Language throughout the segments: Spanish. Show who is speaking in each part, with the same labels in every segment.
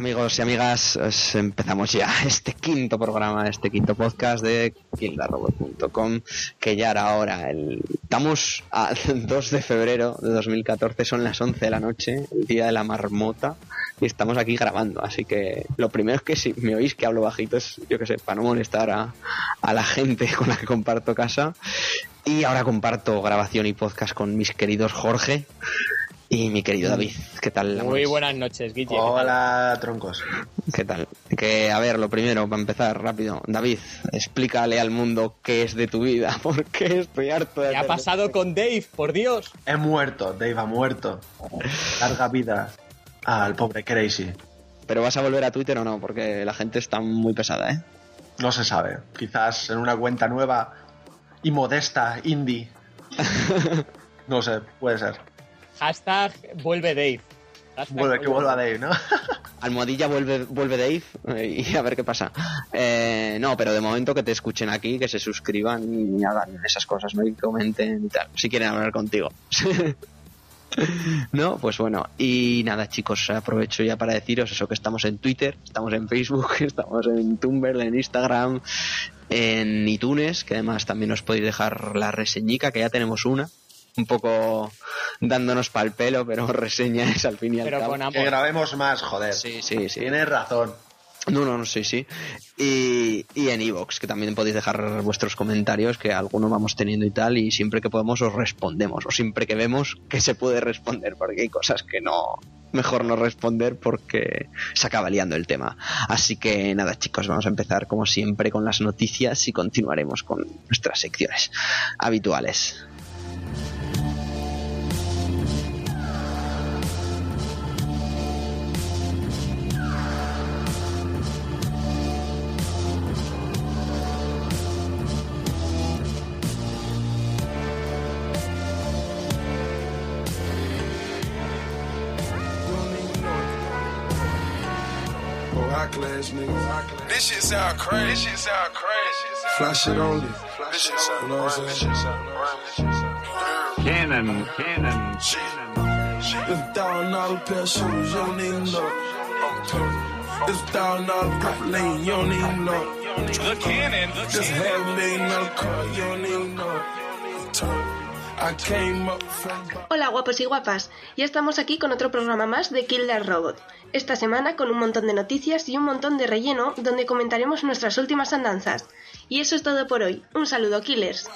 Speaker 1: Amigos y amigas, empezamos ya este quinto programa, este quinto podcast de kildarrobot.com, que ya era hora. El... Estamos a 2 de febrero de 2014, son las 11 de la noche, el día de la marmota, y estamos aquí grabando. Así que lo primero es que si me oís que hablo bajito es, yo que sé, para no molestar a, a la gente con la que comparto casa. Y ahora comparto grabación y podcast con mis queridos Jorge y mi querido David. ¿Qué tal?
Speaker 2: Muy buenas noches, Guille.
Speaker 3: Hola, troncos.
Speaker 1: ¿Qué tal? Que, a ver, lo primero, para empezar rápido. David, explícale al mundo qué es de tu vida. ¿Por qué estoy harto de
Speaker 2: ¿Qué ha pasado con Dave? Por Dios.
Speaker 3: He muerto, Dave ha muerto. Larga vida al pobre Crazy.
Speaker 1: ¿Pero vas a volver a Twitter o no? Porque la gente está muy pesada, ¿eh?
Speaker 3: No se sabe. Quizás en una cuenta nueva y modesta, indie. no sé, puede ser.
Speaker 2: Hashtag vuelve Dave. Hashtag
Speaker 3: Vuelve, que vuelva Dave, ¿no?
Speaker 1: Almohadilla vuelve, vuelve Dave y a ver qué pasa. Eh, no, pero de momento que te escuchen aquí, que se suscriban y hagan esas cosas, ¿no? Y comenten y tal, si quieren hablar contigo. no, pues bueno, y nada chicos, aprovecho ya para deciros eso que estamos en Twitter, estamos en Facebook, estamos en Tumblr, en Instagram, en iTunes, que además también os podéis dejar la reseñica, que ya tenemos una, un poco dándonos pal pelo, pero reseña es al fin y al
Speaker 2: Pero
Speaker 1: cabo.
Speaker 2: con
Speaker 3: Que grabemos más, joder.
Speaker 1: Sí, sí, sí.
Speaker 3: Tienes razón.
Speaker 1: No, no, no, sí, sí. Y, y en Evox, que también podéis dejar vuestros comentarios, que alguno vamos teniendo y tal, y siempre que podemos os respondemos, o siempre que vemos que se puede responder, porque hay cosas que no, mejor no responder porque se acaba liando el tema. Así que nada, chicos, vamos a empezar como siempre con las noticias y continuaremos con nuestras secciones habituales.
Speaker 4: Oh, class.
Speaker 5: This shit sound crazy. This shit sound crazy.
Speaker 4: Fly shit only.
Speaker 5: This shit sound
Speaker 4: You know what I'm
Speaker 5: This
Speaker 4: saying?
Speaker 5: shit sound This shit sound
Speaker 6: Cannon, cannon.
Speaker 4: This thousand dollar pair of shoes, you don't even know. This thousand dollar purple lane, you don't even know.
Speaker 5: The cannon. The
Speaker 4: This half a million dollar car, you don't even know. I came up from.
Speaker 7: Hola guapos y guapas, ya estamos aquí con otro programa más de Kill the Robot. Esta semana con un montón de noticias y un montón de relleno donde comentaremos nuestras últimas andanzas. Y eso es todo por hoy. Un saludo, Killers.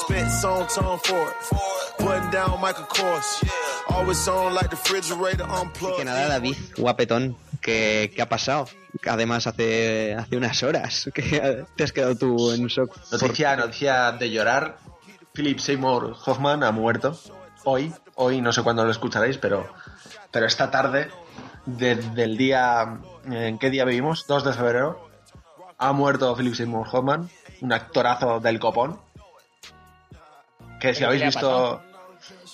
Speaker 8: Spent song tone for it. Button down Michael Kors. Always on like the refrigerator unplugged.
Speaker 1: Que nada, David, guapetón, ¿qué, qué ha pasado? Además, hace, hace unas horas que te has quedado tú en shock.
Speaker 3: Noticia, noticia de llorar. Philip Seymour Hoffman ha muerto. Hoy, hoy no sé cuándo lo escucharéis, pero, pero esta tarde, desde el día. ¿En qué día vivimos? 2 de febrero. Ha muerto Philip Seymour Hoffman, un actorazo del copón. Que si
Speaker 2: ¿Pero
Speaker 3: habéis visto.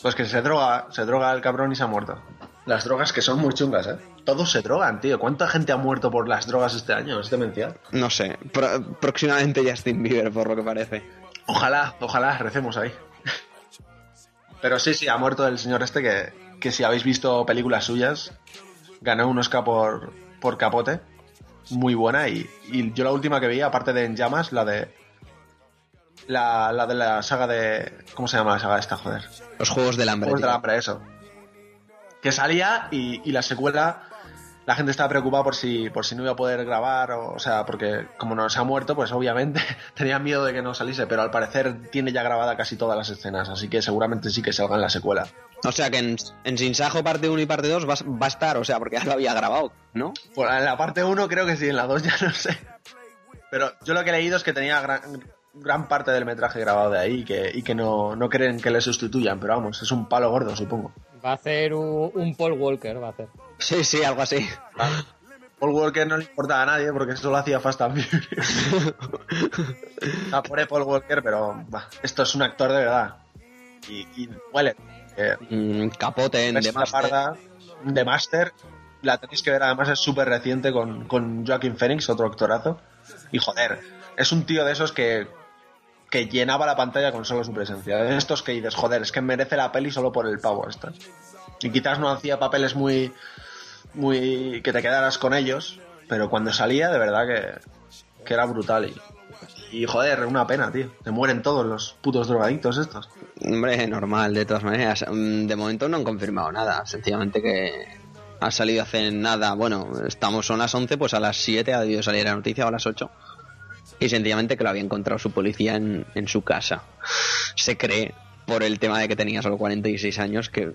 Speaker 3: Pues que se droga, se droga el cabrón y se ha muerto. Las drogas que son muy chungas, ¿eh? Todos se drogan, tío. ¿Cuánta gente ha muerto por las drogas este año? Es demencial.
Speaker 1: No sé, pro- próximamente Justin Bieber, por lo que parece.
Speaker 3: Ojalá, ojalá, recemos ahí. Pero sí, sí, ha muerto el señor este que, que si habéis visto películas suyas, ganó un Oscar por, por Capote. Muy buena. Y, y yo la última que vi, aparte de En Llamas, la de... La, la de la saga de... ¿Cómo se llama la saga esta, joder?
Speaker 1: Los Juegos del Hambre.
Speaker 3: Juegos del. Hambre, eso. Que salía y, y la secuela, la gente estaba preocupada por si, por si no iba a poder grabar, o, o sea, porque como no se ha muerto, pues obviamente tenían miedo de que no saliese, pero al parecer tiene ya grabada casi todas las escenas, así que seguramente sí que salga en la secuela.
Speaker 1: O sea que en, en Sinsajo parte 1 y parte 2 va, va a estar, o sea, porque ya lo había grabado, ¿no?
Speaker 3: Pues en la parte 1 creo que sí, en la 2 ya no sé. Pero yo lo que he leído es que tenía gran, gran parte del metraje grabado de ahí y que, y que no, no creen que le sustituyan, pero vamos, es un palo gordo, supongo.
Speaker 2: Va a hacer un, un Paul Walker, va a hacer.
Speaker 1: Sí, sí, algo así.
Speaker 3: Paul Walker no le importa a nadie porque solo hacía Fast and Furious. Ah, pobre Paul Walker, pero bah, esto es un actor de verdad. y, y huele. Eh,
Speaker 1: Mm, capote en The
Speaker 3: la
Speaker 1: Master.
Speaker 3: parda de Master, la tenéis que ver, además es súper reciente con, con Joaquin Phoenix, otro actorazo. Y joder, es un tío de esos que, que llenaba la pantalla con solo su presencia. Estos que dices, joder, es que merece la peli solo por el pavo este. Y quizás no hacía papeles muy, muy que te quedaras con ellos, pero cuando salía, de verdad que, que era brutal. Y, y joder, una pena, tío. Se mueren todos los putos drogadictos estos.
Speaker 1: Hombre, normal, de todas maneras. Mm, De momento no han confirmado nada. Sencillamente que ha salido hace nada. Bueno, estamos son las 11, pues a las 7 ha debido salir la noticia o a las 8. Y sencillamente que lo había encontrado su policía en, en su casa. Se cree, por el tema de que tenía solo 46 años, que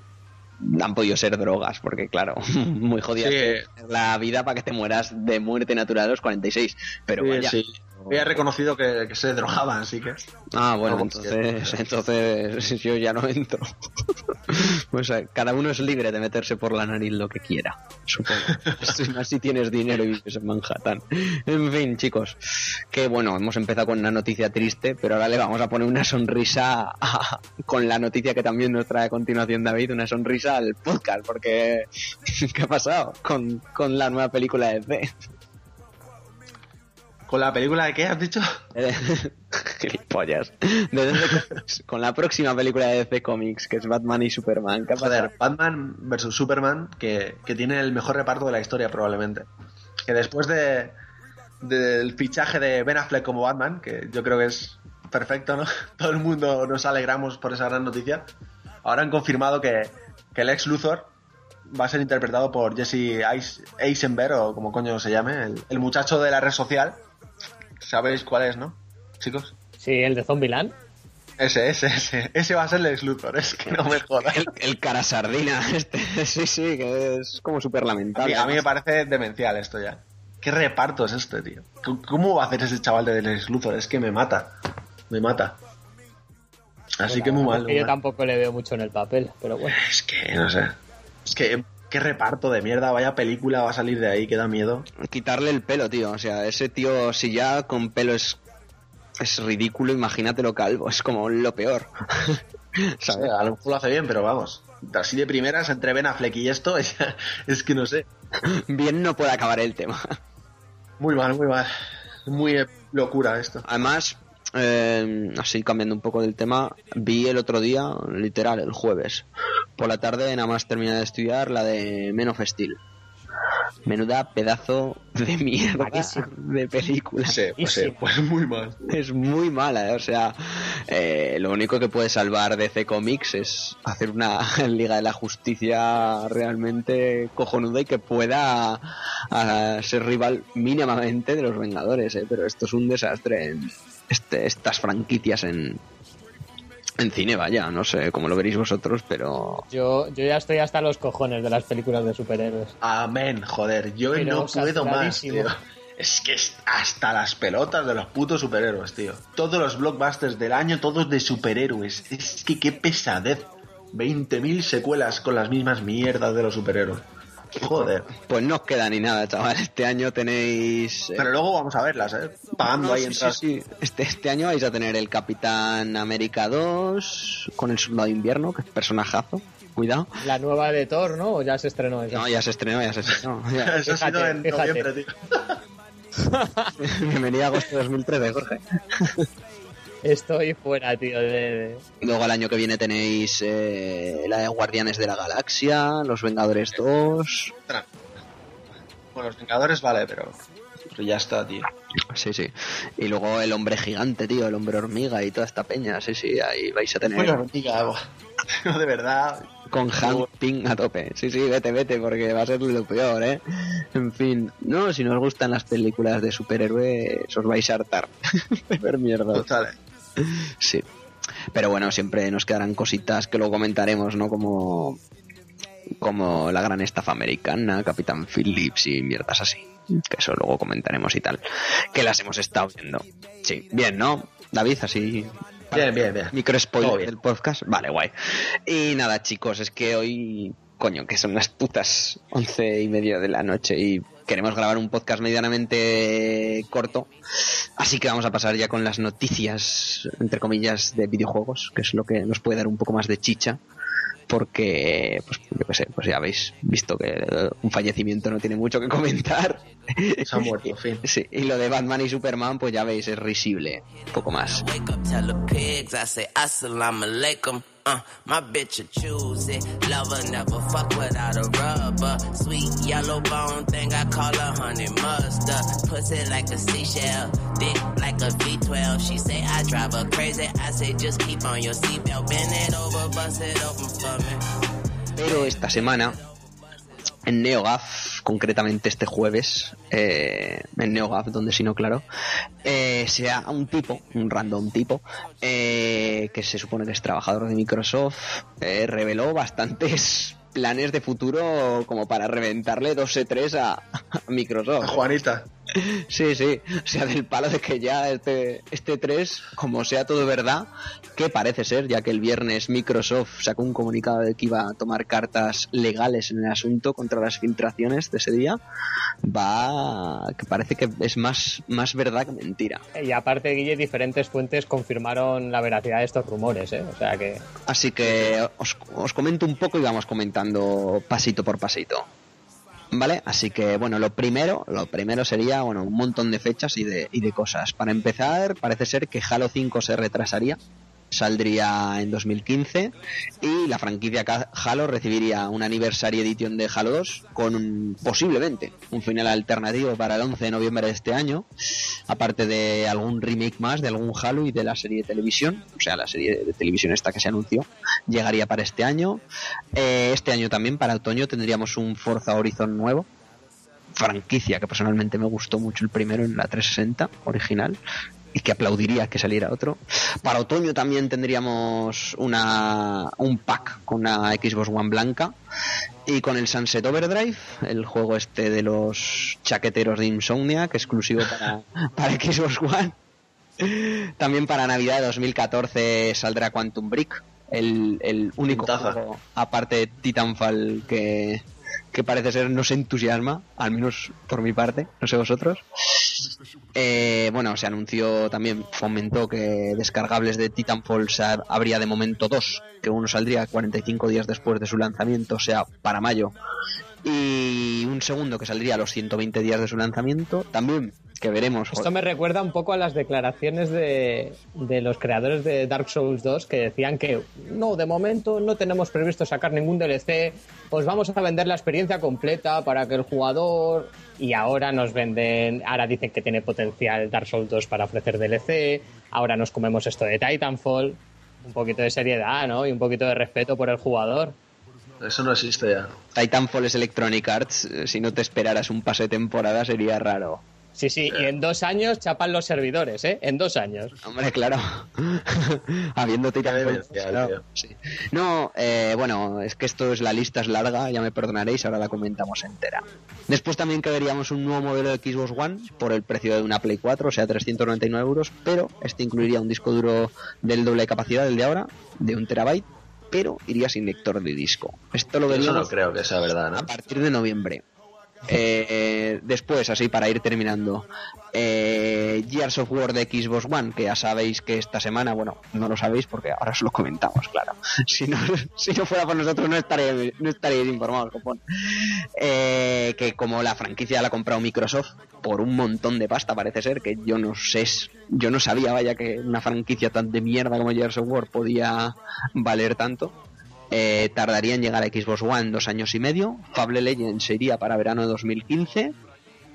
Speaker 1: han podido ser drogas, porque claro, muy jodida
Speaker 3: Sí.
Speaker 1: la vida para que te mueras de muerte natural a los 46. Pero
Speaker 3: Sí,
Speaker 1: vaya.
Speaker 3: sí. Había reconocido que, que se drogaban, así que.
Speaker 1: Ah, bueno,
Speaker 3: No,
Speaker 1: entonces, entonces yo ya no entro. o sea, cada uno es libre de meterse por la nariz lo que quiera, supongo. Si más si tienes dinero y vives en Manhattan. En fin, chicos, que bueno, hemos empezado con una noticia triste, pero ahora le vamos a poner una sonrisa a- con la noticia que también nos trae a continuación David, una sonrisa al podcast, porque ¿qué ha pasado con, con la nueva película de DC?
Speaker 3: ¿Con la película de qué has dicho?
Speaker 1: Gilipollas. De con la próxima película de DC Comics, que es Batman y Superman. ¿Qué?
Speaker 3: Joder, Batman vs Superman, que, que tiene el mejor reparto de la historia probablemente. Que después de del fichaje de Ben Affleck como Batman, que yo creo que es perfecto, ¿no? Todo el mundo nos alegramos por esa gran noticia. Ahora han confirmado que, que el ex Luthor va a ser interpretado por Jesse Eis- Eisenberg, o como coño se llame, el, el muchacho de la red social. ¿Sabéis cuál es, no? Chicos.
Speaker 2: Sí, el de Zombieland.
Speaker 3: Ese, ese, ese. Ese va a ser el Luthor, es que no me jodas.
Speaker 1: El, el cara sardina, este, sí, sí, que es como súper
Speaker 3: A mí,
Speaker 1: lamentable.
Speaker 3: a mí me parece demencial esto ya. ¿Qué reparto es este, tío? ¿Cómo va a hacer ese chaval de Lex Luthor? Es que me mata. Me mata. Así que muy mal.
Speaker 2: Que
Speaker 3: muy
Speaker 2: yo tampoco le veo mucho en el papel, pero bueno.
Speaker 3: Es que, no sé. Es que, qué reparto de mierda. Vaya película va a salir de ahí, que da miedo.
Speaker 1: Quitarle el pelo, tío. O sea, ese tío, si ya con pelo es, es ridículo, imagínatelo calvo. Es como lo peor.
Speaker 3: Sea, a lo mejor lo hace bien, pero vamos. Así de primeras, entre Ben Affleck y esto, es, es que no sé.
Speaker 1: Bien no puede acabar el tema.
Speaker 3: Muy mal, muy mal. Muy locura esto.
Speaker 1: Además, eh, así cambiando un poco del tema, vi el otro día, literal, el jueves, por la tarde nada más terminé de estudiar la de Men of Steel. Menuda pedazo de mierda de película.
Speaker 3: Sí, pues, sí, pues muy mal.
Speaker 1: Es muy mala, ¿eh? o sea, eh, lo único que puede salvar DC Comics es hacer una Liga de la Justicia realmente cojonuda y que pueda ah, ser rival mínimamente de los Vengadores, ¿eh? pero esto es un desastre en este, estas franquicias en, en cine, vaya, no sé cómo lo veréis vosotros, pero
Speaker 2: Yo, yo ya estoy hasta los cojones de las películas de superhéroes.
Speaker 3: Amén, joder, yo
Speaker 2: Pero
Speaker 3: no puedo más, tío. Es que es hasta las pelotas de los putos superhéroes, tío. Todos los blockbusters del año, todos de superhéroes. Es que qué pesadez. 20.000 secuelas con las mismas mierdas de los superhéroes. Joder.
Speaker 1: pues no os queda ni nada, chaval. Este año tenéis... eh,
Speaker 3: Pero luego vamos a verlas, ¿eh? Pagando
Speaker 1: No,
Speaker 3: ahí
Speaker 1: sí, sí. Este, este año vais a tener el Capitán América 2 con el Soldado de Invierno, que es personajazo. Cuidado.
Speaker 2: La nueva de Thor, ¿no? ¿O ya se estrenó esa?
Speaker 1: No, ya se estrenó, ya se estrenó. Ya.
Speaker 3: Eso ha sido en
Speaker 2: fíjate.
Speaker 3: noviembre, tío.
Speaker 1: Bienvenido a agosto de 2013, Jorge.
Speaker 2: Estoy fuera, tío. De, de-
Speaker 1: Luego el año que viene tenéis eh, la de Guardianes de la Galaxia, Los Vengadores 2.
Speaker 3: Bueno, los Vengadores vale, pero... pero ya está, tío.
Speaker 1: Sí, sí. Y luego el Hombre Gigante, tío, el Hombre Hormiga y toda esta peña. Sí, sí, ahí vais a tener
Speaker 3: Bueno, buah. No, de verdad.
Speaker 1: con Hank Ping a tope. Sí, sí, vete, vete, porque va a ser lo peor, ¿eh? En fin, no, si no os gustan las películas de superhéroes, os vais a hartar de ver mierda.
Speaker 3: Total.
Speaker 1: Sí. Pero bueno, siempre nos quedarán cositas que luego comentaremos, ¿no? Como, como la gran estafa americana, Capitán Phillips y mierdas así. Que eso luego comentaremos y tal. Que las hemos estado viendo. Sí, bien, ¿no? David, así
Speaker 3: Bien, bien, bien.
Speaker 1: Micro spoiler
Speaker 3: bien.
Speaker 1: del podcast. Vale, guay. Y nada, chicos, es que hoy, coño, que son las putas once y media de la noche y queremos grabar un podcast medianamente corto, así que vamos a pasar ya con las noticias, entre comillas, de videojuegos, que es lo que nos puede dar un poco más de chicha porque, pues, yo qué sé, pues ya habéis visto que un fallecimiento no tiene mucho que comentar.
Speaker 3: Se ha muerto, fin.
Speaker 1: Sí, y lo de Batman y Superman, pues ya veis, es risible. Un poco más.
Speaker 6: Uh, my bitch a choose it. Lover never fuck without a rubber. Sweet yellow bone thing, I call her honey mustard. Pussy like a seashell, dick like a V12. She say I drive her crazy. I say just keep on your seatbelt, bend it over, bust it open for me.
Speaker 1: Pero esta semana, en NeoGAF, concretamente este jueves, eh, en NeoGAF, donde si no, claro, eh, sea un tipo, un random tipo, eh, que se supone que es trabajador de Microsoft, eh, reveló bastantes planes de futuro como para reventarle 2E3 a, a Microsoft.
Speaker 3: Juanita.
Speaker 1: Sí, sí, o sea, del palo de que ya este, este 3, como sea todo verdad, que parece ser, ya que el viernes Microsoft sacó un comunicado de que iba a tomar cartas legales en el asunto contra las filtraciones de ese día, va, que parece que es más, más verdad que mentira.
Speaker 2: Y aparte, Guille, diferentes fuentes confirmaron la veracidad de estos rumores, ¿eh? O sea que...
Speaker 1: Así que os, os comento un poco y vamos comentando pasito por pasito. ¿Vale? Así que, bueno, lo primero, lo primero sería, bueno, un montón de fechas y de, y de cosas. Para empezar, parece ser que Halo 5 se retrasaría, saldría en 2015 y la franquicia Halo recibiría un Anniversary Edition de Halo 2 con un- posiblemente un final alternativo para el 11 de noviembre de este año, aparte de algún remake más de algún Halo y de la serie de televisión, o sea, la serie de televisión esta que se anunció, llegaría para este año. Eh, este año también, para otoño, tendríamos un Forza Horizon nuevo, franquicia que personalmente me gustó mucho el primero en la 360 original y que aplaudiría que saliera otro. Para otoño también tendríamos una, un pack con una Xbox One blanca y con el Sunset Overdrive, el juego este de los chaqueteros de Insomnia, que es exclusivo para, para Xbox One. También para Navidad de 2014 saldrá Quantum Break, el, el único juego, aparte de Titanfall, que, que parece ser nos entusiasma, al menos por mi parte, no sé vosotros. Eh, bueno, se anunció también, fomentó que descargables de Titanfall habría de momento dos, que uno saldría 45 días después de su lanzamiento, o sea, para mayo, y un segundo que saldría a los 120 días de su lanzamiento, también que veremos.
Speaker 2: Esto me recuerda un poco a las declaraciones de, de los creadores de Dark Souls 2 que decían que no, de momento no tenemos previsto sacar ningún DLC, pues vamos a vender la experiencia completa para que el jugador... Y ahora nos venden, ahora dicen que tiene potencial Dark Souls 2 para ofrecer DLC, ahora nos comemos esto de Titanfall, un poquito de seriedad, ¿no? Y un poquito de respeto por el jugador.
Speaker 3: Eso no existe ya.
Speaker 1: Titanfall es Electronic Arts, eh, si no te esperaras un pase de temporada sería raro.
Speaker 2: Sí, sí, y en dos años chapan los servidores, ¿eh? En dos años.
Speaker 1: Hombre, claro. Habiendo claro,
Speaker 3: tío.
Speaker 1: sí. No, eh, bueno, es que esto es la lista es larga, ya me perdonaréis, ahora la comentamos entera. Después también que veríamos un nuevo modelo de Xbox One por el precio de una Play 4, o sea, 399 euros, pero este incluiría un disco duro del doble de capacidad del de ahora, de un terabyte, pero iría sin lector de disco. Esto lo
Speaker 3: Eso
Speaker 1: veríamos
Speaker 3: no creo que sea verdad, ¿no?
Speaker 1: a partir de noviembre. Eh, después, así para ir terminando, eh, Gears of War de Xbox One, que ya sabéis que esta semana, bueno, no lo sabéis porque ahora os lo comentamos, claro. Si no, si no fuera por nosotros no estaréis, no estaréis informados, copón. Eh, que como la franquicia la ha comprado Microsoft por un montón de pasta, parece ser, que yo no sé, yo no sabía, vaya, que una franquicia tan de mierda como Gears of War podía valer tanto. Eh, tardaría en llegar a Xbox One dos años y medio. Fable Legends se iría para verano de 2015.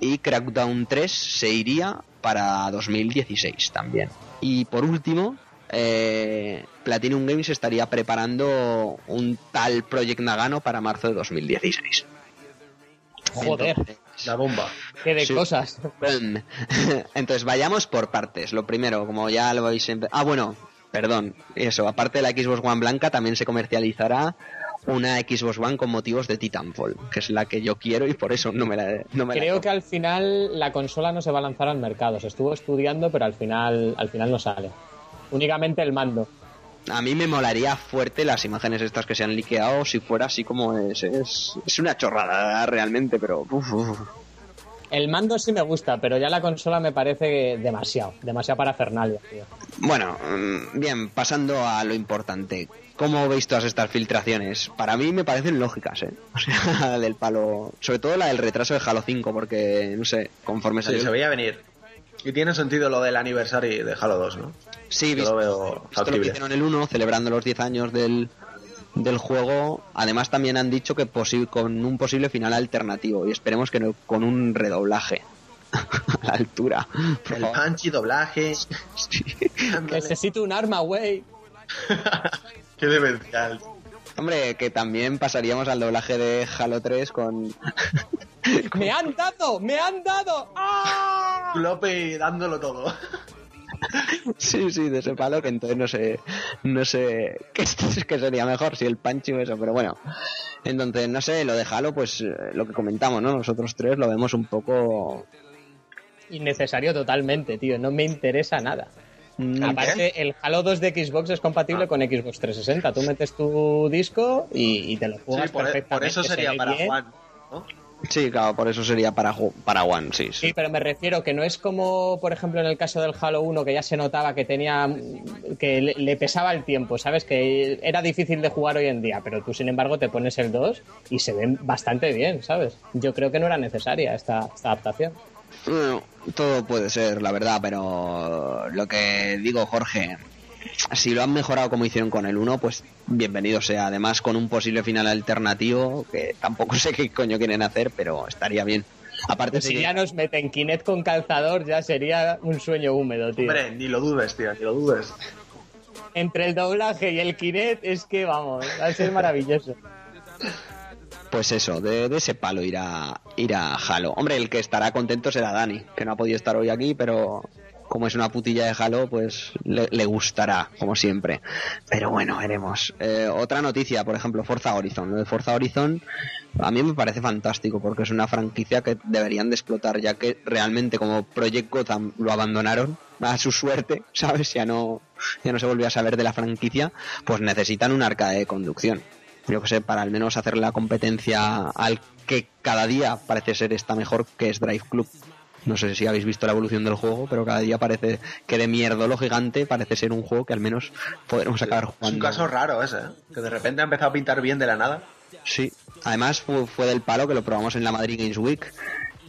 Speaker 1: Y Crackdown 3 se iría para 2016 también. Y por último, eh, Platinum Games estaría preparando un tal Project Nagano para marzo de 2016.
Speaker 2: Joder,
Speaker 1: Entonces,
Speaker 3: La bomba.
Speaker 2: qué de
Speaker 1: sí.
Speaker 2: cosas.
Speaker 1: Entonces, vayamos por partes. Lo primero, como ya lo habéis... Ah, bueno, perdón. Eso, aparte de la Xbox One blanca, también se comercializará una Xbox One con motivos de Titanfall, que es la que yo quiero y por eso no me la... No me
Speaker 2: Creo que al final la consola no se va a lanzar al mercado. Se estuvo estudiando, pero al final, al final no sale. Únicamente el mando.
Speaker 1: A mí me molaría fuerte las imágenes estas que se han liqueado si fuera así como es. Es, es una chorrada realmente, pero... uf, uf.
Speaker 2: El mando sí me gusta, pero ya la consola me parece demasiado, demasiado para Fernalia, tío.
Speaker 1: Bueno, mm, bien, pasando a lo importante. ¿Cómo veis todas estas filtraciones? Para mí me parecen lógicas, ¿eh? O sea, del palo... Sobre todo la del retraso de Halo 5, porque, no sé, conforme
Speaker 3: Sí,
Speaker 1: salió...
Speaker 3: se veía venir. Y tiene sentido lo del aniversario de Halo 2, ¿no?
Speaker 1: Sí, visto,
Speaker 3: lo veo
Speaker 1: visto lo que hicieron el 1, celebrando los 10 años del, del juego. Además, también han dicho que posi- con un posible final alternativo. Y esperemos que no, con un redoblaje a la altura.
Speaker 3: El
Speaker 1: favor.
Speaker 3: punch y doblaje.
Speaker 2: Necesito un arma, güey.
Speaker 3: Qué demencial.
Speaker 1: Hombre, que también pasaríamos al doblaje de Halo 3 con.
Speaker 2: ¡Me han dado! ¡Me han dado! ¡Ah!
Speaker 3: Lope dándolo todo.
Speaker 1: Sí, sí, de ese palo, que entonces no sé. No sé. ¿Qué, qué sería mejor? Si el Panchi o eso, pero bueno. Entonces, no sé, lo de Halo, pues eh, lo que comentamos, ¿no? Nosotros tres lo vemos un poco.
Speaker 2: Innecesario totalmente, tío. No me interesa nada.
Speaker 1: mm,
Speaker 2: Aparte, el Halo 2 de Xbox es compatible
Speaker 3: Ah.
Speaker 2: con Xbox 360. Tú metes tu disco y, y te lo
Speaker 3: Sí,
Speaker 2: juegas
Speaker 3: por, e-
Speaker 2: perfectamente.
Speaker 3: por eso
Speaker 2: se
Speaker 3: sería para
Speaker 2: bien.
Speaker 3: Juan. ¿no?
Speaker 1: Sí, claro, por eso sería para, para One, sí. sí.
Speaker 2: Sí, pero me refiero que no es como, por ejemplo, en el caso del Halo 1, que ya se notaba que tenía. que le, le pesaba el tiempo, ¿sabes? Que era difícil de jugar hoy en día, pero tú, sin embargo, te pones el 2 y se ven bastante bien, ¿sabes? Yo creo que no era necesaria esta, esta adaptación.
Speaker 1: Bueno, todo puede ser, la verdad, pero lo que digo, Jorge, si lo han mejorado como hicieron con el 1, pues bienvenido sea. Además, con un posible final alternativo, que tampoco sé qué coño quieren hacer, pero estaría bien. Aparte,
Speaker 2: Si
Speaker 1: sí,
Speaker 2: ya nos meten Kinect con calzador, ya sería un sueño húmedo, tío.
Speaker 3: Hombre, ni lo dudes, tío, ni lo dudes.
Speaker 2: Entre el doblaje y el Kinect, es que vamos, va a ser maravilloso.
Speaker 1: pues eso, de, de ese palo irá, irá Halo. Hombre, el que estará contento será Dani, que no ha podido estar hoy aquí, pero como es una putilla de Halo, pues le, gustará, como siempre. Pero bueno, veremos. Eh, otra noticia, por ejemplo, Forza Horizon. Lo de Forza Horizon a mí me parece fantástico porque es una franquicia que deberían de explotar, ya que realmente como Project Gotham lo abandonaron a su suerte, ¿sabes? Ya no, ya no se volvió a saber de la franquicia, pues necesitan un arca de conducción. Yo que sé, para al menos hacer la competencia al que cada día parece ser está mejor, que es Drive Club. No sé si habéis visto la evolución del juego, pero cada día parece que de mierdolo gigante parece ser un juego que al menos podremos acabar
Speaker 3: Es
Speaker 1: jugando.
Speaker 3: un caso raro ese, ¿eh? Que de repente ha empezado a pintar bien de la nada.
Speaker 1: Sí, además fue, fue del palo que lo probamos en la Madrid Games Week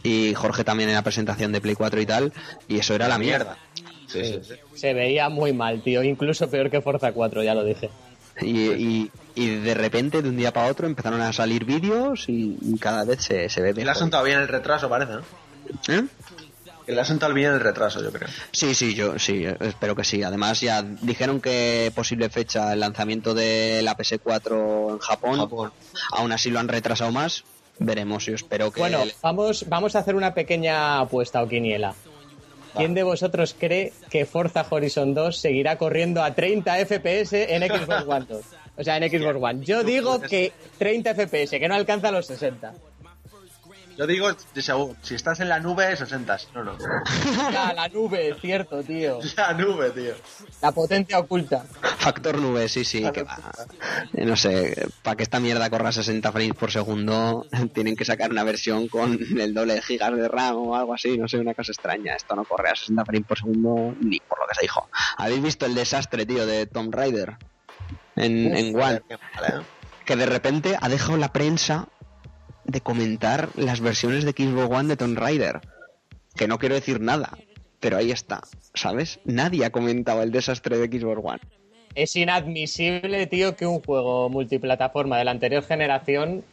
Speaker 1: y Jorge también en la presentación de Play 4 y tal, y eso era la mierda.
Speaker 3: Sí, sí, sí.
Speaker 2: Se veía muy mal, tío. Incluso peor que Forza 4, ya lo dije.
Speaker 1: Y, y, y de repente, de un día para otro, empezaron a salir vídeos y, y cada vez se, se ve
Speaker 3: Y le ha
Speaker 1: mejor.
Speaker 3: sentado bien el retraso, parece, ¿no?
Speaker 1: ¿Eh?
Speaker 3: Que le ha sentado bien el retraso, yo creo.
Speaker 1: Sí, sí, yo sí, espero que sí. Además, ya dijeron que posible fecha el lanzamiento de la PS4 en Japón.
Speaker 3: Japón.
Speaker 1: Aún así lo han retrasado más. Veremos, yo espero que.
Speaker 2: Bueno, vamos, vamos a hacer una pequeña apuesta o quiniela. ¿Quién de vosotros cree que Forza Horizon 2 seguirá corriendo a 30 FPS en Xbox One 2? O sea, en Xbox One. Yo digo que 30 FPS, que no alcanza los 60.
Speaker 3: Yo digo, de seguro, si estás en la nube, 60. No, no.
Speaker 2: Ya, la nube, cierto, tío.
Speaker 3: La nube, tío.
Speaker 2: La potencia oculta.
Speaker 1: Factor nube, sí, sí, que va. Eh, No sé, para que esta mierda corra 60 frames por segundo, tienen que sacar una versión con el doble de gigas de RAM o algo así, no sé, una cosa extraña. Esto no corre a 60 frames por segundo ni por lo que se dijo. ¿Habéis visto el desastre, tío, de Tomb Raider? En, en One,
Speaker 3: ¿eh?
Speaker 1: que de repente ha dejado la prensa de comentar las versiones de Xbox One de Tomb Raider. Que no quiero decir nada, pero ahí está, ¿sabes? Nadie ha comentado el desastre de Xbox One.
Speaker 2: Es inadmisible, tío, que un juego multiplataforma de la anterior generación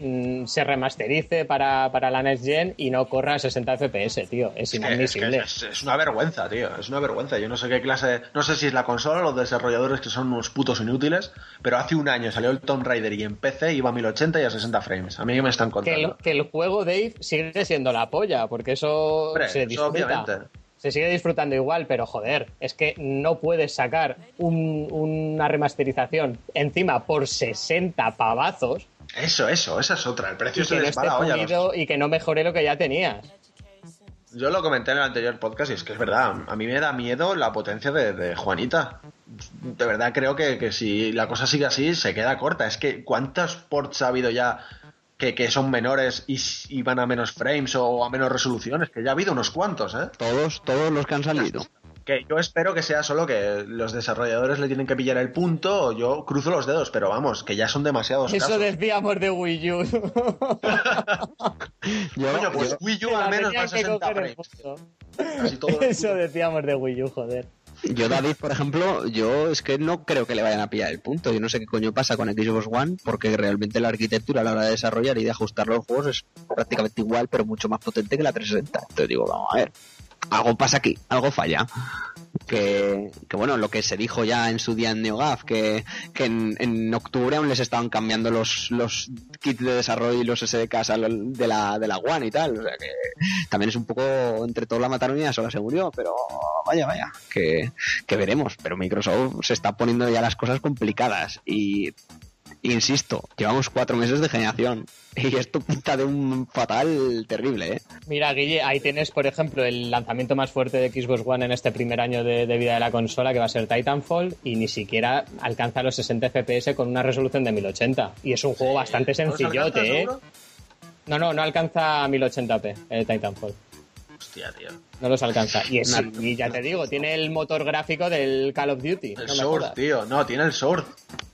Speaker 2: mm, se remasterice para, para la Next Gen y no corra a 60 FPS, tío. Es
Speaker 3: Es que- es, que
Speaker 2: inadmisible.
Speaker 3: es- es una vergüenza, tío. Es una vergüenza. Yo no sé qué clase. No sé si es la consola o los desarrolladores que son unos putos inútiles. Pero hace un año salió el Tomb Raider y en PC iba a 1080 y a 60 frames. A mí que me están
Speaker 2: que,
Speaker 3: contando.
Speaker 2: el, que el juego, Dave, sigue siendo la polla, porque eso
Speaker 3: Hombre,
Speaker 2: se disfruta. Se sigue disfrutando igual, pero joder, es que no puedes sacar un- una remasterización encima por 60 pavazos
Speaker 3: Eso, eso, esa es otra. El precio
Speaker 2: y
Speaker 3: se
Speaker 2: que, no
Speaker 3: les va
Speaker 2: esté
Speaker 3: la olla. a los-
Speaker 2: pulido y que no mejore lo que ya tenías.
Speaker 3: Yo lo comenté en el anterior podcast y es que es verdad. A mí me da miedo la potencia de, de Juanita. De verdad creo que, que si la cosa sigue así se queda corta. Es que ¿cuántos ports ha habido ya que, que son menores y van a menos frames o a menos resoluciones, que ya ha habido unos cuantos, ¿eh?
Speaker 1: Todos, todos los que han salido.
Speaker 3: Que yo espero que sea solo que los desarrolladores le tienen que pillar el punto, o yo cruzo los dedos, pero vamos, que ya son demasiados
Speaker 2: Eso
Speaker 3: casos.
Speaker 2: decíamos de Wii U.
Speaker 1: Yo-
Speaker 3: Coño, pues
Speaker 1: yo-
Speaker 3: Wii U al menos va a
Speaker 2: que
Speaker 3: 60
Speaker 2: coger el
Speaker 3: frames.
Speaker 2: punto.
Speaker 3: Casi todos los
Speaker 2: Eso decíamos de Wii U, joder.
Speaker 1: Yo, David, por ejemplo, yo es que no creo que le vayan a pillar el punto. Yo no sé qué coño pasa con Xbox One, porque realmente la arquitectura a la hora de desarrollar y de ajustar los juegos es prácticamente igual, pero mucho más potente que la 360. Entonces digo, vamos a ver, algo pasa aquí, algo falla. Que, bueno, lo que se dijo ya en su día en NeoGAF, que, que en, octubre aún les estaban cambiando los, los kits de desarrollo y los SDKs de la, de la One y tal. O sea que también es un poco entre todos la mataron y ya se murió, pero vaya, vaya, que, que veremos. Pero Microsoft se está poniendo ya las cosas complicadas y insisto, llevamos cuatro meses de generación y esto pinta de un fatal terrible, ¿eh?
Speaker 2: Mira, Guille, ahí tienes, por ejemplo, el lanzamiento más fuerte de Xbox One en este primer año de, de vida de la consola, que va a ser Titanfall, y ni siquiera alcanza los 60 FPS con una resolución de 1080. Y es un juego bastante
Speaker 3: ¿No os alcanza,
Speaker 2: sencillote, ¿eh?
Speaker 3: seguro?
Speaker 2: No, no, no alcanza 1080p el Titanfall.
Speaker 3: Hostia, tío.
Speaker 2: No los alcanza. Y, es,
Speaker 1: Una-
Speaker 2: y ya te digo, tiene el motor gráfico del Call of Duty.
Speaker 3: El
Speaker 2: no me
Speaker 3: Sword,
Speaker 2: jodas.
Speaker 3: tío. No, tiene el Sword.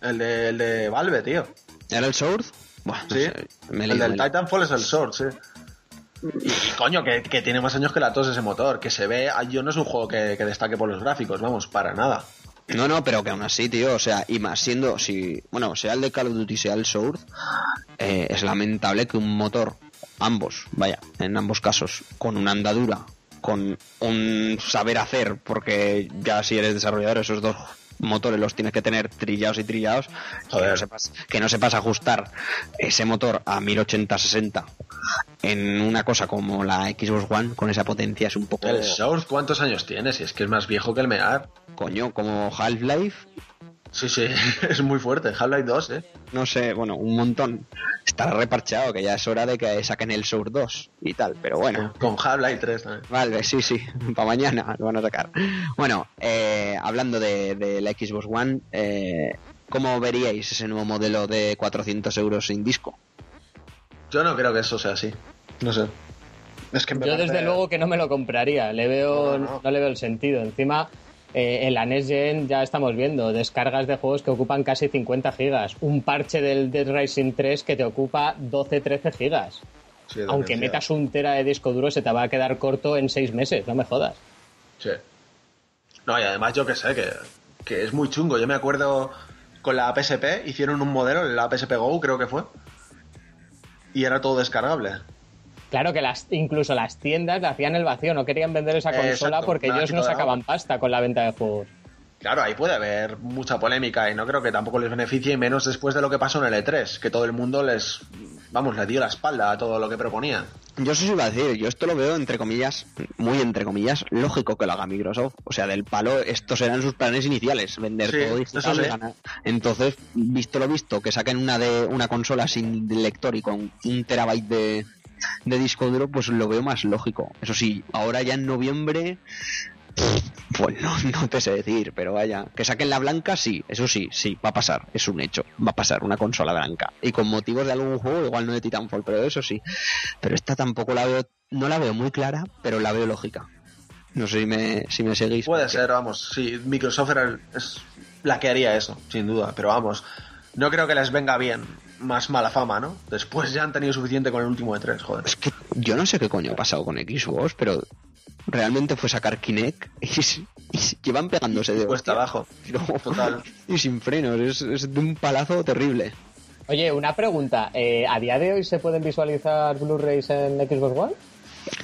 Speaker 3: El de, el de Valve, tío.
Speaker 1: ¿Era el Sword? Buah, no
Speaker 3: Sí.
Speaker 1: sé, me he
Speaker 3: el del. Titanfall es el Sword, sí. Y, y, coño, que, que tiene más años que la tos ese motor. Que se ve. Yo no es un juego que, que destaque por los gráficos, vamos, para nada.
Speaker 1: No, no, pero que aún así, tío, o sea, y más siendo, si, bueno, sea el de Call of Duty, sea el Sword, eh, es lamentable que un motor, ambos, vaya, en ambos casos, con una andadura, con un saber hacer, porque ya si eres desarrollador, esos dos motores los tienes que tener trillados y trillados, que no, sepas, que no sepas ajustar ese motor a 1080-60 en una cosa como la Xbox One, con esa potencia, es un poco...
Speaker 3: El Sword, ¿cuántos años tiene? Si es que es más viejo que el Mear.
Speaker 1: Coño, como Half-Life,
Speaker 3: Sí, sí, es muy fuerte. Half-Life 2, ¿eh?
Speaker 1: no sé, bueno, un montón. Estará reparchado, que ya es hora de que saquen el Source 2 y tal, pero bueno.
Speaker 3: Con Half-Life 3 también.
Speaker 1: Vale, sí, sí, para mañana lo van a sacar. Bueno, eh, hablando de, de la Xbox One, eh, ¿cómo veríais ese nuevo modelo de 400 euros sin disco?
Speaker 3: Yo no creo que eso sea así. No sé. Es que
Speaker 2: Yo
Speaker 3: parece-
Speaker 2: desde luego que no me lo compraría, le veo,
Speaker 3: No,
Speaker 2: no,
Speaker 3: no.
Speaker 2: le veo el sentido. Encima, eh, en la Next Gen ya estamos viendo descargas de juegos que ocupan casi 50 gigas, un parche del Dead Rising 3 que te ocupa 12-13 gigas.
Speaker 3: Sí,
Speaker 2: Aunque metas un tera de disco duro se te va a quedar corto en 6 meses, no me jodas.
Speaker 3: Sí. No, y además yo que sé, que, que es muy chungo. Yo me acuerdo con la PSP, hicieron un modelo, la PSP Go creo que fue, y era todo descargable.
Speaker 2: Claro que las, incluso las tiendas le hacían el vacío, no querían vender esa consola
Speaker 3: exacto,
Speaker 2: porque ellos no sacaban pasta con la venta de juegos.
Speaker 3: Claro, ahí puede haber mucha polémica y no creo que tampoco les beneficie, y menos después de lo que pasó en el E3, que todo el mundo les, vamos, le dio la espalda a todo lo que proponían.
Speaker 1: Yo eso sí iba a decir, yo esto lo veo entre comillas, muy entre comillas, lógico que lo haga Microsoft. O sea, del palo, estos eran sus planes iniciales, vender
Speaker 3: Sí,
Speaker 1: todo digital y
Speaker 3: sí.
Speaker 1: ganar. Entonces, visto lo visto, que saquen una de una consola sin lector y con un terabyte de, de disco duro, pues lo veo más lógico. Eso sí, ahora ya en noviembre, pues no, no te sé decir, pero vaya, que saquen la blanca, sí, eso sí, sí, va a pasar, es un hecho, va a pasar una consola blanca. Y con motivos de algún juego, igual no de Titanfall, pero eso sí. Pero esta tampoco la veo, no la veo muy clara, pero la veo lógica. No sé si me, si me seguís.
Speaker 3: Puede
Speaker 1: porque-
Speaker 3: ser, vamos, sí, Microsoft era el- es la que haría eso, sin duda, pero vamos, no creo que les venga bien más mala fama, ¿no? Después ya han tenido suficiente con el último E3, joder.
Speaker 1: Es que yo no sé qué coño ha pasado con Xbox, pero realmente fue sacar Kinect y, y llevan pegándose de
Speaker 3: Cuesta abajo.
Speaker 1: No,
Speaker 3: Total.
Speaker 1: Y sin frenos, es, es de un palazo terrible.
Speaker 2: Oye, una pregunta, eh, ¿a día de hoy se pueden visualizar Blu-rays en Xbox One?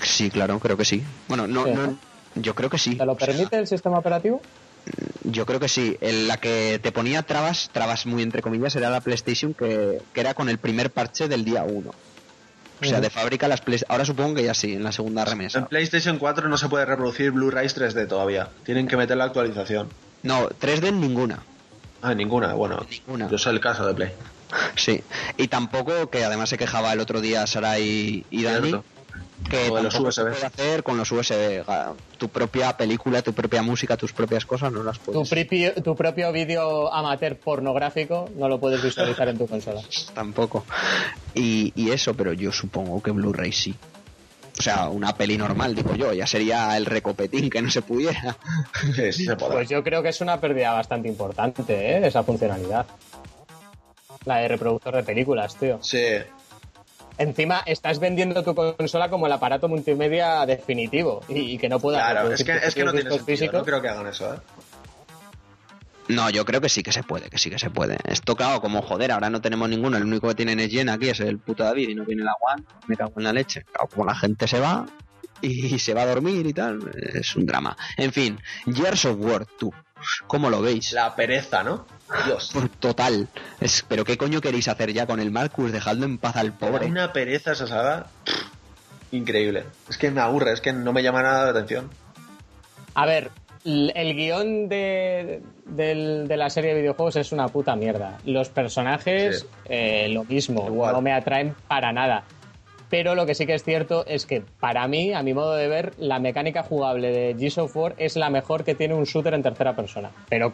Speaker 1: Sí, claro, creo que sí. Bueno, no,
Speaker 2: Sí.
Speaker 1: no, yo creo que sí.
Speaker 2: ¿Te lo permite el sistema operativo?
Speaker 1: Yo creo que sí. En la que te ponía trabas, trabas muy entre comillas, era la PlayStation que, que era con el primer parche del día 1. O sea, de fábrica las Play... Ahora supongo que ya sí, en la segunda
Speaker 3: En
Speaker 1: remesa.
Speaker 3: PlayStation 4 no se puede reproducir Blu-rays 3D todavía. Tienen que meter la actualización.
Speaker 1: No, 3D en ninguna.
Speaker 3: Ah, ninguna, bueno.
Speaker 1: Ninguna.
Speaker 3: Yo sé el caso de Play.
Speaker 1: Sí. Y tampoco, que además se quejaba el otro día Sara y, y Dani,
Speaker 3: Cierto.
Speaker 1: Que
Speaker 3: Lo de los
Speaker 1: tampoco se
Speaker 3: USB.
Speaker 1: puede hacer con los USB. Tu propia película, tu propia música, tus propias cosas no las
Speaker 2: Tu,
Speaker 1: puedes.
Speaker 2: propio, tu propio vídeo amateur pornográfico no lo puedes visualizar en tu consola.
Speaker 1: Tampoco. y, y eso, pero yo supongo que Blu-ray sí. O sea, una peli normal, digo yo, ya sería el recopetín que no se pudiera.
Speaker 3: Sí, se.
Speaker 2: Pues yo creo que es una pérdida bastante importante, ¿eh? Esa funcionalidad. La de reproductor de películas, tío.
Speaker 3: Sí,
Speaker 2: Encima estás vendiendo tu consola como el aparato multimedia definitivo y, y que no pueda
Speaker 3: claro, es que, es que no tiene sentido.
Speaker 2: físicos.
Speaker 3: No creo que hagan eso, ¿eh?
Speaker 1: No, yo creo que sí que se puede, que sí que se puede. Esto, claro, como joder, ahora no tenemos ninguno. El único que tiene es Gen aquí es el puto David y no viene la One. Me cago en la leche. Claro, como la gente se va y se va a dormir y tal, es un drama. En fin, Gears of War, tú, ¿cómo lo veis?
Speaker 3: La pereza, ¿no? Dios.
Speaker 1: Por Total. Es, Pero ¿qué coño queréis hacer ya con el Marcus? Dejadlo en paz al pobre.
Speaker 3: Una pereza esa saga. Increíble. Es que me aburre, es que no me llama nada la atención.
Speaker 2: A ver, el guion de, de la serie de videojuegos es una puta mierda. Los personajes,
Speaker 3: Sí.
Speaker 2: eh, lo mismo,
Speaker 3: Igual.
Speaker 2: no me atraen para nada. Pero lo que sí que es cierto es que para mí, a mi modo de ver, la mecánica jugable de Gears of War es la mejor que tiene un shooter en tercera persona. Pero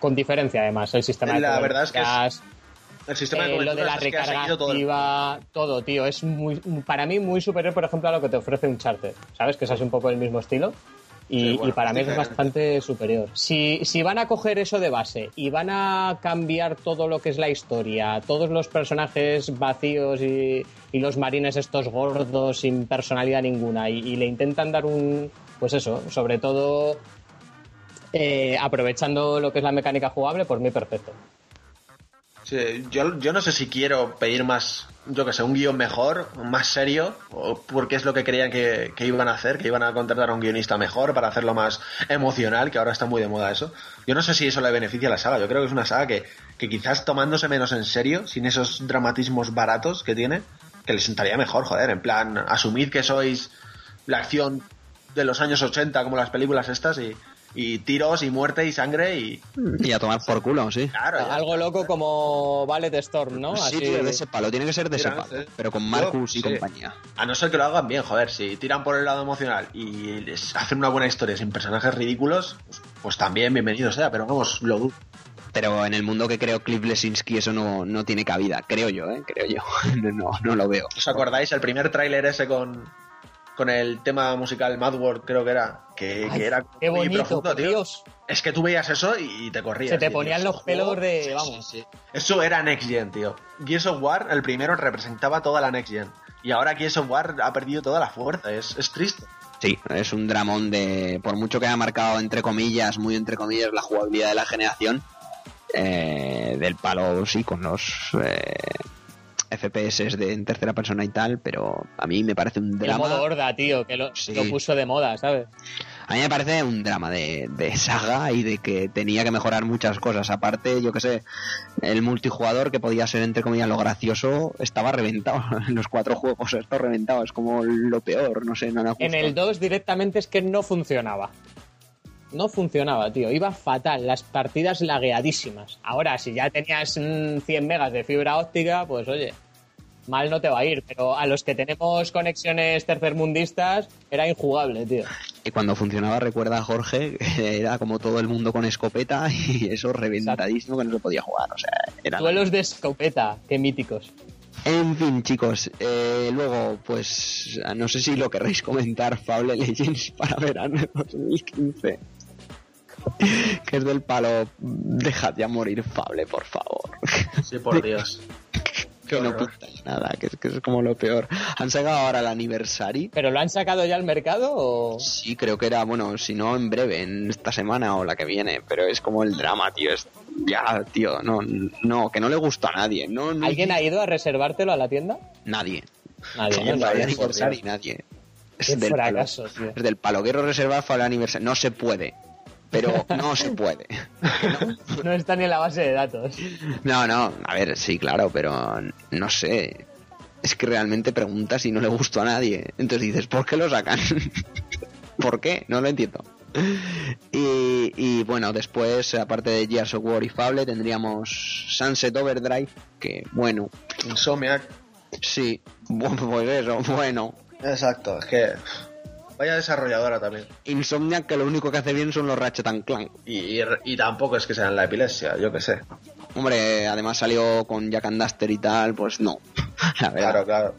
Speaker 2: con diferencia además, el sistema de
Speaker 3: La verdad es que es- El sistema de
Speaker 2: eh, lo de la recarga
Speaker 3: seguido todo
Speaker 2: activa, todo, tío. Es muy, para mí muy superior, por ejemplo, a lo que te ofrece un charter. ¿Sabes? Que es así un poco el mismo estilo. Y,
Speaker 3: Sí, bueno,
Speaker 2: y para mí es bastante superior. Si, si van a coger eso de base y van a cambiar todo lo que es la historia, todos los personajes vacíos y, y los marines estos gordos sin personalidad ninguna, y, y le intentan dar un. Pues eso, sobre todo eh, aprovechando lo que es la mecánica jugable, por mí perfecto.
Speaker 3: Sí, yo, yo no sé si quiero pedir más, yo que sé, un guion mejor, más serio, o porque es lo que creían que, que iban a hacer, que iban a contratar a un guionista mejor para hacerlo más emocional, que ahora está muy de moda eso. Yo no sé si eso le beneficia a la saga, yo creo que es una saga que, que quizás tomándose menos en serio, sin esos dramatismos baratos que tiene, que le sentaría mejor, joder, en plan, asumid que sois la acción de los años 80 como las películas estas y, y tiros y muerte y sangre y...
Speaker 1: Y a tomar por culo, sí.
Speaker 3: Claro, ya
Speaker 2: Algo loco como Ballet Storm, ¿no?
Speaker 1: Sí,
Speaker 2: Así-
Speaker 1: tío, de ese palo, tiene que ser de ese palo.
Speaker 3: sí.
Speaker 1: Pero con Marcus y
Speaker 3: sí.
Speaker 1: compañía.
Speaker 3: A no ser que lo hagan bien, joder, si tiran por el lado emocional y les hacen una buena historia sin personajes ridículos, pues, pues también bienvenido sea, pero vamos, lo dudo.
Speaker 1: Pero en el mundo que creo Cliff Lesinski eso no, no tiene cabida. Creo yo, ¿eh? Creo yo. No, no lo veo.
Speaker 3: ¿Os acordáis el primer tráiler ese con, con el tema musical Mad World, creo que era? Que,
Speaker 2: Ay,
Speaker 3: que era
Speaker 2: qué
Speaker 3: muy
Speaker 2: bonito,
Speaker 3: profundo, tío.
Speaker 2: Dios.
Speaker 3: Es que tú veías eso y, y te corrías.
Speaker 2: Se te ponían los pelos de-
Speaker 3: Sí,
Speaker 2: vamos.
Speaker 3: sí, sí. Eso era Next Gen, tío. Gears of War, el primero, representaba toda la Next Gen. Y ahora Gears of War ha perdido toda la fuerza, es, es triste.
Speaker 1: Sí, es un dramón de. Por mucho que haya marcado, entre comillas, muy entre comillas, la jugabilidad de la generación, eh, del palo, sí, con los eh, FPS de en tercera persona y tal, pero a mí me parece un
Speaker 2: El
Speaker 1: drama.
Speaker 2: modo horda, tío, que lo,
Speaker 1: Sí.
Speaker 2: lo puso de moda, ¿sabes?
Speaker 1: A mí me parece un drama de, de saga y de que tenía que mejorar muchas cosas. Aparte, yo que sé, el multijugador que podía ser entre comillas lo gracioso estaba reventado. En los cuatro juegos está reventado. Es como lo peor, no sé, no me
Speaker 2: En el 2 directamente es que no funcionaba. No funcionaba, tío. Iba fatal. Las partidas lagueadísimas. Ahora, si ya tenías mm, 100 megas de fibra óptica, pues oye, mal no te va a ir. Pero a los que tenemos conexiones tercermundistas, era injugable, tío.
Speaker 1: Y cuando funcionaba, recuerda a Jorge, era como todo el mundo con escopeta y eso reventadísimo que no se podía jugar. O sea, era.
Speaker 2: Duelos de escopeta, qué míticos.
Speaker 1: En fin, chicos, eh, luego, pues, no sé si lo querréis comentar, Fable Legends para verano de 2015. Que es del palo, dejad ya morir Fable, por favor.
Speaker 3: Sí, por Dios.
Speaker 1: que no
Speaker 3: horror.
Speaker 1: pinta nada, que es, que es como lo peor. Han sacado ahora el aniversario.
Speaker 2: ¿Pero lo han sacado ya al mercado o...?
Speaker 1: Sí, creo que era, bueno, si no en breve, en esta semana o la que viene, pero es como el drama, tío. Es, ya, tío, no, no, que no le gusta a nadie. No, no
Speaker 2: ¿Alguien ha ido a reservártelo a la tienda?
Speaker 1: Nadie.
Speaker 2: Nadie, ¿no?
Speaker 1: nadie. Es
Speaker 2: Qué
Speaker 1: del palo.
Speaker 2: fracaso, tío.
Speaker 1: Es del palo. Quiero reservar Fable aniversario. No se puede. Pero no se puede.
Speaker 2: No está ni en la base de datos.
Speaker 1: No, no, a ver, sí, claro, pero no sé. Es que realmente preguntas y no le gustó a nadie. Entonces dices, ¿por qué lo sacan? ¿Por qué? No lo entiendo. Y, y bueno, después, aparte de Gears of War y Fable, tendríamos Sunset Overdrive, que bueno,
Speaker 3: Insomniac.
Speaker 1: sí, pues eso, bueno.
Speaker 3: Exacto, es que. Vaya desarrolladora también.
Speaker 1: Insomniac que lo único que hace bien son los Ratchet and Clank.
Speaker 3: Y, y, y tampoco es que sean la epilepsia, yo que sé.
Speaker 1: Hombre, además salió con Jack and Duster y tal, pues no. la verdad.
Speaker 3: Claro, claro.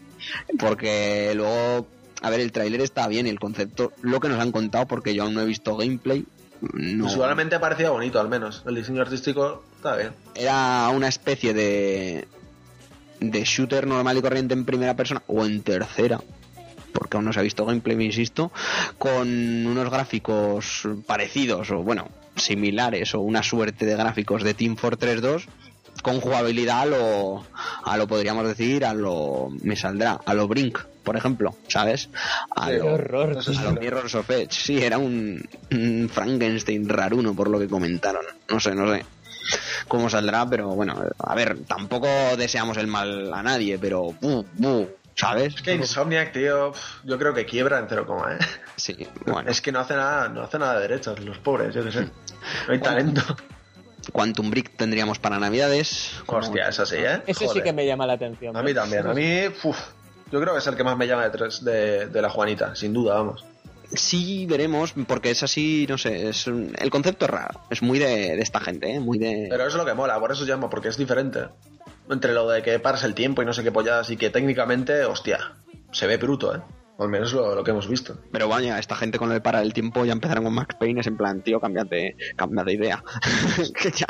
Speaker 1: Porque luego, a ver, el tráiler está bien el concepto, lo que nos han contado, porque yo aún no he visto gameplay. No,
Speaker 3: Visualmente parecía bonito, al menos. El diseño artístico está bien.
Speaker 1: era una especie de de shooter normal y corriente en primera persona o en tercera porque aún no se ha visto gameplay, me insisto, con unos gráficos parecidos o bueno, similares o una suerte de gráficos de Team Fortress 2 con jugabilidad a lo, a lo podríamos decir, a lo, me saldrá, a lo Brink, por ejemplo, ¿sabes? A
Speaker 2: Qué
Speaker 1: lo,
Speaker 2: horror.
Speaker 1: A lo Mirrors of Edge. Sí, era un, un Frankenstein raruno por lo que comentaron. No sé, no sé cómo saldrá, pero bueno, a ver, tampoco deseamos el mal a nadie, pero buh, buh, ¿sabes?
Speaker 3: Es que Insomniac, tío, yo creo que quiebra en cero coma, ¿eh?
Speaker 1: Sí, bueno.
Speaker 3: Es que no hace nada, no hace nada de derechos, los pobres, yo qué sé. No hay talento.
Speaker 1: Quantum Brick tendríamos para Navidades.
Speaker 3: Hostia, eso sí, ¿eh?
Speaker 2: Ese sí que me llama la atención.
Speaker 3: A mí también, a mí, uf, yo creo que es el que más me llama de, tres, de, de la Juanita, sin duda, vamos.
Speaker 1: Sí, veremos, porque es así, no sé, es un- el concepto es raro, es muy de, de esta gente, ¿eh? muy de...
Speaker 3: Pero es lo que mola, por eso llamo, porque es diferente. Entre lo de que paras el tiempo y no sé qué polladas y que técnicamente, hostia, se ve bruto, ¿eh? O al menos lo, lo que hemos visto.
Speaker 1: Pero vaya, esta gente con el para el tiempo ya empezaron con Max Payne, es en plan, tío, cámbiate, cambia de idea. que ya,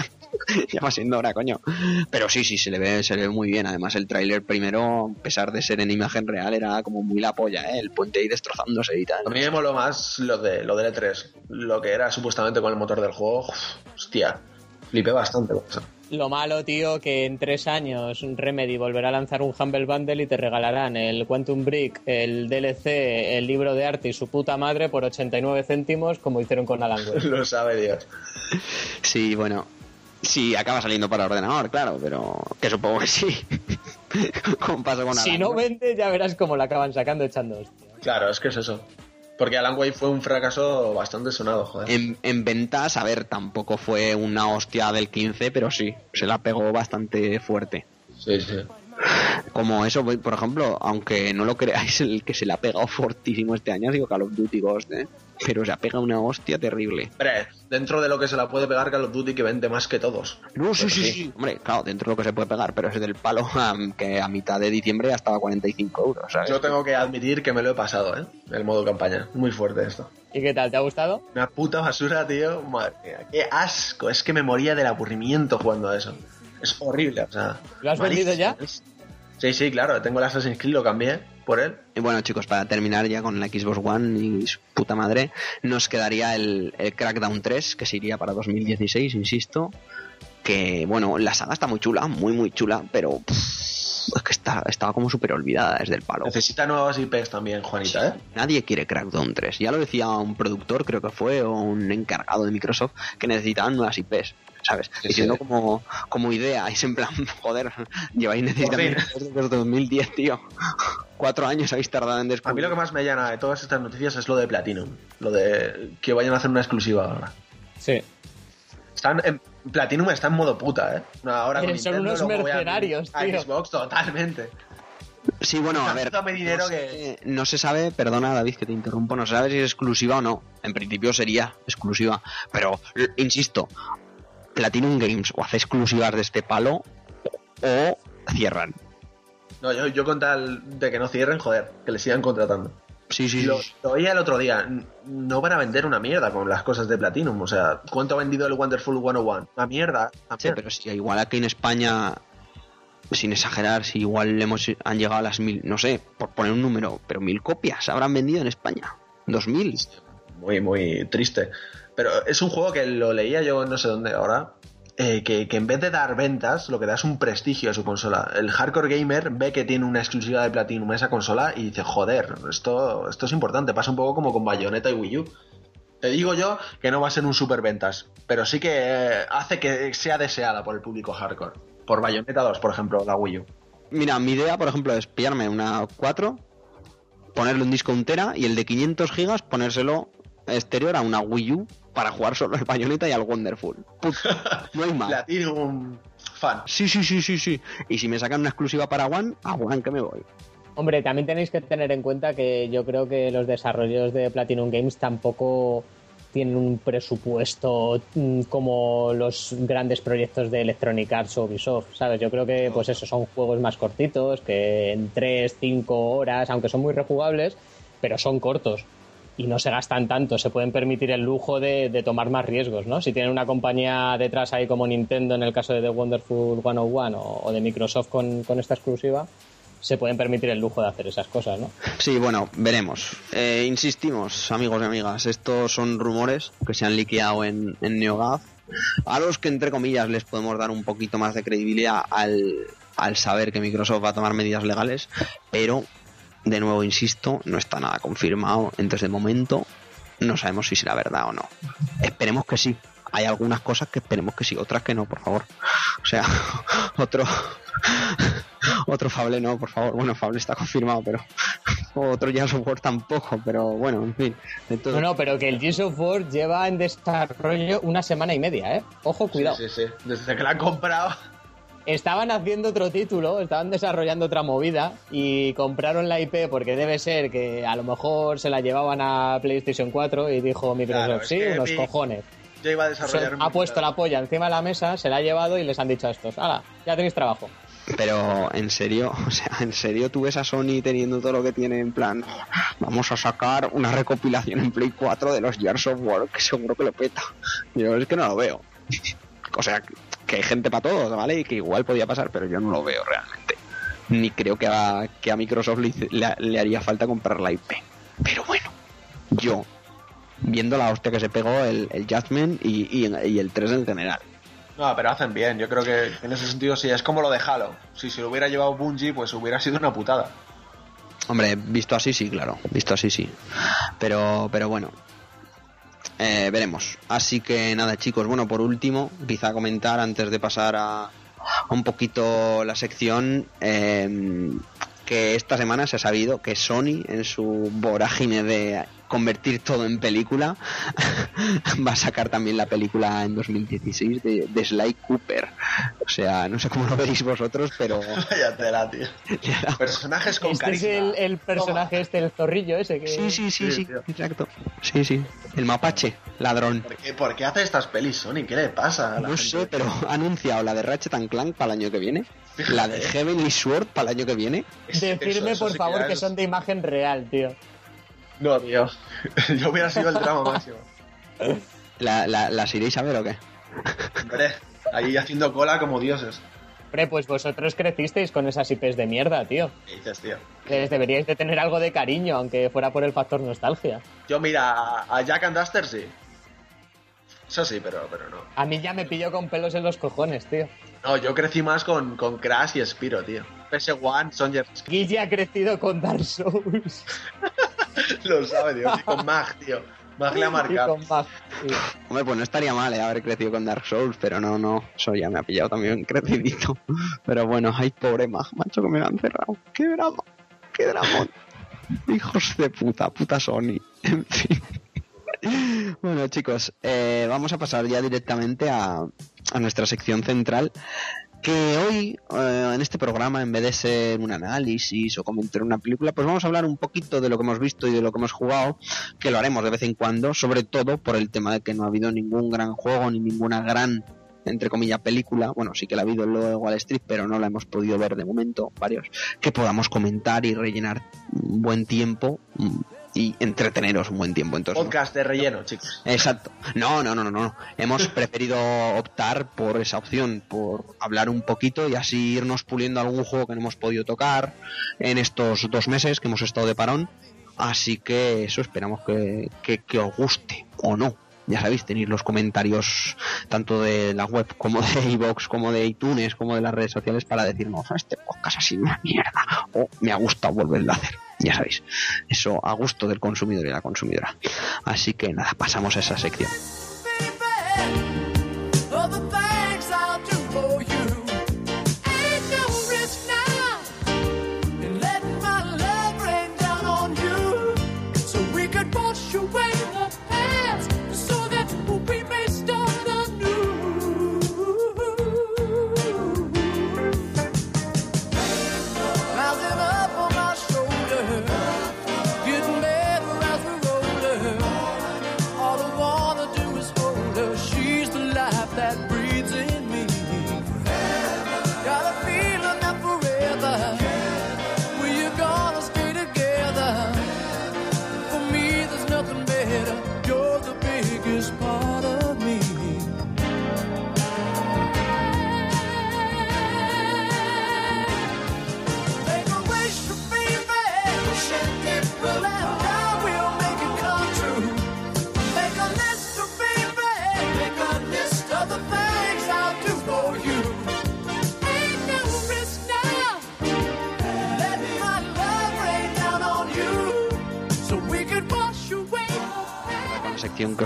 Speaker 1: ya va siendo hora, coño. Pero sí, sí, se le ve, se le ve muy bien. Además, el tráiler primero, a pesar de ser en imagen real, era como muy la polla, ¿eh? El puente ahí destrozándose y tal.
Speaker 3: A mí me moló más lo de lo del E3, lo que era supuestamente con el motor del juego, uf, hostia, flipé bastante con eso.
Speaker 2: Lo malo, tío, que en tres años Remedy volverá a lanzar un Humble Bundle y te regalarán el Quantum Brick, el DLC, el libro de arte y su puta madre por 89 céntimos, como hicieron con Alan Wake.
Speaker 3: lo sabe Dios.
Speaker 1: Sí, bueno. Sí, acaba saliendo para ordenador, claro, pero que supongo que sí. Como pasa con
Speaker 2: Si
Speaker 1: Alan
Speaker 2: no
Speaker 1: Wake.
Speaker 2: vende, ya verás cómo la acaban sacando echando hostia.
Speaker 3: Claro, es que es eso. Porque Alan Wake fue un fracaso bastante sonado, joder.
Speaker 1: En, en ventas, a ver, tampoco fue una hostia del 15, pero sí, se la pegó bastante fuerte.
Speaker 3: Sí, sí.
Speaker 1: Como eso, por ejemplo, aunque no lo creáis, el que se le ha pegado fortísimo este año ha sido Call of Duty Ghost, ¿eh? Pero se ha pegado una hostia terrible.
Speaker 3: Hombre, dentro de lo que se la puede pegar Call of Duty que vende más que todos.
Speaker 1: No, sí, sí,
Speaker 3: sí.
Speaker 1: sí. Hombre, claro, dentro de lo que se puede pegar, pero es del palo am, que a mitad de diciembre ya estaba a 45 euros, ¿sabes?
Speaker 3: Yo tengo que admitir que me lo he pasado, ¿eh? El modo campaña. Muy fuerte esto.
Speaker 2: ¿Y qué tal? ¿Te ha gustado?
Speaker 3: Una puta basura, tío. Madre mía, qué asco. Es que me moría del aburrimiento jugando a eso. Es horrible, o sea.
Speaker 2: ¿Lo has vendido ya?
Speaker 3: Sí, sí, claro. Tengo el Assassin's Creed, lo cambié por él.
Speaker 1: Y bueno, chicos, para terminar ya con la Xbox One y su puta madre, nos quedaría el, el Crackdown 3, que se iría para 2016, insisto. Que, bueno, la saga está muy chula, muy, muy chula, pero pff, es que está, estaba como súper olvidada desde el palo.
Speaker 3: Necesita nuevas IPs también, Juanita, ¿eh?
Speaker 1: Nadie quiere Crackdown 3. Ya lo decía un productor, creo que fue, o un encargado de Microsoft, que necesitaban nuevas IPs. ¿Sabes?
Speaker 3: Sí,
Speaker 1: Diciendo
Speaker 3: sí.
Speaker 1: como, como idea. Es en plan, joder, lleváis necesitando
Speaker 3: Por
Speaker 1: desde 2010, tío. Cuatro años habéis tardado en
Speaker 3: A mí
Speaker 1: descubrir.
Speaker 3: lo que más me llena de todas estas noticias es lo de Platinum. Lo de que vayan a hacer una exclusiva ahora.
Speaker 2: Sí.
Speaker 3: Están en, Platinum está en modo puta, ¿eh? Ahora con
Speaker 2: son
Speaker 3: Nintendo,
Speaker 2: unos
Speaker 3: a-
Speaker 2: mercenarios,
Speaker 3: a
Speaker 2: tío.
Speaker 3: Xbox totalmente.
Speaker 1: Sí, bueno, a ver.
Speaker 3: Dinero
Speaker 1: no, sé, no se sabe, perdona David que te interrumpo, no se sabe si es exclusiva o no. En principio sería exclusiva. Pero, insisto, Platinum Games o hace exclusivas de este palo o cierran.
Speaker 3: No, yo, yo con tal de que no cierren, joder, que le sigan contratando.
Speaker 1: Sí, sí,
Speaker 3: Lo,
Speaker 1: sí.
Speaker 3: lo oía el otro día, no van a vender una mierda con las cosas de Platinum. O sea, ¿cuánto ha vendido el Wonderful 101? Una mierda. una
Speaker 1: Sí,
Speaker 3: mierda.
Speaker 1: pero si igual aquí en España, sin exagerar, si igual hemos, han llegado a las mil, no sé, por poner un número, pero mil copias habrán vendido en España. Dos mil.
Speaker 3: Muy, muy triste. Pero es un juego que lo leía yo no sé dónde ahora. eh, que, que en vez de dar ventas, lo que da es un prestigio a su consola. El hardcore gamer ve que tiene una exclusiva de Platinum esa consola y dice, joder, esto, esto es importante. Pasa un poco como con Bayonetta y Wii U. Te digo yo que no va a ser un super ventas, pero sí que eh, hace que sea deseada por el público hardcore. Por Bayonetta 2, por ejemplo, la Wii U.
Speaker 1: Mira, mi idea, por ejemplo, es pillarme una 4, ponerle un disco entera y el de 500 gigas ponérselo exterior a una Wii U para jugar solo al Bayonetta y al Wonderful. Put, no hay más.
Speaker 3: Platinum fan.
Speaker 1: Sí, sí, sí, sí, sí. Y si me sacan una exclusiva para One, a One que me voy.
Speaker 2: Hombre, también tenéis que tener en cuenta que yo creo que los desarrollos de Platinum Games tampoco tienen un presupuesto mm, como los grandes proyectos de Electronic Arts o Ubisoft, ¿sabes? Yo creo que pues eso son juegos más cortitos, que en 3, 5 horas, aunque son muy rejugables, pero son cortos y no se gastan tanto, se pueden permitir el lujo de, tomar más riesgos, ¿no? Si tienen una compañía detrás ahí como Nintendo en el caso de The Wonderful 101 o, o de Microsoft con, esta exclusiva, se pueden permitir el lujo de hacer esas cosas, ¿no?
Speaker 1: Sí, bueno, veremos. Eh, insistimos, amigos y amigas, estos son rumores que se han liqueado en, en a los que entre comillas les podemos dar un poquito más de credibilidad al, al saber que Microsoft va a tomar medidas legales, pero de nuevo insisto, no está nada confirmado, entonces de momento no sabemos si será verdad o no. Esperemos que sí. Hay algunas cosas que esperemos que sí, otras que no, por favor. O sea, otro otro Fable no, por favor. Bueno, Fable está confirmado, pero otro Gears of War tampoco, pero bueno, en fin. Entonces,
Speaker 2: No, no, pero que el Gears of War lleva en desarrollo una semana y media, ¿eh? Ojo, cuidado.
Speaker 3: Sí, sí, sí. Desde que la han comprado.
Speaker 2: Estaban haciendo otro título, estaban desarrollando otra movida y compraron la IP porque debe ser que a lo mejor se la llevaban a PlayStation 4 y dijo Microsoft,
Speaker 3: Claro,
Speaker 2: sí, unos
Speaker 3: vi-
Speaker 2: cojones.
Speaker 3: Yo iba a
Speaker 2: Se
Speaker 3: desarrollar un
Speaker 2: ha puesto la polla encima de la mesa, se la ha llevado y les han dicho a estos, ¡hala! Ya tenéis trabajo.
Speaker 1: Pero en serio, o sea, en serio tú ves a Sony teniendo todo lo que tiene en plan, vamos a sacar una recopilación en Play 4 de los Gears of War, que seguro que lo peta. Yo es que no lo veo. O sea, que hay gente para todos, ¿vale? Y que igual podía pasar, pero yo no lo veo realmente. Ni creo que a, que a Microsoft le, le haría falta comprar la IP. Pero bueno, yo, viendo la hostia que se pegó el, el Judgment y, y, y el 3 en general.
Speaker 3: No, pero hacen bien. Yo creo que en ese sentido sí, es como lo de Halo. Si se lo hubiera llevado Bungie, pues hubiera sido una putada.
Speaker 1: Hombre, visto así sí, claro. Visto así sí. Pero, pero bueno. Eh, veremos. Así que nada, chicos. Bueno, por último, quizá comentar antes de pasar a, un poquito la sección. eh, que esta semana se ha sabido que Sony, en su vorágine de convertir todo en película, va a sacar también la película en 2016 de, de Sly Cooper. O sea, no sé cómo lo veis vosotros, pero
Speaker 3: Vaya tela, tío. Personajes con
Speaker 2: Este es
Speaker 3: carisma.
Speaker 2: el, el personaje este, el zorrillo ese que...
Speaker 1: Sí, sí, sí,
Speaker 3: Sí,
Speaker 1: exacto. Sí, sí. El mapache, ladrón.
Speaker 3: ¿Por qué, por qué hace estas pelis, Sony? ¿Qué le pasa a la
Speaker 1: No
Speaker 3: gente?
Speaker 1: sé, pero ha anunciado la de Ratchet and Clank para el año que viene,
Speaker 3: Fíjate,
Speaker 1: la de. Heavenly Sword para el año que viene.
Speaker 3: Es-
Speaker 2: Decirme,
Speaker 3: eso- eso
Speaker 2: por
Speaker 3: sí
Speaker 2: favor,
Speaker 3: ya
Speaker 2: que
Speaker 3: es-
Speaker 2: son de imagen real, tío.
Speaker 3: No, tío. Yo hubiera sido el drama máximo.
Speaker 1: ¿La, la, ¿Las iréis a ver o qué?
Speaker 3: Hombre, ahí haciendo cola como dioses.
Speaker 2: Hombre, pues vosotros crecisteis con esas IPs de mierda, tío.
Speaker 3: ¿Qué dices, tío?
Speaker 2: Les deberíais de tener algo de cariño, aunque fuera por el factor nostalgia.
Speaker 3: Yo, mira, a, Jack and Duster sí. Eso sí, pero, pero no.
Speaker 2: A mí ya me pilló con pelos en los cojones, tío.
Speaker 3: No, yo crecí más con, con Crash y Spiro, tío. PS1, Sonja
Speaker 2: Guille ha crecido con Dark Souls.
Speaker 3: lo sabe, tío. Y con Mag, tío. Mag le ha
Speaker 2: y
Speaker 3: marcado.
Speaker 2: con Mag.
Speaker 1: Hombre, pues no estaría mal eh, haber crecido con Dark Souls, pero no, no. Eso ya me ha pillado también crecidito. Pero bueno, ay, pobre Mag, macho, que me lo han cerrado. ¡Qué drama! ¡Qué drama! Hijos de puta, puta Sony. En fin. Bueno, chicos, eh, vamos a pasar ya directamente a, a nuestra sección central. Que hoy, eh, en este programa, en vez de ser un análisis o comentar una película, pues vamos a hablar un poquito de lo que hemos visto y de lo que hemos jugado, que lo haremos de vez en cuando, sobre todo por el tema de que no ha habido ningún gran juego ni ninguna gran, entre comillas, película. Bueno, sí que la ha habido lo de Wall Street, pero no la hemos podido ver de momento, varios, que podamos comentar y rellenar un buen tiempo mm, y entreteneros un buen tiempo. Entonces,
Speaker 3: Podcast de relleno, chicos.
Speaker 1: Exacto. No, no, no, no, no. Hemos preferido optar por esa opción, por hablar un poquito y así irnos puliendo algún juego que no hemos podido tocar en estos dos meses que hemos estado de parón. Así que eso esperamos que, que, que os guste o no. Ya sabéis, tenéis los comentarios tanto de la web como de iVoox, como de iTunes, como de las redes sociales para decirnos, "Ah, este podcast ha sido una mierda o me ha gustado volverlo a hacer. Ya sabéis, eso a gusto del consumidor y la consumidora. Así que nada, pasamos a esa sección.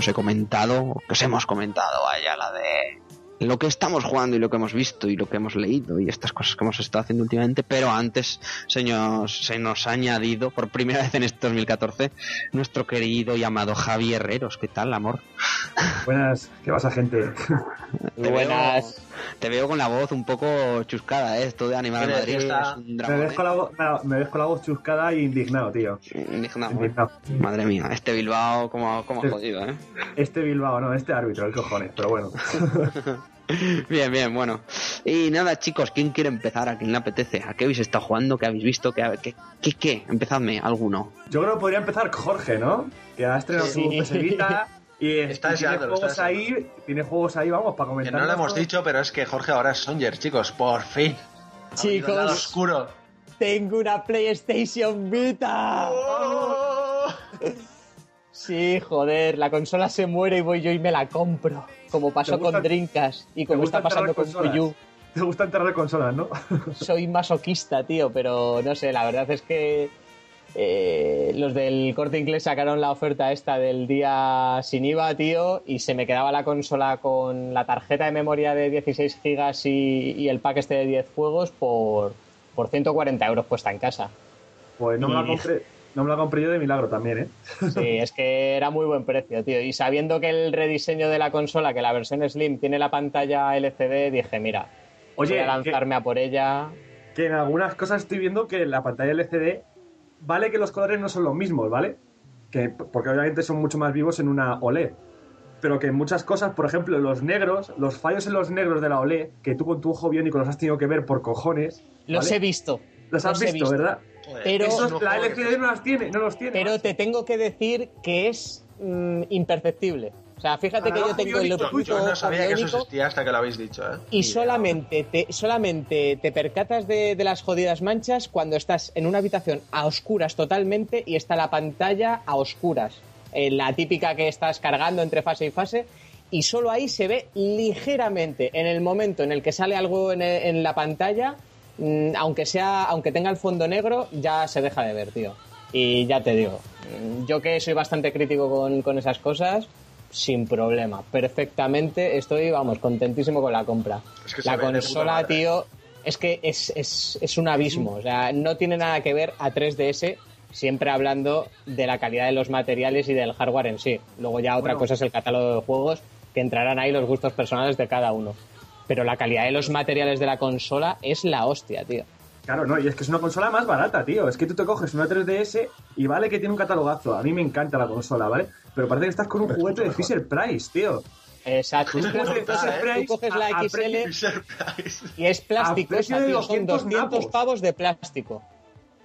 Speaker 1: Os he comentado, que os hemos comentado, vaya, la de lo que estamos jugando y lo que hemos visto y lo que hemos leído y estas cosas que hemos estado haciendo últimamente, pero antes se nos, se nos ha añadido por primera vez en este 2014 nuestro querido y amado Javi Herreros. ¿Qué tal, amor?
Speaker 9: Buenas, ¿qué pasa, gente?
Speaker 1: Te
Speaker 2: Buenas.
Speaker 1: Veo, te veo con la voz un poco chuscada, ¿eh? Esto de Animal Madrid es un
Speaker 9: Me ves, con la voz, no, me ves con la voz chuscada e indignado, tío.
Speaker 1: Indignado, ¿eh?
Speaker 9: Indignado.
Speaker 1: Madre mía, este Bilbao como, como
Speaker 9: Sí.
Speaker 1: jodido, ¿eh?
Speaker 9: Este Bilbao, no, este árbitro, el cojones, pero bueno.
Speaker 1: Bien, bien, bueno. Y nada, chicos, ¿quién quiere empezar? ¿A quién le apetece? ¿A qué habéis estado jugando? ¿Qué habéis visto? ¿Qué, qué, qué, qué? Empezadme, alguno.
Speaker 9: Yo creo que podría empezar Jorge, ¿no? Que ha estrenado su
Speaker 2: Sí.
Speaker 9: PS Vita y,
Speaker 3: Está
Speaker 9: y tiene
Speaker 3: deseándolo,
Speaker 9: juegos
Speaker 3: está
Speaker 9: ahí, tiene juegos ahí, vamos, para
Speaker 3: Que
Speaker 9: comentar.
Speaker 3: no lo hemos dicho, pero es que Jorge ahora es Songer, chicos, por fin. Lado
Speaker 2: Chicos,
Speaker 3: oscuro.
Speaker 2: tengo una PlayStation Vita. Sí, joder, la consola se muere y voy yo y me la compro. Como pasó
Speaker 9: ¿Te gusta-
Speaker 2: con Drinkas y como está pasando con
Speaker 9: consolas?
Speaker 2: Wii U.
Speaker 9: Te gusta enterrar consolas, ¿no?
Speaker 2: Soy masoquista, tío, pero no sé, la verdad es que eh, los del corte inglés sacaron la oferta esta del día sin IVA, tío, y se me quedaba la consola con la tarjeta de memoria de 16 gigas y, y el pack este de 10 juegos por, por 140 euros puesta en casa.
Speaker 9: Pues no me la compré, no me la compré yo de milagro también, ¿eh?
Speaker 2: Sí, es que era muy buen precio, tío. Y sabiendo que el rediseño de la consola, que la versión Slim tiene la pantalla LCD, dije, mira,
Speaker 9: Oye,
Speaker 2: voy a lanzarme a por ella.
Speaker 9: Que en algunas cosas estoy viendo que la pantalla LCD vale que los colores no son los mismos, ¿vale? Que, porque obviamente son mucho más vivos en una OLED. Pero que en muchas cosas, por ejemplo, los negros, los fallos en los negros de la OLED, que tú con tu ojo biónico los has tenido que ver por cojones.
Speaker 2: Los he visto.
Speaker 9: Los has
Speaker 2: he
Speaker 9: visto, ¿verdad?
Speaker 2: Pero-
Speaker 3: eso
Speaker 9: Esos,
Speaker 3: no
Speaker 9: la LCD no las tiene, no los tiene.
Speaker 2: Pero te tengo que decir que es mm, imperceptible. O sea, fíjate que yo tengo el
Speaker 3: yo no sabía que eso existía hasta que lo habéis dicho, ¿eh?
Speaker 2: y solamente te, solamente te percatas de, de las jodidas manchas cuando estás en una habitación a oscuras totalmente y está la pantalla a oscuras. Eh, la típica que estás cargando entre fase y fase y solo ahí se ve ligeramente en el momento en el que sale algo en, en la pantalla, aunque sea, aunque tenga el fondo negro, ya se deja de ver, tío. Y ya te digo, mm, yo que soy bastante crítico con, con esas cosas, sin problema, perfectamente, estoy, vamos, contentísimo con la compra.
Speaker 3: Es que se
Speaker 2: la consola, tío, es que es, es, es un abismo, o sea, no tiene nada que ver a 3DS, siempre hablando de la calidad de los materiales y del hardware en sí. Luego ya otra
Speaker 9: Bueno.
Speaker 2: cosa es el catálogo de juegos, que entrarán ahí los gustos personales de cada uno. Pero la calidad de los materiales de la consola es la hostia, tío.
Speaker 9: Claro, no, y es que es una consola más barata, tío. Es que tú te coges una 3DS y vale que tiene un catalogazo. A mí me encanta la consola, ¿vale? Pero parece que estás con un juguete de Fisher Price, tío.
Speaker 2: Exacto.
Speaker 9: Un juguete de
Speaker 3: brutal,
Speaker 9: Fisher
Speaker 3: ¿eh?
Speaker 9: Price
Speaker 2: Tú coges la XL y es plástico,
Speaker 9: A precio
Speaker 2: esa,
Speaker 9: de
Speaker 2: tío, son
Speaker 9: 200
Speaker 2: 200
Speaker 9: napos.
Speaker 2: pavos de plástico.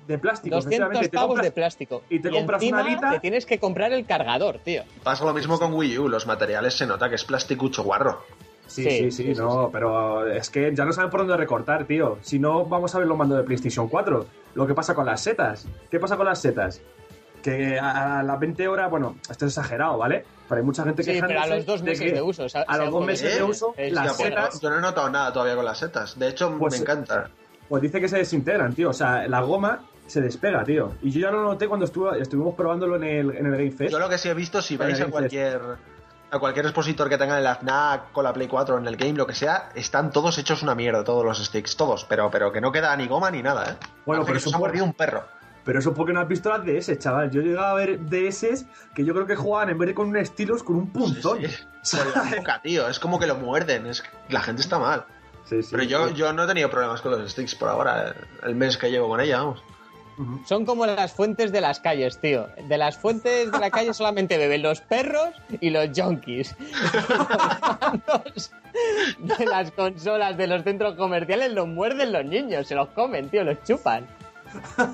Speaker 9: de plástico.
Speaker 2: 200
Speaker 9: efectivamente. Te
Speaker 2: pavos
Speaker 9: compras-
Speaker 2: de plástico.
Speaker 9: y te compras una Vita.
Speaker 2: te tienes que comprar el cargador, tío.
Speaker 3: Pasa lo mismo con Wii U, los materiales se nota que es plasticucho guarro.
Speaker 9: Sí,
Speaker 2: Sí,
Speaker 9: sí, sí,
Speaker 2: sí, sí,
Speaker 9: no, pero es que ya no saben por dónde recortar, tío. Si no, vamos a ver los mandos de PlayStation 4. Lo que pasa con las setas. ¿Qué pasa con las setas? Que a, a las 20 horas, bueno, esto es exagerado, ¿vale? Pero hay mucha gente
Speaker 2: Sí,
Speaker 9: quejándose
Speaker 2: pero a los dos
Speaker 9: de
Speaker 2: meses
Speaker 9: que
Speaker 2: de uso. o sea,
Speaker 9: a los dos meses de uso,
Speaker 2: Eh,
Speaker 9: las setas-
Speaker 3: yo no he notado nada todavía con las setas. De hecho,
Speaker 9: Pues-
Speaker 3: me encanta.
Speaker 9: Pues dice que se desintegran, tío. O sea, la goma se despega, tío. Y yo ya lo noté cuando estuve, estuvimos probándolo en el, en el Game Fest.
Speaker 3: Yo lo que sí he visto, si vais a cualquier a cualquier expositor que tenga en la FNAC, con la Play 4, en el Game, lo que sea, están todos hechos una mierda, todos los sticks, todos, pero, pero que no queda ni goma ni nada, ¿eh?
Speaker 9: Bueno,
Speaker 3: Parece
Speaker 9: pero
Speaker 3: que
Speaker 9: eso
Speaker 3: se ha
Speaker 9: por-
Speaker 3: un perro.
Speaker 9: Pero eso porque no has visto las DS, chaval. Yo he llegado a ver DS que yo creo que jugaban en vez de con un estilos con un punzón.
Speaker 3: Sí, sí. Con la boca, tío, es como que lo muerden, es que la gente está mal.
Speaker 9: Sí,
Speaker 3: Pero yo, yo no he tenido problemas con los sticks por ahora, el mes que llevo con ella, vamos.
Speaker 2: Son como las fuentes de las calles, tío. De las fuentes de la calle solamente beben los perros y los junkies. De las consolas de los centros comerciales los muerden los niños, se los comen, tío, los chupan.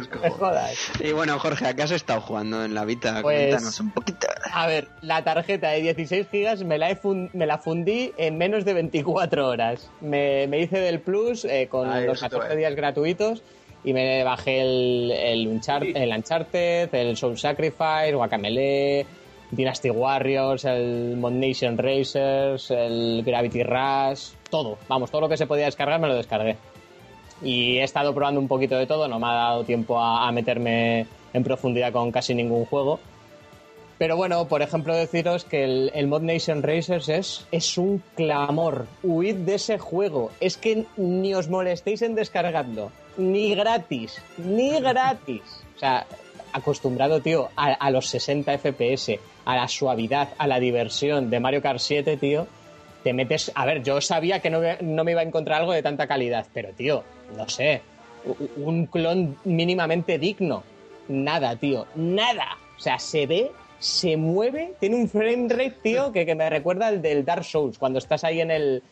Speaker 3: Es como-
Speaker 2: Me jodas.
Speaker 1: Y bueno, Jorge, ¿a qué has estado jugando en la Vita?
Speaker 2: Pues-
Speaker 1: Coméntanos un poquito.
Speaker 2: A ver, la tarjeta de 16 gigas me la, he me la fundí en menos de 24 horas. Me, me hice del Plus eh, con
Speaker 3: Ay,
Speaker 2: los
Speaker 3: eso te va a
Speaker 2: 14 días gratuitos y me bajé el, el, Unchar- el Uncharted, el Soul Sacrifice, Guacamele, Dynasty Warriors, el Mod Nation Racers, el Gravity Rush, todo. Vamos, todo lo que se podía descargar me lo descargué. Y he estado probando un poquito de todo, no me ha dado tiempo a, a meterme en profundidad con casi ningún juego. Pero bueno, por ejemplo, deciros que el, el Mod Nation Racers es, es un clamor. Huid de ese juego. Es que ni os molestéis en descargarlo. Ni gratis. Ni gratis. O sea, acostumbrado, tío, a, los 60 FPS, a la suavidad, a la diversión de Mario Kart 7, tío. Te metes. A ver, yo sabía que no, me- no me iba a encontrar algo de tanta calidad, pero, tío, no sé. Un clon mínimamente digno. Nada, tío. Nada. O sea, se ve, se mueve, tiene un frame rate, tío, que, que me recuerda al del Dark Souls, cuando estás ahí en el.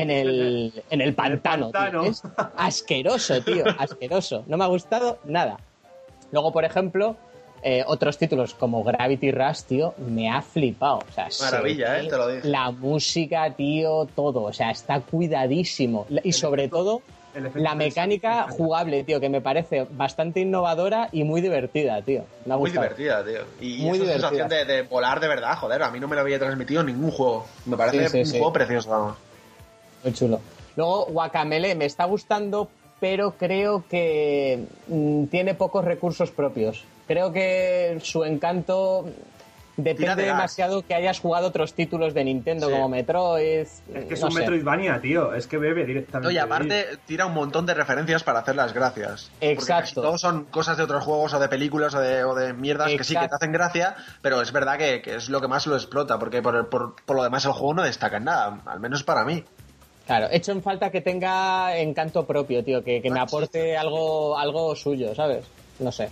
Speaker 2: En el, en el pantano. Es asqueroso, tío. Asqueroso. No me ha gustado nada. Luego, por ejemplo, eh, otros títulos como Gravity Rush, tío, me ha flipado. O sea, se
Speaker 3: Maravilla, ¿eh? Te lo dije.
Speaker 2: La música, tío, todo. O sea, está cuidadísimo. Y sobre todo, la mecánica jugable, tío, que me parece bastante innovadora y muy divertida, tío. Me ha
Speaker 3: Muy divertida, tío. Y
Speaker 2: Muy
Speaker 3: esa sensación
Speaker 2: divertida.
Speaker 3: de, de volar de verdad, joder, a mí no me lo había transmitido en ningún juego. Me parece
Speaker 2: Sí, sí,
Speaker 3: un
Speaker 2: sí.
Speaker 3: juego precioso, vamos.
Speaker 2: Muy chulo. Luego, Guacamele me está gustando, pero creo que mm, tiene pocos recursos propios. Creo que su encanto depende
Speaker 3: de gas.
Speaker 2: demasiado que hayas jugado otros títulos de Nintendo
Speaker 3: Sí.
Speaker 2: como Metroid.
Speaker 9: Es que es
Speaker 2: no
Speaker 9: un
Speaker 2: sé.
Speaker 9: Metroidvania, tío. Es que bebe directamente.
Speaker 3: No, y aparte tira un montón de referencias para hacer las gracias.
Speaker 2: Exacto.
Speaker 3: todos son cosas de otros juegos o de películas o de, o de mierdas que sí que te hacen gracia, pero es verdad que, que es lo que más lo explota, porque por, el- por, por lo demás el juego no destaca en nada, al menos para mí.
Speaker 2: Claro, hecho en falta que tenga encanto propio, tío, que, que me
Speaker 3: Ah,
Speaker 2: aporte algo, algo suyo, ¿sabes? No sé.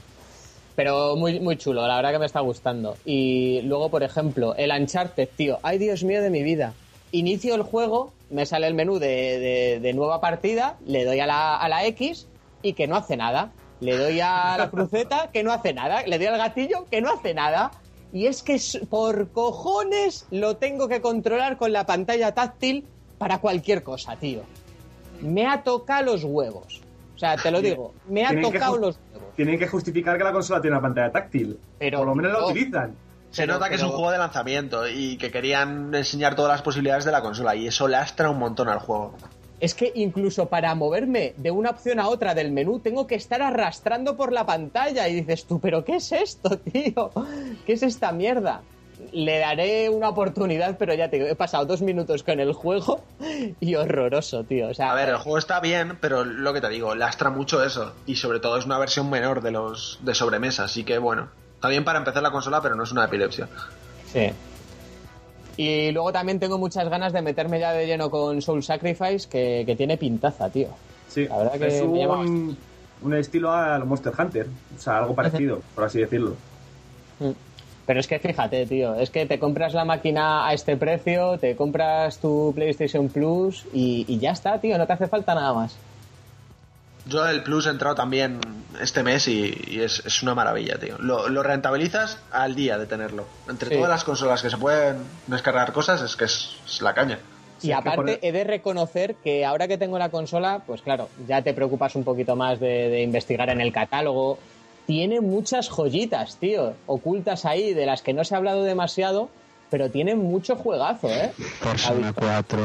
Speaker 2: Pero muy, muy chulo, la verdad que me está gustando. Y luego, por ejemplo, el Uncharted, tío. Ay, Dios mío de mi vida. Inicio el juego, me sale el menú de, de- de nueva partida, le doy a la, a la X y que no hace nada. Le doy a la cruceta, que no hace nada. Le doy al gatillo, que no hace nada. Y es que por cojones lo tengo que controlar con la pantalla táctil para cualquier cosa, tío. Me ha tocado los huevos. O sea, te lo digo, me ha tocado los huevos.
Speaker 9: Tienen que justificar que la consola tiene una pantalla táctil.
Speaker 2: Pero,
Speaker 9: Por lo menos la utilizan.
Speaker 3: Se
Speaker 2: Pero-
Speaker 3: nota que es un juego de lanzamiento y que querían enseñar todas las posibilidades de la consola y eso lastra un montón al juego.
Speaker 2: Es que incluso para moverme de una opción a otra del menú tengo que estar arrastrando por la pantalla y dices tú, pero ¿qué es esto, tío? ¿Qué es esta mierda? Le daré una oportunidad, pero ya te digo, he pasado dos minutos con el juego y horroroso, tío. O sea,
Speaker 3: A ver, el juego está bien, pero lo que te digo, lastra mucho eso. Y sobre todo es una versión menor de los de sobremesa, así que bueno. Está bien para empezar la consola, pero no es una epilepsia.
Speaker 2: Sí. Y luego también tengo muchas ganas de meterme ya de lleno con Soul Sacrifice, que, que tiene pintaza, tío.
Speaker 9: Sí,
Speaker 2: La verdad que
Speaker 9: es
Speaker 2: me
Speaker 9: un, un estilo al Monster Hunter. O sea, algo parecido, por así decirlo.
Speaker 2: Mm. Pero es que fíjate, tío, es que te compras la máquina a este precio, te compras tu PlayStation Plus y, y ya está, tío, no te hace falta nada más.
Speaker 3: Yo el Plus he entrado también este mes y, y es, es una maravilla, tío. Lo, lo rentabilizas al día de tenerlo. Entre
Speaker 2: Sí.
Speaker 3: todas las consolas que se pueden descargar cosas, es que es, es la caña.
Speaker 2: y aparte he de reconocer que ahora que tengo la consola, pues claro, ya te preocupas un poquito más de, de investigar en el catálogo. Tiene muchas joyitas, tío, ocultas ahí, de las que no se ha hablado demasiado, pero tiene mucho juegazo, ¿eh?
Speaker 1: Persona 4.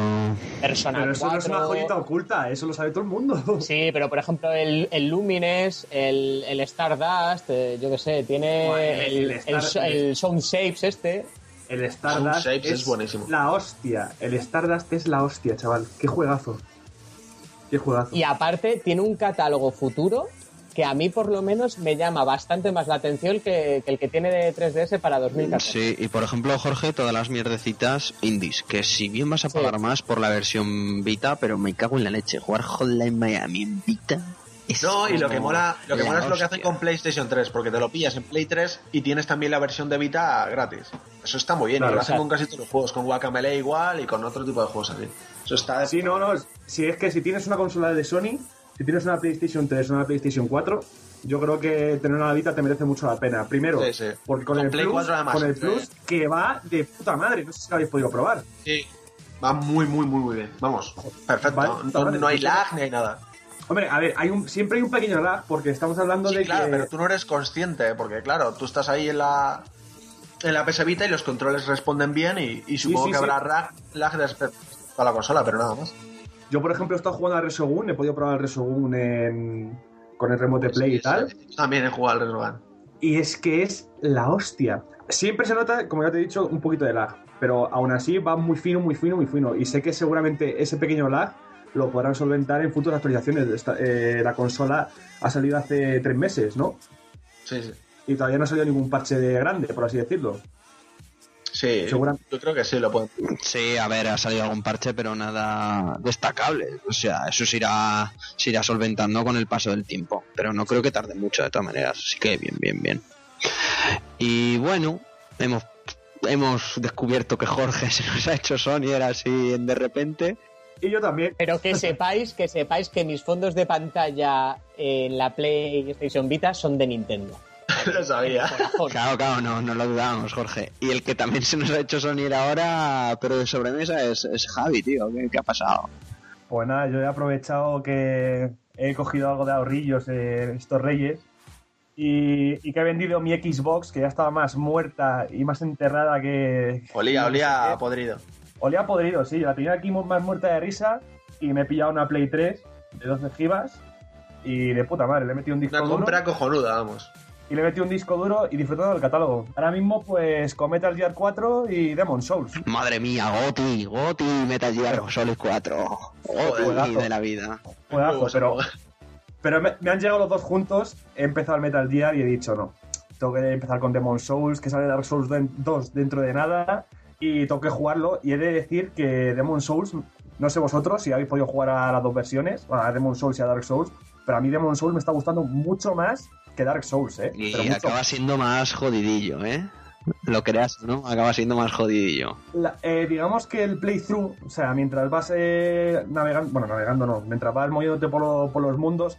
Speaker 2: Persona
Speaker 9: Pero eso no es una
Speaker 2: 4.
Speaker 9: joyita oculta, eso lo sabe todo el mundo.
Speaker 2: Sí, pero por ejemplo el, el Lumines, el, el Stardust, eh, yo qué sé, tiene
Speaker 9: el-
Speaker 2: el,
Speaker 9: el
Speaker 2: el,
Speaker 9: Star-
Speaker 2: el Sound Shapes este.
Speaker 9: El Stardust es,
Speaker 3: es buenísimo.
Speaker 9: la hostia. El Stardust es la hostia, chaval. Qué juegazo. Qué juegazo.
Speaker 2: Y aparte tiene un catálogo futuro que a mí por lo menos me llama bastante más la atención que, que el que tiene de 3DS para 2014.
Speaker 1: Sí, y por ejemplo, Jorge, todas las mierdecitas indies, que si bien vas a
Speaker 2: Sí.
Speaker 1: pagar más por la versión Vita, pero me cago en la leche, jugar Hotline Miami en Vita. es
Speaker 3: No, y lo que mola, lo que
Speaker 1: la
Speaker 3: mola es lo que hacen con PlayStation 3, porque te lo pillas en Play 3 y tienes también la versión de Vita gratis. Eso está muy bien,
Speaker 9: Claro,
Speaker 3: y lo hacen con casi todos los juegos, con Guacamele igual y con otro tipo de juegos así. Eso está
Speaker 9: Sí, no, no. Si es que si tienes una consola de Sony, si tienes una PlayStation 3 o una PlayStation 4, yo creo que tener una Vita te merece mucho la pena. Primero,
Speaker 3: Sí, sí.
Speaker 9: porque con,
Speaker 3: Con
Speaker 9: el
Speaker 3: Play
Speaker 9: Plus,
Speaker 3: 4 además,
Speaker 9: con el
Speaker 3: sí.
Speaker 9: Plus que va de puta madre. No sé si lo habéis podido probar.
Speaker 3: Sí. Va muy, muy, muy, muy bien. Vamos, perfecto.
Speaker 9: Vale,
Speaker 3: no, no hay lag ni hay nada.
Speaker 9: Hombre, a ver, hay un, siempre hay un pequeño lag porque estamos hablando de
Speaker 3: claro,
Speaker 9: que...
Speaker 3: pero tú no eres consciente, porque claro, tú estás ahí en la en la PS Vita y los controles responden bien y, y supongo que habrá lag, lag respecto a la consola, pero nada más.
Speaker 9: Yo, por ejemplo, he estado jugando al Resogun, he podido probar el Resogun en... con el Remote Play y tal.
Speaker 3: sí. También he jugado al Resogun.
Speaker 9: y es que es la hostia. Siempre se nota, como ya te he dicho, un poquito de lag, pero aún así va muy fino, muy fino, muy fino. Y sé que seguramente ese pequeño lag lo podrán solventar en futuras actualizaciones. Esta- eh, la consola ha salido hace tres meses, ¿no?
Speaker 3: Sí, sí.
Speaker 9: Y todavía no ha salido ningún parche de grande, por así decirlo.
Speaker 3: Sí,
Speaker 9: Segura-
Speaker 3: yo creo que sí lo pueden.
Speaker 1: Sí, a ver, ha salido algún parche, pero nada destacable. O sea, eso se irá, se irá solventando con el paso del tiempo. Pero no creo que tarde mucho, de todas maneras. Así que bien, bien, bien. Y bueno, hemos, hemos descubierto que Jorge se nos ha hecho Sonier así en de repente.
Speaker 9: Y yo también.
Speaker 2: Pero que sepáis, que sepáis que mis fondos de pantalla en la PlayStation Vita son de Nintendo.
Speaker 3: lo sabía.
Speaker 1: Claro, claro, no, no lo dudábamos, Jorge. Y el que también se nos ha hecho Sonier ahora, pero de sobremesa, es, es Javi, tío. ¿Qué, qué ha pasado?
Speaker 9: Pues nada, yo he aprovechado que he cogido algo de ahorrillos eh, estos reyes y, y que he vendido mi Xbox, que ya estaba más muerta y más enterrada que...
Speaker 3: Olía, olía a podrido.
Speaker 9: Olía podrido, sí. La tenía aquí más muerta de risa y me he pillado una Play 3 de 12 gibas y de puta madre, le he metido un disco
Speaker 3: Una
Speaker 9: duro
Speaker 3: compra cojonuda, vamos.
Speaker 9: Y le metido un disco duro y disfrutando del catálogo. Ahora mismo pues con Metal Gear 4 y Demon Souls.
Speaker 1: Madre mía, Goti, Goti, Metal Gear Solid 4. Goti
Speaker 9: Juegazo.
Speaker 1: de la vida.
Speaker 9: Juegazo, pero, pero me, me han llegado los dos juntos, he empezado el Metal Gear y he dicho no. Tengo que empezar con Demon Souls, que sale Dark Souls 2 dentro de nada, y tengo que jugarlo. Y he de decir que Demon Souls, no sé vosotros si habéis podido jugar a las dos versiones, a Demon Souls y a Dark Souls, pero a mí Demon Souls me está gustando mucho más que Dark Souls, ¿eh?
Speaker 1: Y
Speaker 9: Pero mucho.
Speaker 1: acaba siendo más jodidillo, ¿eh? Lo creas, ¿no? Acaba siendo más jodidillo.
Speaker 9: La- eh, digamos que el playthrough, o sea, mientras vas eh, navegando, bueno, navegando no, mientras vas moviéndote por, lo- por los mundos,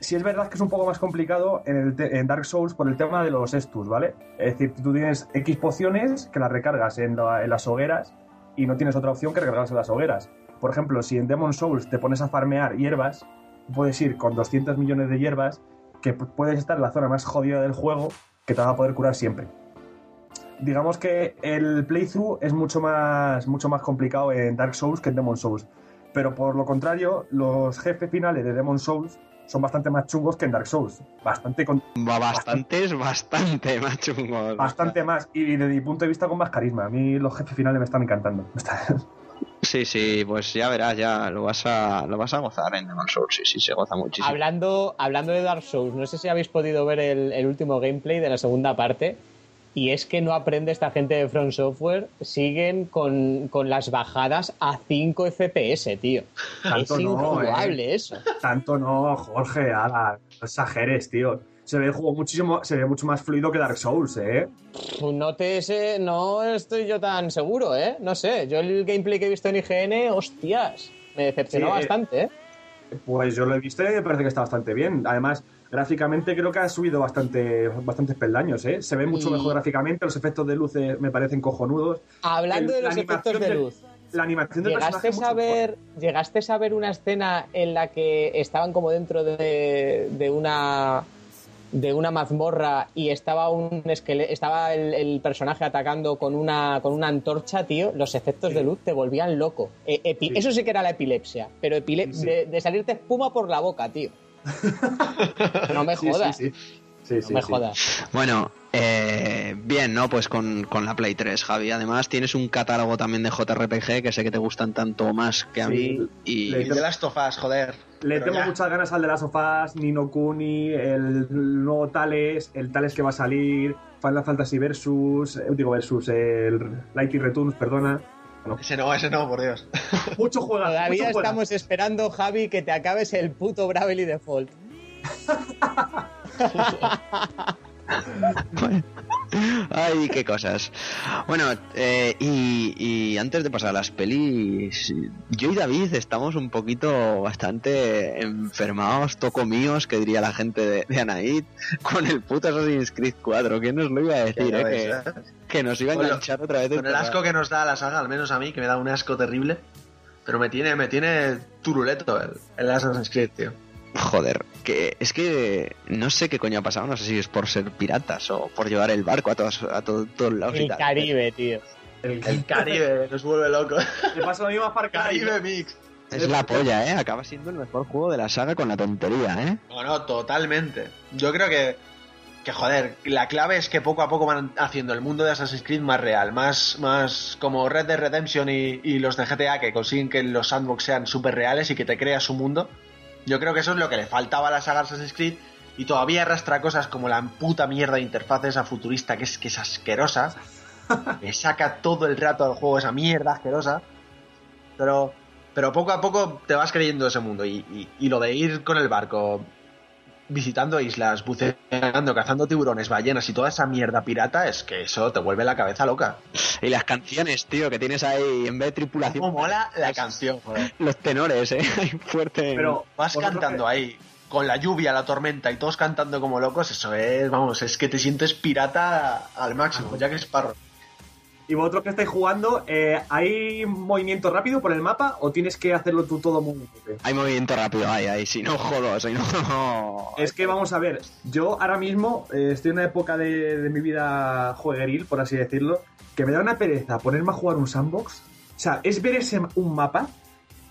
Speaker 9: sí es verdad que es un poco más complicado en, el te- en Dark Souls por el tema de los estus, ¿vale? Es decir, tú tienes X pociones que las recargas en, la- en las hogueras y no tienes otra opción que recargarlas en las hogueras. Por ejemplo, si en Demon Souls te pones a farmear hierbas, puedes ir con 200 millones de hierbas que puedes estar en la zona más jodida del juego que te va a poder curar siempre digamos que el playthrough es mucho más, mucho más complicado en Dark Souls que en Demon Souls. Pero por lo contrario, los jefes finales de Demon Souls son bastante más chungos que en Dark Souls. Bastante, con-
Speaker 1: Va bastante, es bastante más chungo.
Speaker 9: bastante más. Y desde mi punto de vista con más carisma. A mí los jefes finales me están encantando.
Speaker 1: Sí, sí, pues ya verás, ya lo vas a, lo vas a gozar en Demon Souls. Sí, sí, se goza muchísimo.
Speaker 2: Hablando, hablando de Dark Souls, no sé si habéis podido ver el, el último gameplay de la segunda parte. Y es que no aprende esta gente de Front Software. Siguen con, con las bajadas a 5 FPS, tío.
Speaker 9: Tanto
Speaker 2: es
Speaker 9: no, eh.
Speaker 2: eso.
Speaker 9: Tanto no, Jorge, ala, no exageres, tío. Se ve el juego muchísimo, se ve mucho más fluido que Dark Souls, ¿eh?
Speaker 2: No te sé, no estoy yo tan seguro, ¿eh? No sé, yo el gameplay que he visto en IGN, hostias, me decepcionó
Speaker 9: Sí, eh,
Speaker 2: bastante, ¿eh?
Speaker 9: Pues yo lo he visto y me parece que está bastante bien. Además, gráficamente creo que ha subido bastante, bastantes peldaños, ¿eh? Se ve mucho
Speaker 2: Y-
Speaker 9: mejor gráficamente, los efectos de luces me parecen cojonudos.
Speaker 2: Hablando
Speaker 9: El-
Speaker 2: de los efectos de luz.
Speaker 9: La animación del
Speaker 2: ¿Llegaste
Speaker 9: personaje
Speaker 2: a, ver, ¿Llegaste a ver una escena en la que estaban como dentro de, de una de una mazmorra y estaba un esquele- estaba el, el personaje atacando con una con una antorcha, tío, los efectos de luz te volvían loco. Epi-
Speaker 9: Sí.
Speaker 2: Eso sí que era la epilepsia, pero epile-
Speaker 9: Sí.
Speaker 2: De, de salirte espuma por la boca, tío. No me
Speaker 9: Sí, sí,
Speaker 2: jodas.
Speaker 9: sí. Sí,
Speaker 2: No
Speaker 9: sí,
Speaker 2: me
Speaker 9: sí.
Speaker 2: jodas.
Speaker 1: Bueno, eh, bien, ¿no? Pues con, con la Play 3, Javi. Además, tienes un catálogo también de JRPG que sé que te gustan tanto más que a
Speaker 9: Sí,
Speaker 1: mí. Y
Speaker 9: le-
Speaker 3: Y de las tofas, joder.
Speaker 9: Le tengo
Speaker 3: ya.
Speaker 9: muchas ganas al de las sofás, Nino Kuni, el nuevo Tales, el Tales que va a salir, Final Fantasy Versus, eh, digo Versus, el Lighty Returns, perdona. No.
Speaker 3: Ese no, ese no, por Dios.
Speaker 9: Mucho juega.
Speaker 2: Todavía
Speaker 9: mucho juega.
Speaker 2: estamos esperando, Javi, que te acabes el puto Bravely Default.
Speaker 1: Ay, qué cosas. Bueno, eh, y, y antes de pasar a las pelis, yo y David estamos un poquito bastante enfermados, tocomíos, que diría la gente de, de Anaid, con el puto Assassin's Creed 4. ¿Quién nos lo iba a decir, eh?
Speaker 3: ves,
Speaker 1: Que,
Speaker 3: ¿eh?
Speaker 1: que nos iba a enganchar otra vez.
Speaker 3: Con el asco que nos da la saga, al menos a mí, que me da un asco terrible. Pero me tiene, me tiene turuleto el, el Assassin's Creed, tío.
Speaker 1: Joder, que es que no sé qué coño ha pasado, no sé si es por ser piratas o por llevar el barco a todos, a to- todos lados y
Speaker 2: El
Speaker 1: tal.
Speaker 2: Caribe, tío.
Speaker 9: El,
Speaker 3: El Caribe nos vuelve loco.
Speaker 9: Le pasa lo mismo a Far Cry.
Speaker 3: Caribe Mix.
Speaker 1: Es la polla, ¿eh? Acaba siendo el mejor juego de la saga con la tontería, ¿eh?
Speaker 3: No, no, totalmente. Yo creo que que joder, la clave es que poco a poco van haciendo el mundo de Assassin's Creed más real, más, más como Red Dead Redemption y, y los de GTA que consiguen que los sandbox sean súper reales y que te creas un mundo. Yo creo que eso es lo que le faltaba a la saga Assassin's Creed y todavía arrastra cosas como la puta mierda de interfaz esa futurista que es, que es asquerosa. Me saca todo el rato del juego esa mierda asquerosa. Pero, pero poco a poco te vas creyendo ese mundo y, y- y lo de ir con el barco visitando islas, buceando, cazando tiburones, ballenas y toda esa mierda pirata, es que eso te vuelve la cabeza loca.
Speaker 1: Y las canciones, tío, que tienes ahí en vez de tripulación.
Speaker 3: ¿Cómo mola la canción, joder?
Speaker 1: Los tenores, eh. Fuerte.
Speaker 9: Pero
Speaker 3: Vas cantando
Speaker 9: que-
Speaker 3: ahí, con la lluvia, la tormenta y todos cantando como locos, eso es, vamos, es que te sientes pirata al máximo, ya que es parro.
Speaker 9: Y vosotros que estáis jugando, eh, ¿hay movimiento rápido por el mapa o tienes que hacerlo tú todo muy rápido?
Speaker 1: Hay movimiento rápido ahí, ahí. Si no, jodo, si no.
Speaker 9: Es que vamos a ver, yo ahora mismo eh, estoy en una época de, de mi vida juegueril, por así decirlo, que me da una pereza ponerme a jugar un sandbox. O sea, es ver ese un mapa,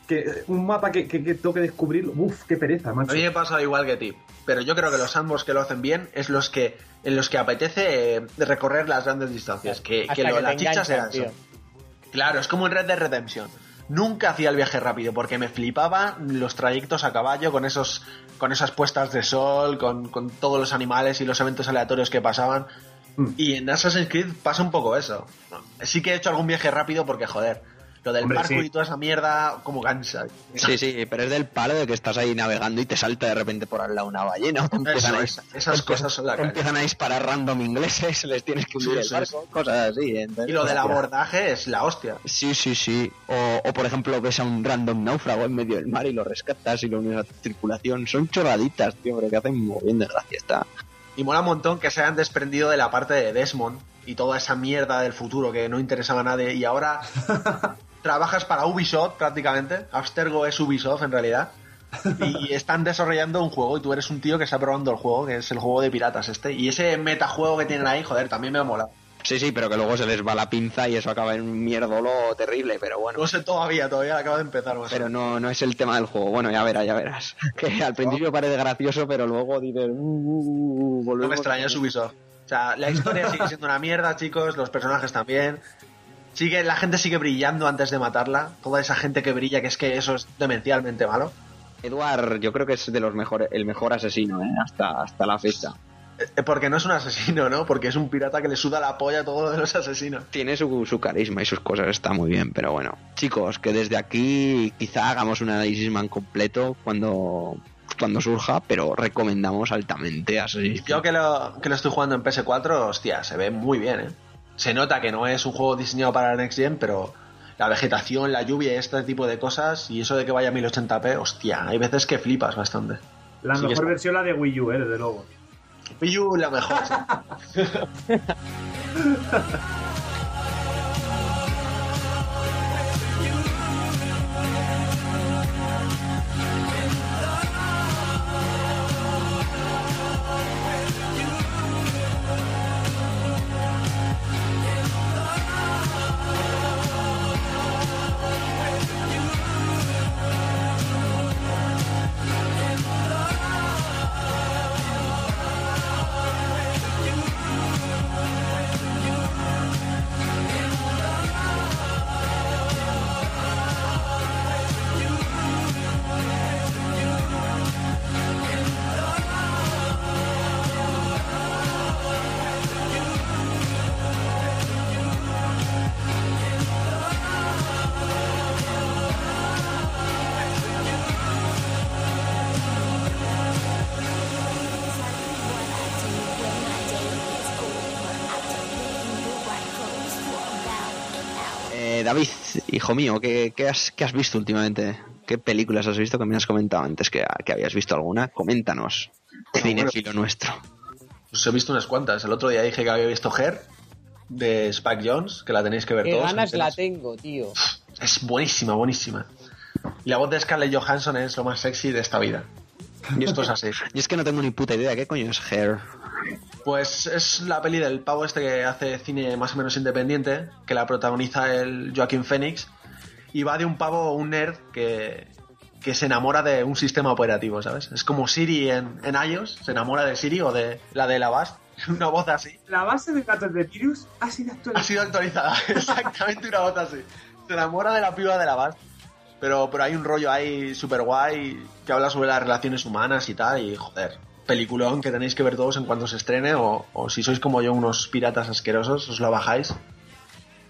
Speaker 9: que un mapa que, que, que tengo que descubrir. Uf, qué pereza,
Speaker 3: A
Speaker 9: macho.
Speaker 3: mí me pasa igual que a ti, pero yo creo que los sandbox que lo hacen bien es los que en los que apetece eh, recorrer las grandes distancias, que,
Speaker 2: Hasta
Speaker 3: que lo,
Speaker 2: que
Speaker 3: la
Speaker 2: te
Speaker 3: chicha
Speaker 2: enganchan,
Speaker 3: sea
Speaker 2: tío.
Speaker 3: eso. Claro, es como en Red Dead Redemption. Nunca hacía el viaje rápido porque me flipaba los trayectos a caballo con esos con esas puestas de sol, con, con todos los animales y los eventos aleatorios que pasaban.
Speaker 9: Mm.
Speaker 3: Y en Assassin's Creed pasa un poco eso. Sí que he hecho algún viaje rápido porque, joder, lo del
Speaker 9: Hombre,
Speaker 3: parkour
Speaker 9: sí.
Speaker 3: y toda esa mierda como cansa.
Speaker 1: Sí, sí, pero es del palo de que estás ahí navegando y te salta de repente por al lado una ballena. a,
Speaker 3: esas cosas son la
Speaker 1: te empiezan a disparar random ingleses, les tienes que hundir
Speaker 3: Sí,
Speaker 1: el
Speaker 3: sí,
Speaker 1: barco, cosas así. entonces-
Speaker 3: Y lo del abordaje es la hostia.
Speaker 1: Sí, sí, sí. O, o, por ejemplo ves a un random náufrago en medio del mar y lo rescatas y lo unes a tu tripulación. Son chorraditas, tío, pero que hacen muy bien de gracia. Está.
Speaker 3: Y mola un montón que se hayan desprendido de la parte de Desmond y toda esa mierda del futuro que no interesaba a nadie. Y ahora trabajas para Ubisoft prácticamente. Abstergo es Ubisoft en realidad. Y están desarrollando un juego y tú eres un tío que está probando el juego, que es el juego de piratas este. Y ese metajuego que tienen ahí, joder, también me mola.
Speaker 1: Sí, sí, pero que luego se les va la pinza y eso acaba en un mierdolo terrible, pero bueno.
Speaker 3: No sé todavía, todavía acabo de empezar. más
Speaker 1: Pero no, no es el tema del juego. Bueno, ya verás, ya verás. Que al principio parece gracioso, pero luego dices... "Uh, uh, uh,
Speaker 3: No me extraña, Ubisoft. O sea, la historia sigue siendo una mierda, chicos, los personajes también. Sigue, la gente sigue brillando antes de matarla. Toda esa gente que brilla, que es que eso es demencialmente malo.
Speaker 1: Eduard, yo creo que es de los mejores, el mejor asesino, ¿eh? hasta, hasta la fecha.
Speaker 3: Eh, Porque no es un asesino, ¿no? Porque es un pirata que le suda la polla a todo lo de los asesinos.
Speaker 1: Tiene su, su carisma y sus cosas, está muy bien, pero bueno. Chicos, que desde aquí quizá hagamos un análisis man completo cuando, cuando surja, pero recomendamos altamente Assassin's.
Speaker 3: Yo que lo, que lo estoy jugando en PS4, hostia, se ve muy bien, ¿eh? Se nota que no es un juego diseñado para Next Gen, pero la vegetación, la lluvia y este tipo de cosas, y eso de que vaya a 1080p, hostia, hay veces que flipas bastante.
Speaker 9: La mejor versión la de Wii U, eh, desde luego.
Speaker 3: Wii U, la mejor.
Speaker 1: hijo mío, ¿qué, qué has, qué has visto últimamente? ¿Qué películas has visto que me has comentado antes que, que habías visto alguna? Coméntanos. Cinefilo nuestro.
Speaker 3: Os he visto unas cuantas. El otro día dije que había visto Her, de Spike Jones, que la tenéis que ver
Speaker 2: Qué
Speaker 3: todos.
Speaker 2: ganas la tengo, tío.
Speaker 3: Es buenísima, buenísima. Y la voz de Scarlett Johansson es lo más sexy de esta vida. Y esto es así.
Speaker 1: Y es que no tengo ni puta idea, ¿qué coño es Hair?
Speaker 3: Pues es la peli del pavo este que hace cine más o menos independiente, que la protagoniza el Joaquín Phoenix, y va de un pavo, un nerd, que, que se enamora de un sistema operativo, ¿sabes? Es como Siri en, en iOS, se enamora de Siri o de la de la Avast, Una voz así.
Speaker 9: La base de gatos de Virus ha sido
Speaker 3: Ha
Speaker 9: actualizada.
Speaker 3: sido actualizada. Exactamente una voz así. Se enamora de la piba de la base. Pero, pero hay un rollo ahí súper guay que habla sobre las relaciones humanas y tal. Y joder, peliculón que tenéis que ver todos en cuanto se estrene. O, o si sois como yo, unos piratas asquerosos, os lo bajáis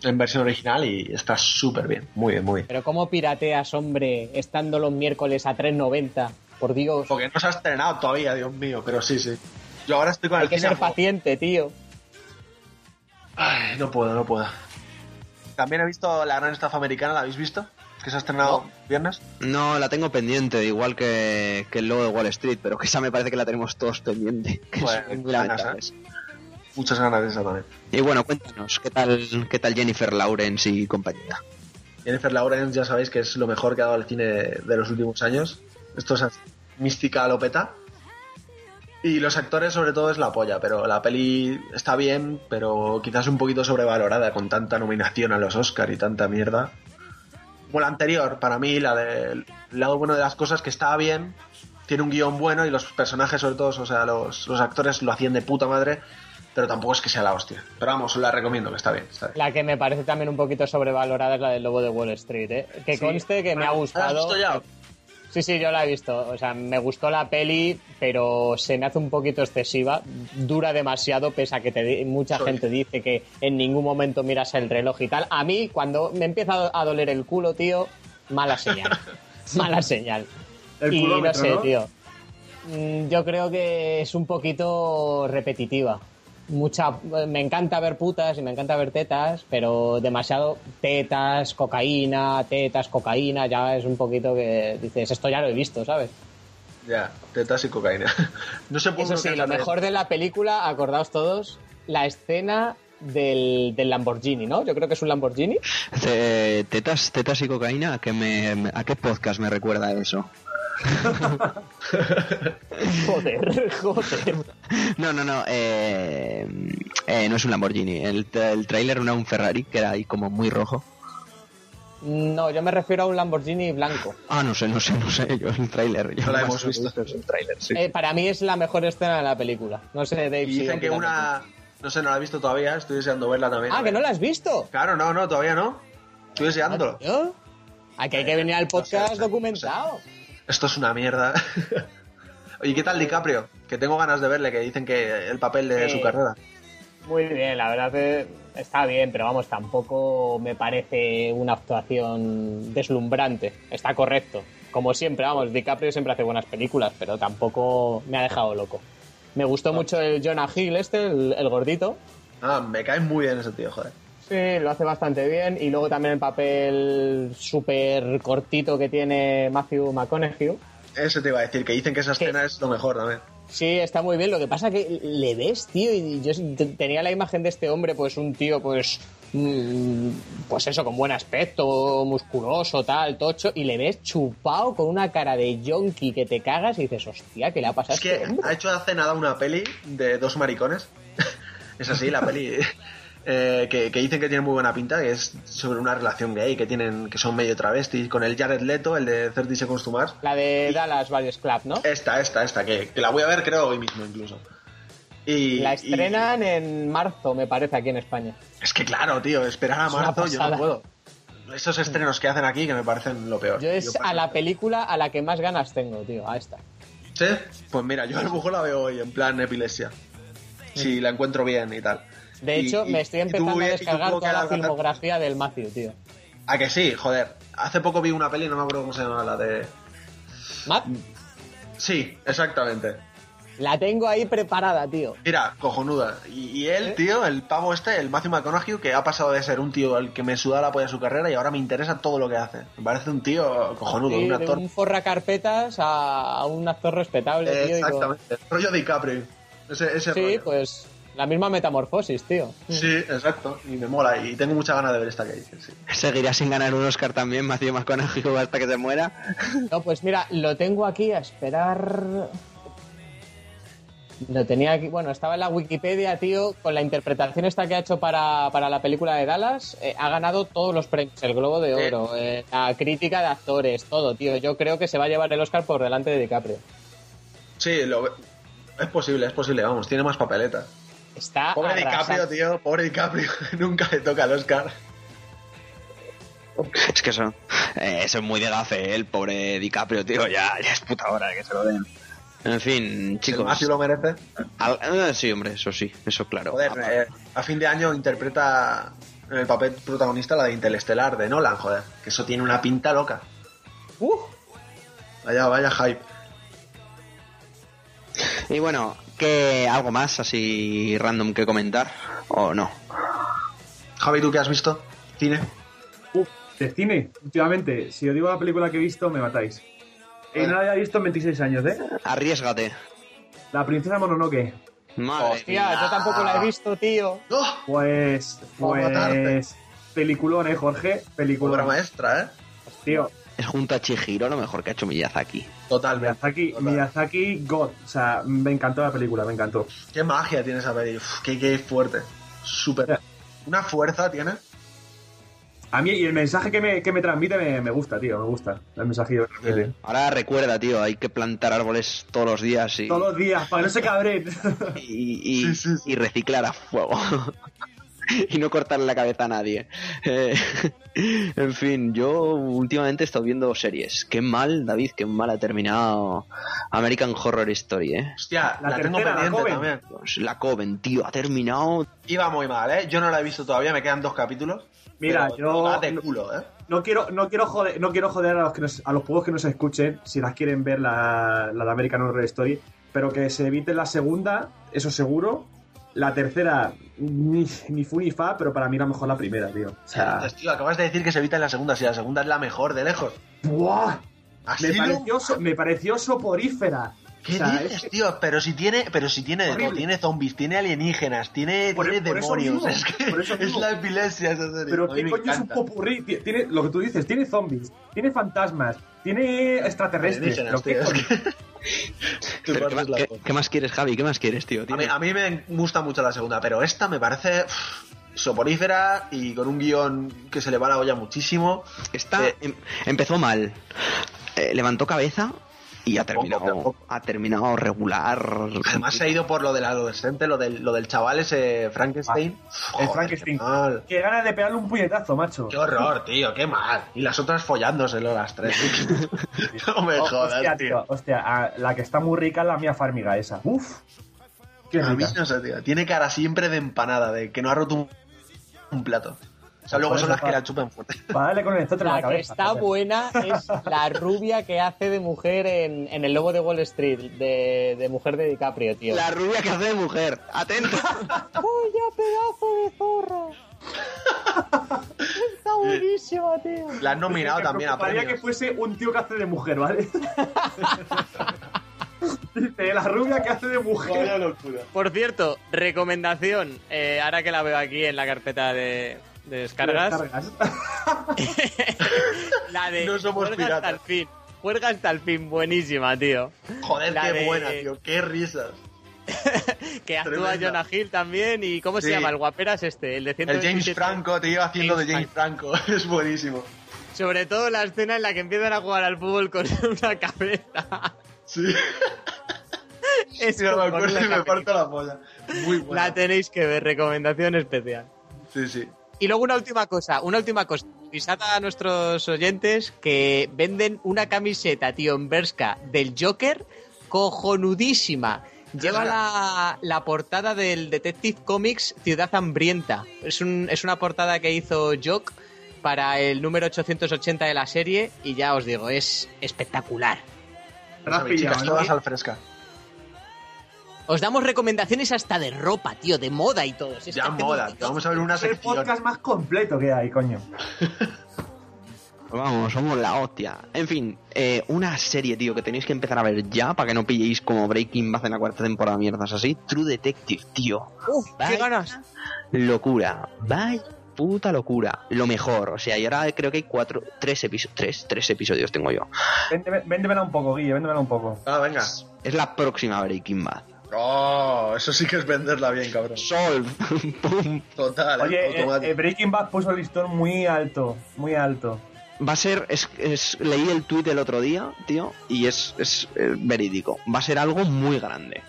Speaker 3: en versión original y está súper bien. Muy bien, muy bien.
Speaker 2: Pero ¿cómo pirateas, hombre, estando los miércoles a 3.90? Por Dios,
Speaker 3: Porque no se ha estrenado todavía, Dios mío, pero sí, sí. Yo ahora estoy con
Speaker 2: hay
Speaker 3: el
Speaker 2: que ser paciente, tío.
Speaker 3: Ay, no puedo, no puedo. También he visto La Gran Estafa Americana, ¿la habéis visto? Que se ha estrenado viernes.
Speaker 1: No, la tengo pendiente, igual que, que el logo de Wall Street, pero que esa me parece que la tenemos todos pendiente. Que muy
Speaker 3: ganas,
Speaker 1: lamentables.
Speaker 3: Muchas ganas de esa también.
Speaker 1: Y bueno, cuéntanos, ¿qué tal, qué tal Jennifer Lawrence y compañía?
Speaker 3: Jennifer Lawrence ya sabéis que es lo mejor que ha dado el cine de los últimos años. Esto es mística lopeta. Y los actores sobre todo es la polla, pero la peli está bien, pero quizás un poquito sobrevalorada con tanta nominación a los Oscar y tanta mierda. Como la anterior, para mí, la del lado bueno de las cosas que estaba bien, tiene un guion bueno y los personajes sobre todo, o sea, los, los actores lo hacían de puta madre, pero tampoco es que sea la hostia. Pero vamos, os la recomiendo, que está bien. Está bien.
Speaker 2: La que me parece también un poquito sobrevalorada es la del lobo de Wall Street, ¿eh? Que
Speaker 3: Sí.
Speaker 2: conste que me ha
Speaker 3: ¿La has
Speaker 2: gustado.
Speaker 3: visto ya?
Speaker 2: Sí, sí, yo la he visto. O sea, me gustó la peli, pero se me hace un poquito excesiva. Dura demasiado, pese a que te mucha
Speaker 3: Soy.
Speaker 2: gente dice que en ningún momento miras el reloj y tal. A mí, cuando me empieza a doler el culo, tío, mala señal. mala señal.
Speaker 9: El
Speaker 2: y no sé,
Speaker 9: ¿no?
Speaker 2: tío. Mm, Yo creo que es un poquito repetitiva. Mucha, me encanta ver putas y me encanta ver tetas, pero demasiado tetas, cocaína, tetas, cocaína, ya es un poquito que dices, esto ya lo he visto, ¿sabes?
Speaker 3: Ya, tetas y cocaína. No se puede
Speaker 2: Eso sí, lo mejor de la película, acordaos todos, la escena del, del Lamborghini, ¿no? Yo creo que es un Lamborghini.
Speaker 1: Eh, tetas, tetas y cocaína, ¿a qué, me, me- ¿a qué podcast me recuerda eso?
Speaker 2: Joder, joder.
Speaker 1: No, no, no, eh, eh, no es un Lamborghini. El, el trailer era un Ferrari que era ahí como muy rojo.
Speaker 2: No, yo me refiero a un Lamborghini blanco.
Speaker 1: Ah, no sé, no sé, no sé, yo el trailer. yo
Speaker 3: No la hemos visto.
Speaker 1: es el trailer, sí.
Speaker 2: Eh, para mí es la mejor escena de la película. No sé, Dave.
Speaker 3: Y
Speaker 2: si
Speaker 3: dicen que una... No sé, no la he visto todavía, estoy deseando verla también.
Speaker 2: Ah, que no la has visto.
Speaker 3: Claro, no, no, todavía no. Estoy deseándolo.
Speaker 2: ¿Yo? Aquí hay que venir al podcast
Speaker 3: No sé, no sé,
Speaker 2: documentado.
Speaker 3: Esto es una mierda. Oye, ¿qué tal DiCaprio? Que tengo ganas de verle, que dicen que el papel de
Speaker 2: Sí.
Speaker 3: su carrera.
Speaker 2: Muy bien, la verdad que está bien, pero vamos, tampoco me parece una actuación deslumbrante. Está correcto. Como siempre, vamos, DiCaprio siempre hace buenas películas, pero tampoco me ha dejado loco. Me gustó mucho el Jonah Hill este, el, el gordito.
Speaker 3: Ah, me cae muy bien ese tío, joder.
Speaker 2: Sí, lo hace bastante bien. Y luego también el papel súper cortito que tiene Matthew McConaughey.
Speaker 3: Ese te iba a decir, que dicen que esa escena es lo mejor también.
Speaker 2: Sí, está muy bien. Lo que pasa que le ves, tío, y yo te- tenía la imagen de este hombre, pues un tío, pues, mm, pues eso, con buen aspecto, musculoso, tal, tocho, y le ves chupado con una cara de yonki que te cagas y dices, hostia, ¿qué le ha pasado
Speaker 3: Es
Speaker 2: a este
Speaker 3: que
Speaker 2: hombre?
Speaker 3: ha hecho hace nada una peli de dos maricones. es así, la peli. eh, que, que dicen que tiene muy buena pinta, que es sobre una relación gay, que tienen que son medio travestis, con el Jared Leto, el de 30 Seconds to Mars.
Speaker 2: La de Dallas Valles Club, ¿no?
Speaker 3: Esta, esta, esta, que, que la voy a ver creo hoy mismo incluso. Y,
Speaker 2: La
Speaker 3: y-
Speaker 2: estrenan en marzo, me parece, aquí en España.
Speaker 3: es que claro, tío, esperar a marzo yo no puedo. Esos estrenos que hacen aquí que me parecen lo peor.
Speaker 2: Yo es a la película a la que más ganas tengo, tío, a esta.
Speaker 3: ¿Sí? Pues mira, yo a lo mejor la veo hoy en plan epilepsia. Si la encuentro bien y tal.
Speaker 2: De hecho,
Speaker 3: y-
Speaker 2: me estoy empezando a descargar toda la filmografía del Matthew, tío.
Speaker 3: ¿A que sí? Joder. Hace poco vi una peli, no me acuerdo cómo se llama, la de...
Speaker 2: Matt,
Speaker 3: Sí, exactamente.
Speaker 2: la tengo ahí preparada, tío.
Speaker 3: Mira, cojonuda. Y, y él,
Speaker 2: ¿Eh?
Speaker 3: tío, el pavo este, el Matthew McConaughey, que ha pasado de ser un tío al que me suda la polla de su carrera y ahora me interesa todo lo que hace. Me parece un tío cojonudo,
Speaker 2: Sí,
Speaker 3: un
Speaker 2: de
Speaker 3: actor...
Speaker 2: un forra carpetas a, un actor respetable, tío.
Speaker 3: Exactamente. Rollo DiCaprio. Ese, ese
Speaker 2: Sí,
Speaker 3: rollo.
Speaker 2: pues la misma metamorfosis, tío.
Speaker 3: Sí, exacto. Y me mola. Y tengo mucha ganas de ver esta que dice, sí.
Speaker 1: Seguirá sin ganar un Oscar también, Matthew McConaughey hasta que se muera.
Speaker 2: No, pues mira, lo tengo aquí a esperar. Lo tenía aquí, bueno, estaba en la Wikipedia, tío, con la interpretación esta que ha hecho para, para la película de Dallas, eh, ha ganado todos los premios, el Globo de. Oro, eh, la crítica de actores, todo, tío. Yo creo que se va a llevar el Oscar por delante de DiCaprio.
Speaker 3: Sí, lo... es posible, es posible. Vamos, tiene más papeleta.
Speaker 2: Está
Speaker 3: Pobre
Speaker 2: arrasando.
Speaker 3: DiCaprio, tío. Pobre DiCaprio. Nunca le toca el Oscar.
Speaker 1: Es que eso, eh, eso es muy de gafe, ¿eh? el pobre DiCaprio, tío. Ya, ya es puta hora de que se lo den. En fin,
Speaker 3: El
Speaker 1: chicos.
Speaker 3: Matthew lo merece.
Speaker 1: al- eh, sí, hombre, eso sí, eso claro.
Speaker 3: Joder, eh, a fin de año interpreta en el papel protagonista la de Interestelar de Nolan, joder. Que eso tiene una pinta loca.
Speaker 2: Uh,
Speaker 3: Vaya, vaya hype.
Speaker 1: Y bueno, ¿qué, ¿algo más así random que comentar? ¿O no?
Speaker 3: Javi, ¿tú qué has visto? ¿Cine?
Speaker 9: Uf, de cine, últimamente, si os digo la película que he visto, me matáis. Y no la había visto en 26 años, ¿eh?
Speaker 1: Arriesgate.
Speaker 9: La princesa Mononoke.
Speaker 1: Madre
Speaker 2: hostia,
Speaker 1: mía.
Speaker 2: yo tampoco la he visto, tío.
Speaker 3: ¡Oh!
Speaker 9: Pues, pues, peliculón, ¿eh, Jorge?
Speaker 3: Obra
Speaker 9: Peliculón.
Speaker 3: maestra, ¿eh?
Speaker 9: Tío,
Speaker 1: Es junto a Chihiro lo mejor que ha hecho Miyazaki.
Speaker 3: Totalmente.
Speaker 9: Miyazaki,
Speaker 3: Total.
Speaker 9: Miyazaki, God. O sea, me encantó la película, me encantó.
Speaker 3: Qué magia tiene esa peli. Uf, qué, qué fuerte. Súper. Una fuerza tiene.
Speaker 9: A mí, y el mensaje que me, que me transmite me, me gusta, tío, me gusta. El mensaje que me transmite.
Speaker 1: Ahora recuerda, tío, hay que plantar árboles todos los días y,
Speaker 9: Todos los días, para que no se cabren.
Speaker 1: y, y-
Speaker 3: Sí, sí, sí.
Speaker 1: y reciclar a fuego. y no cortarle la cabeza a nadie. Eh, en fin, yo últimamente he estado viendo series. Qué mal, David, qué mal ha terminado American Horror Story, ¿eh?
Speaker 3: Hostia,
Speaker 9: La
Speaker 3: la, tengo
Speaker 9: tercera, la
Speaker 3: pendiente
Speaker 9: Coven.
Speaker 3: también.
Speaker 1: Pues la Coven, tío, ha terminado.
Speaker 3: Iba muy mal, ¿eh? Yo no la he visto todavía, me quedan dos capítulos.
Speaker 9: Mira, yo-
Speaker 3: va de culo, ¿eh?
Speaker 9: No quiero, no quiero joder, no quiero joder a los que nos, a los pocos que nos escuchen, si las quieren ver la, la de American Horror Story, pero que se evite la segunda, eso seguro. La tercera, ni, ni fu ni fa, pero para mí era mejor la primera, tío. O sea,
Speaker 3: Entonces, tío, acabas de decir que se evita en la segunda, si la segunda es la mejor de lejos.
Speaker 9: ¡buah!
Speaker 3: ¿Así
Speaker 9: Me pareció, me pareció soporífera.
Speaker 3: ¿Qué
Speaker 9: O sea,
Speaker 3: dices,
Speaker 9: es
Speaker 3: tío? Pero si tiene, pero si tiene de todo, tiene zombies, tiene alienígenas, tiene,
Speaker 9: Por-
Speaker 3: tiene
Speaker 9: por eso
Speaker 3: demonios. es que
Speaker 9: por eso
Speaker 3: es la epilepsia esa serie.
Speaker 9: Pero qué coño es un popurrí. Ti- Tiene lo que tú dices, tiene zombies, tiene fantasmas, tiene extraterrestres. Pero qué
Speaker 3: tío, es
Speaker 9: coño-
Speaker 3: que- Tu
Speaker 1: Pero
Speaker 3: parte
Speaker 1: ¿qué,
Speaker 3: es la
Speaker 1: qué-
Speaker 3: polla.
Speaker 1: qué más quieres, Javi? ¿Qué más quieres, tío?
Speaker 3: A mí,
Speaker 1: Tiene-
Speaker 3: a mí me gusta mucho la segunda, pero esta me parece soporífera y con un guion que se le va la olla muchísimo.
Speaker 1: Esta
Speaker 3: Eh,
Speaker 1: em- empezó mal. Eh, levantó cabeza y ha terminado, ha terminado regular.
Speaker 3: Además se ha ido por lo del adolescente, lo del, lo del chaval ese Frankenstein.
Speaker 9: Ah, el Frankenstein.
Speaker 3: Qué, mal.
Speaker 9: Qué ganas de pegarle un puñetazo, macho.
Speaker 3: Qué horror, tío, qué mal. Y las otras follándoselo las tres. no me
Speaker 9: Oh,
Speaker 3: jodas,
Speaker 9: hostia,
Speaker 3: tío.
Speaker 9: hostia, a- la que está muy rica es la mía farmiga esa. Uf, qué
Speaker 3: A mí
Speaker 9: rica.
Speaker 3: no sé, tío. Tiene cara siempre de empanada, de que no ha roto un, un plato. O sea, luego son las que la chupan fuerte.
Speaker 9: Para darle con el en la
Speaker 2: La que
Speaker 9: cabeza.
Speaker 2: está
Speaker 9: joder.
Speaker 2: buena es la rubia que hace de mujer en, en El Lobo de Wall Street, de, de mujer de DiCaprio, tío.
Speaker 1: La rubia que hace de mujer. Atento.
Speaker 2: ¡Vaya pedazo de zorra! Está buenísima, tío.
Speaker 3: La han nominado
Speaker 9: Me
Speaker 3: también a premios.
Speaker 9: que fuese un tío que hace de mujer, ¿vale? Dice, la rubia que hace de mujer.
Speaker 3: locura.
Speaker 2: Por cierto, recomendación, eh, ahora que la veo aquí en la carpeta de, de descargas,
Speaker 9: Descargas.
Speaker 3: No
Speaker 2: la de
Speaker 3: somos
Speaker 2: Juerga
Speaker 3: piratas.
Speaker 2: hasta el fin. Juerga hasta el fin, buenísima, tío.
Speaker 3: Joder,
Speaker 2: La
Speaker 3: qué
Speaker 2: de-
Speaker 3: buena, tío. Qué risas.
Speaker 2: Que actúa. Jonah Hill también y ¿cómo se llama? El guaperas este, el de
Speaker 3: El James
Speaker 2: 127.
Speaker 3: Franco, tío, haciendo
Speaker 2: James
Speaker 3: de James Franco. Es buenísimo.
Speaker 2: Sobre todo la escena en la que empiezan a jugar al fútbol con una cabeza.
Speaker 3: Sí.
Speaker 2: Es
Speaker 3: Sí, me
Speaker 2: con
Speaker 3: acuerdo
Speaker 2: una
Speaker 3: y me
Speaker 2: cabeza.
Speaker 3: parto la polla. Muy buena.
Speaker 2: La tenéis que ver, recomendación especial.
Speaker 3: Sí, sí.
Speaker 2: Y luego una última cosa, una última cosa. Avisad a nuestros oyentes que venden una camiseta, tío, en Berska del Joker, cojonudísima. Lleva la, la portada del Detective Comics Ciudad Hambrienta. Es, un, es una portada que hizo Jock para el número 880 de la serie y ya os digo, es espectacular.
Speaker 3: Todas al fresca.
Speaker 2: Os damos recomendaciones hasta de ropa, tío, de moda y todo. Si
Speaker 3: Ya tío. Vamos a ver una
Speaker 9: Es el
Speaker 3: sección.
Speaker 9: podcast más completo que hay, coño.
Speaker 1: Vamos, somos la hostia. En fin, eh, una serie, tío, que tenéis que empezar a ver ya para que no pilléis como Breaking Bad en la cuarta temporada, mierdas así. True Detective, tío.
Speaker 2: ¡Uf, qué ganas!
Speaker 1: Locura. Vaya puta locura. Lo mejor. O sea, y ahora creo que hay cuatro, tres episodios. Tres, tres episodios tengo yo.
Speaker 9: Véndeme- Véndemela un poco, Guille, véndemela un poco.
Speaker 3: Ah, venga.
Speaker 1: Es la próxima Breaking Bad.
Speaker 3: Oh, eso sí que es venderla bien, cabrón.
Speaker 1: Solve. Pum.
Speaker 3: Total,
Speaker 9: Oye, eh,
Speaker 3: automático.
Speaker 9: eh, Breaking Bad puso el listón muy alto, muy alto.
Speaker 1: Va a ser, es, es- leí el tuit el otro día, tío, y es, es eh, verídico. Va a ser algo muy grande.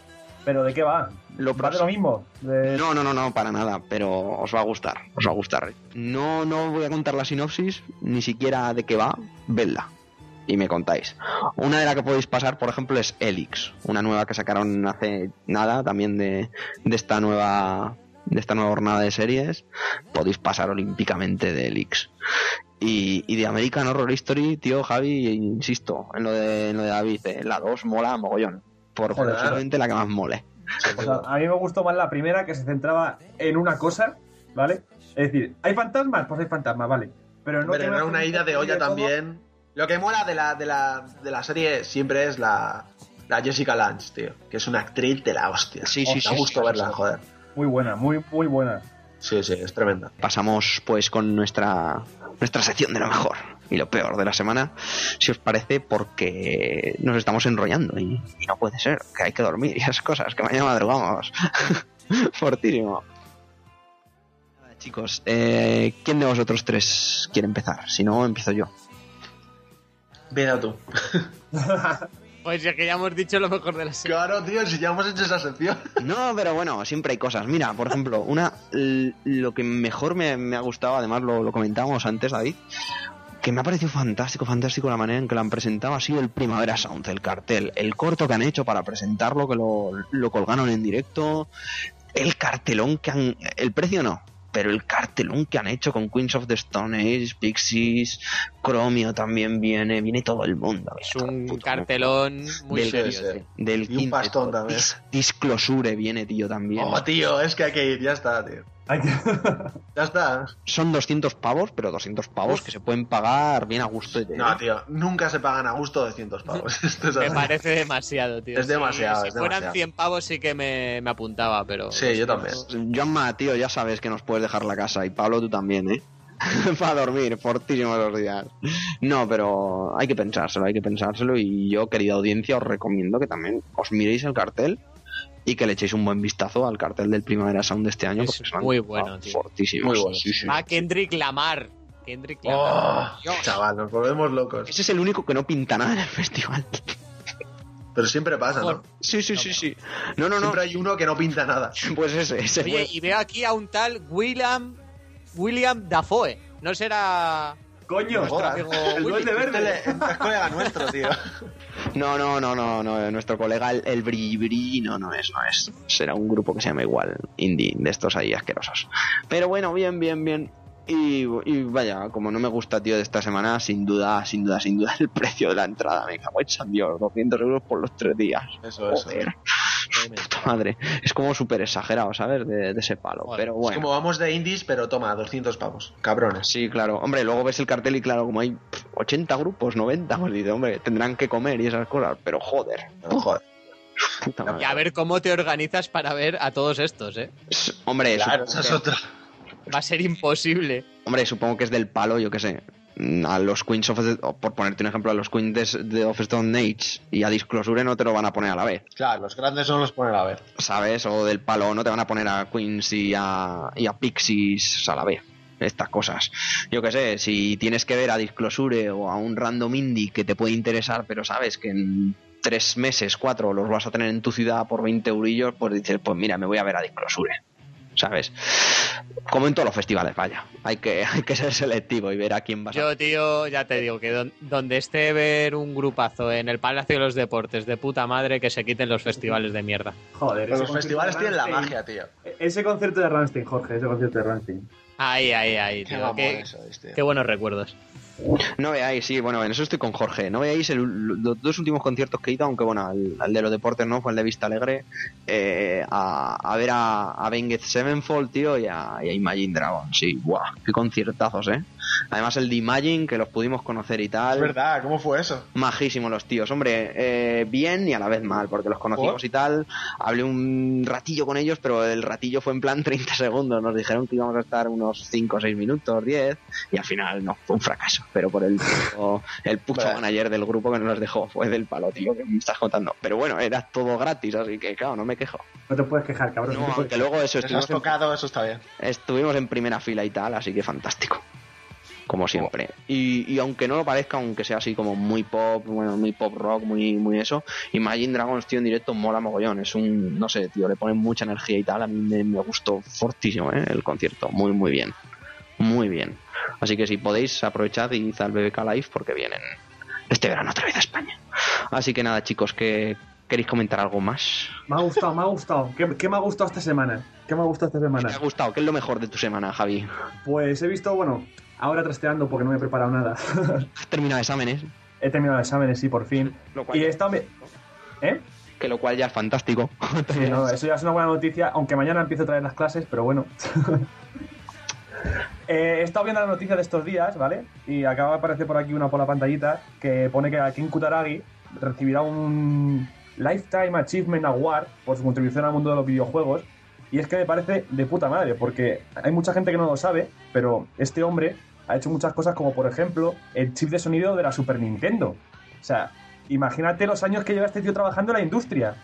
Speaker 9: ¿Pero de qué va?
Speaker 1: Lo
Speaker 9: ¿Va de lo mismo? De-
Speaker 1: No, no, no, no, para nada, pero os va a gustar, os va a gustar. No, no voy a contar la sinopsis, ni siquiera de qué va, vedla y me contáis. Una de las que podéis pasar, por ejemplo, es Elix, una nueva que sacaron hace nada, también de, de esta nueva de esta nueva jornada de series, podéis pasar olímpicamente de Elix. Y, y de American Horror Story, tío Javi, insisto, en lo de, en lo de David, eh, la 2 mola mogollón, por posiblemente la que más mole.
Speaker 9: O sea, a mí me gustó más la primera que se centraba en una cosa, ¿vale? Es decir, ¿hay fantasmas? Pues hay fantasmas, vale. Pero no
Speaker 3: no era una ida de olla
Speaker 9: todo.
Speaker 3: también. Lo que mola de la, de la, de la serie siempre es la, la Jessica Lange, tío. Que es una actriz de la hostia.
Speaker 1: Sí, sí, sí,
Speaker 3: gusto
Speaker 1: sí,
Speaker 3: verla,
Speaker 1: sí.
Speaker 3: joder.
Speaker 9: Muy buena, muy, muy buena.
Speaker 3: Sí, sí, es tremenda.
Speaker 1: pasamos pues con nuestra nuestra sección de lo mejor y lo peor de la semana, si os parece, porque nos estamos enrollando y, y no puede ser, que hay que dormir y esas cosas, que mañana madrugamos. Fortísimo. Nada, Chicos, eh, ¿quién de vosotros tres quiere empezar? Si no, empiezo yo.
Speaker 3: Mira tú.
Speaker 2: Pues ya que ya hemos dicho lo mejor de la serie.
Speaker 3: Claro, tío, si ya hemos hecho esa sección.
Speaker 1: No, pero bueno, siempre hay cosas. Mira, por ejemplo, una lo que mejor me, me ha gustado, además lo, lo comentábamos antes, David, que me ha parecido fantástico, fantástico la manera en que lo han presentado, ha sido el Primavera Sound, el cartel, el corto que han hecho para presentarlo, que lo, lo colgaron en directo, el cartelón que han... El precio no, pero el cartelón que han hecho con Queens of the Stone Age, Pixies, Chromio también viene, viene todo el mundo.
Speaker 2: Es un
Speaker 1: puto
Speaker 2: cartelón muy
Speaker 1: del,
Speaker 2: serio. tío.
Speaker 1: del
Speaker 3: Y un pastón también.
Speaker 1: Dis- Disclosure viene, tío, también.
Speaker 3: Oh, tío, es que hay que ir, ya está, tío.
Speaker 9: Hay que-
Speaker 3: Ya está.
Speaker 1: Son 200 pavos, pero 200 pavos que se pueden pagar bien a gusto. de-
Speaker 3: No, tío, nunca se pagan a gusto 200 pavos. Esto es
Speaker 2: Me
Speaker 3: así.
Speaker 2: parece demasiado, tío.
Speaker 3: Es
Speaker 2: Si-
Speaker 3: demasiado,
Speaker 2: Si,
Speaker 3: es
Speaker 2: fueran
Speaker 3: demasiado.
Speaker 2: 100 pavos sí que me, me apuntaba, pero...
Speaker 3: Sí, yo también.
Speaker 1: Juanma, tío, ya sabes que nos puedes dejar la casa. Y Pablo, tú también, ¿eh? Para dormir, fortísimos los días. No, pero hay que pensárselo, hay que pensárselo. Y yo, querida audiencia, os recomiendo que también os miréis el cartel y que le echéis un buen vistazo al cartel del Primavera Sound de este año.
Speaker 2: Es
Speaker 1: porque son
Speaker 2: muy bueno, tío.
Speaker 1: Fortísimos.
Speaker 3: Muy bueno.
Speaker 1: Sí, sí.
Speaker 2: Ah, Kendrick Lamar. Kendrick Lamar.
Speaker 3: Oh, chaval, nos volvemos locos.
Speaker 1: Ese es el único que no pinta nada en el festival.
Speaker 3: Pero siempre pasa, ¿no?
Speaker 1: Sí, sí, sí, sí. No, no, no.
Speaker 3: Siempre hay uno que no pinta nada.
Speaker 1: Pues ese, ese.
Speaker 2: Oye, y veo aquí a un tal William... William Dafoe. No será...
Speaker 9: Coño,
Speaker 2: Nuestro amigo
Speaker 9: el duende verde.
Speaker 3: Es colega nuestro, tío.
Speaker 1: No, no, no, no, no. Nuestro colega, el, el Bri Bri, no, no es, no es. Será un grupo que se llama igual, indie, de estos ahí asquerosos. Pero bueno, bien, bien, bien. Y, y vaya, como no me gusta, tío, de esta semana, sin duda, sin duda, sin duda, el precio de la entrada. Me cago en San Dios, 200 euros por los tres días.
Speaker 3: Eso, eso.
Speaker 1: Joder, puta madre. Es como súper exagerado, ¿sabes? De, de ese palo. Pero
Speaker 3: Es
Speaker 1: bueno.
Speaker 3: como vamos de indies, pero toma, 200 pavos. Cabrones.
Speaker 1: Sí, claro. Hombre, luego ves el cartel y claro, como hay pff, 80 grupos, 90, pues dices, hombre, tendrán que comer y esas cosas. Pero joder,
Speaker 3: Pero, joder.
Speaker 1: puta madre.
Speaker 2: Y a ver cómo te organizas para ver a todos estos, ¿eh?
Speaker 1: Hombre,
Speaker 3: Claro, esa es
Speaker 1: que-
Speaker 3: otra.
Speaker 2: Va a ser imposible.
Speaker 1: Hombre, supongo que es del palo, yo qué sé. Mm, A los Queens of the- por ponerte un ejemplo, a los Queens de, de of Stone Age y a Disclosure no te lo van a poner a la vez,
Speaker 3: Claro, los grandes no los ponen a ver.
Speaker 1: ¿sabes? O del palo no te van a poner a Queens y a, y a Pixies a la vez. Estas cosas. Yo qué sé, si tienes que ver a Disclosure o a un random indie que te puede interesar, pero sabes que en tres meses, cuatro, los vas a tener en tu ciudad por 20 eurillos, pues dices, pues mira, me voy a ver a Disclosure. ¿Sabes? Como en todos los festivales, vaya. Hay que, hay que ser selectivo y ver a quién vas a
Speaker 2: Yo, tío, ya te digo que don- donde esté ver un grupazo en el Palacio de los Deportes de puta madre, que se quiten los festivales de mierda.
Speaker 9: Joder,
Speaker 3: los festivales tienen la magia, tío.
Speaker 9: Ese concierto de Rammstein, Jorge, ese concierto de Rammstein.
Speaker 2: Ahí, ahí, ahí, tío. Qué,
Speaker 3: eso tío.
Speaker 2: qué buenos recuerdos.
Speaker 1: No veáis, sí, bueno, en eso estoy con Jorge. No veáis el- los dos últimos conciertos que he ido, aunque bueno, al, al de los deportes no, fue el de Vista Alegre, eh, a, a ver a, a Sevenfold, tío, y a, y a Imagine Dragon. Sí, guau, qué conciertazos, eh. Además el de Imagine, que los pudimos conocer y tal.
Speaker 3: Es verdad, ¿cómo fue eso?
Speaker 1: Majísimos los tíos, hombre, eh, bien y a la vez mal, porque los conocimos
Speaker 3: ¿Por?
Speaker 1: y tal. Hablé un ratillo con ellos, pero el ratillo fue en plan 30 segundos. Nos dijeron que íbamos a estar unos 5 o 6 minutos, 10, y al final no, fue un fracaso. Pero por el puto, el puto
Speaker 3: Vale.
Speaker 1: manager del grupo que nos los dejó, fue del palo, tío, que me estás contando. Pero bueno, era todo gratis, así que claro, no me quejo.
Speaker 9: No te puedes quejar, cabrón.
Speaker 1: No, aunque luego eso estuvimos en,
Speaker 3: tocado, eso está bien.
Speaker 1: estuvimos en primera fila y tal, así que fantástico. como siempre. Y, y aunque no lo parezca, aunque sea así como muy pop, bueno, muy pop rock, muy, muy eso, Imagine Dragons, tío, en directo mola mogollón. Es un, no sé, tío, le ponen mucha energía y tal. A mí me, me gustó fortísimo, ¿eh? El concierto, muy, muy bien. Muy bien. Así que si podéis, aprovechad y id al BBK Live porque vienen este verano otra vez a España. Así que nada, chicos, que ¿queréis comentar algo más?
Speaker 9: Me ha gustado, me ha gustado. ¿Qué, qué me ha gustado esta semana? ¿Qué me ha gustado esta
Speaker 1: ¿Qué
Speaker 9: semana?
Speaker 1: te ha gustado? ¿Qué es lo mejor de tu semana, Javi?
Speaker 9: Pues he visto, bueno, ahora trasteando porque no me he preparado nada.
Speaker 1: ¿Has terminado exámenes?
Speaker 9: he terminado exámenes, sí, por fin.
Speaker 1: Lo cual
Speaker 9: Y he estado... me- ¿Eh?
Speaker 1: Que lo cual ya es fantástico.
Speaker 9: Sí, no, eso ya es una buena noticia, aunque mañana empiezo otra vez las clases, pero bueno. Eh, he estado viendo la noticia de estos días, ¿vale? Y acaba de aparecer por aquí una por la pantallita que pone que Ken Kutaragi recibirá un Lifetime Achievement Award por su contribución al mundo de los videojuegos. Y es que me parece de puta madre, porque hay mucha gente que no lo sabe, pero este hombre ha hecho muchas cosas como, por ejemplo, el chip de sonido de la Super Nintendo. O sea, imagínate los años que lleva este tío trabajando en la industria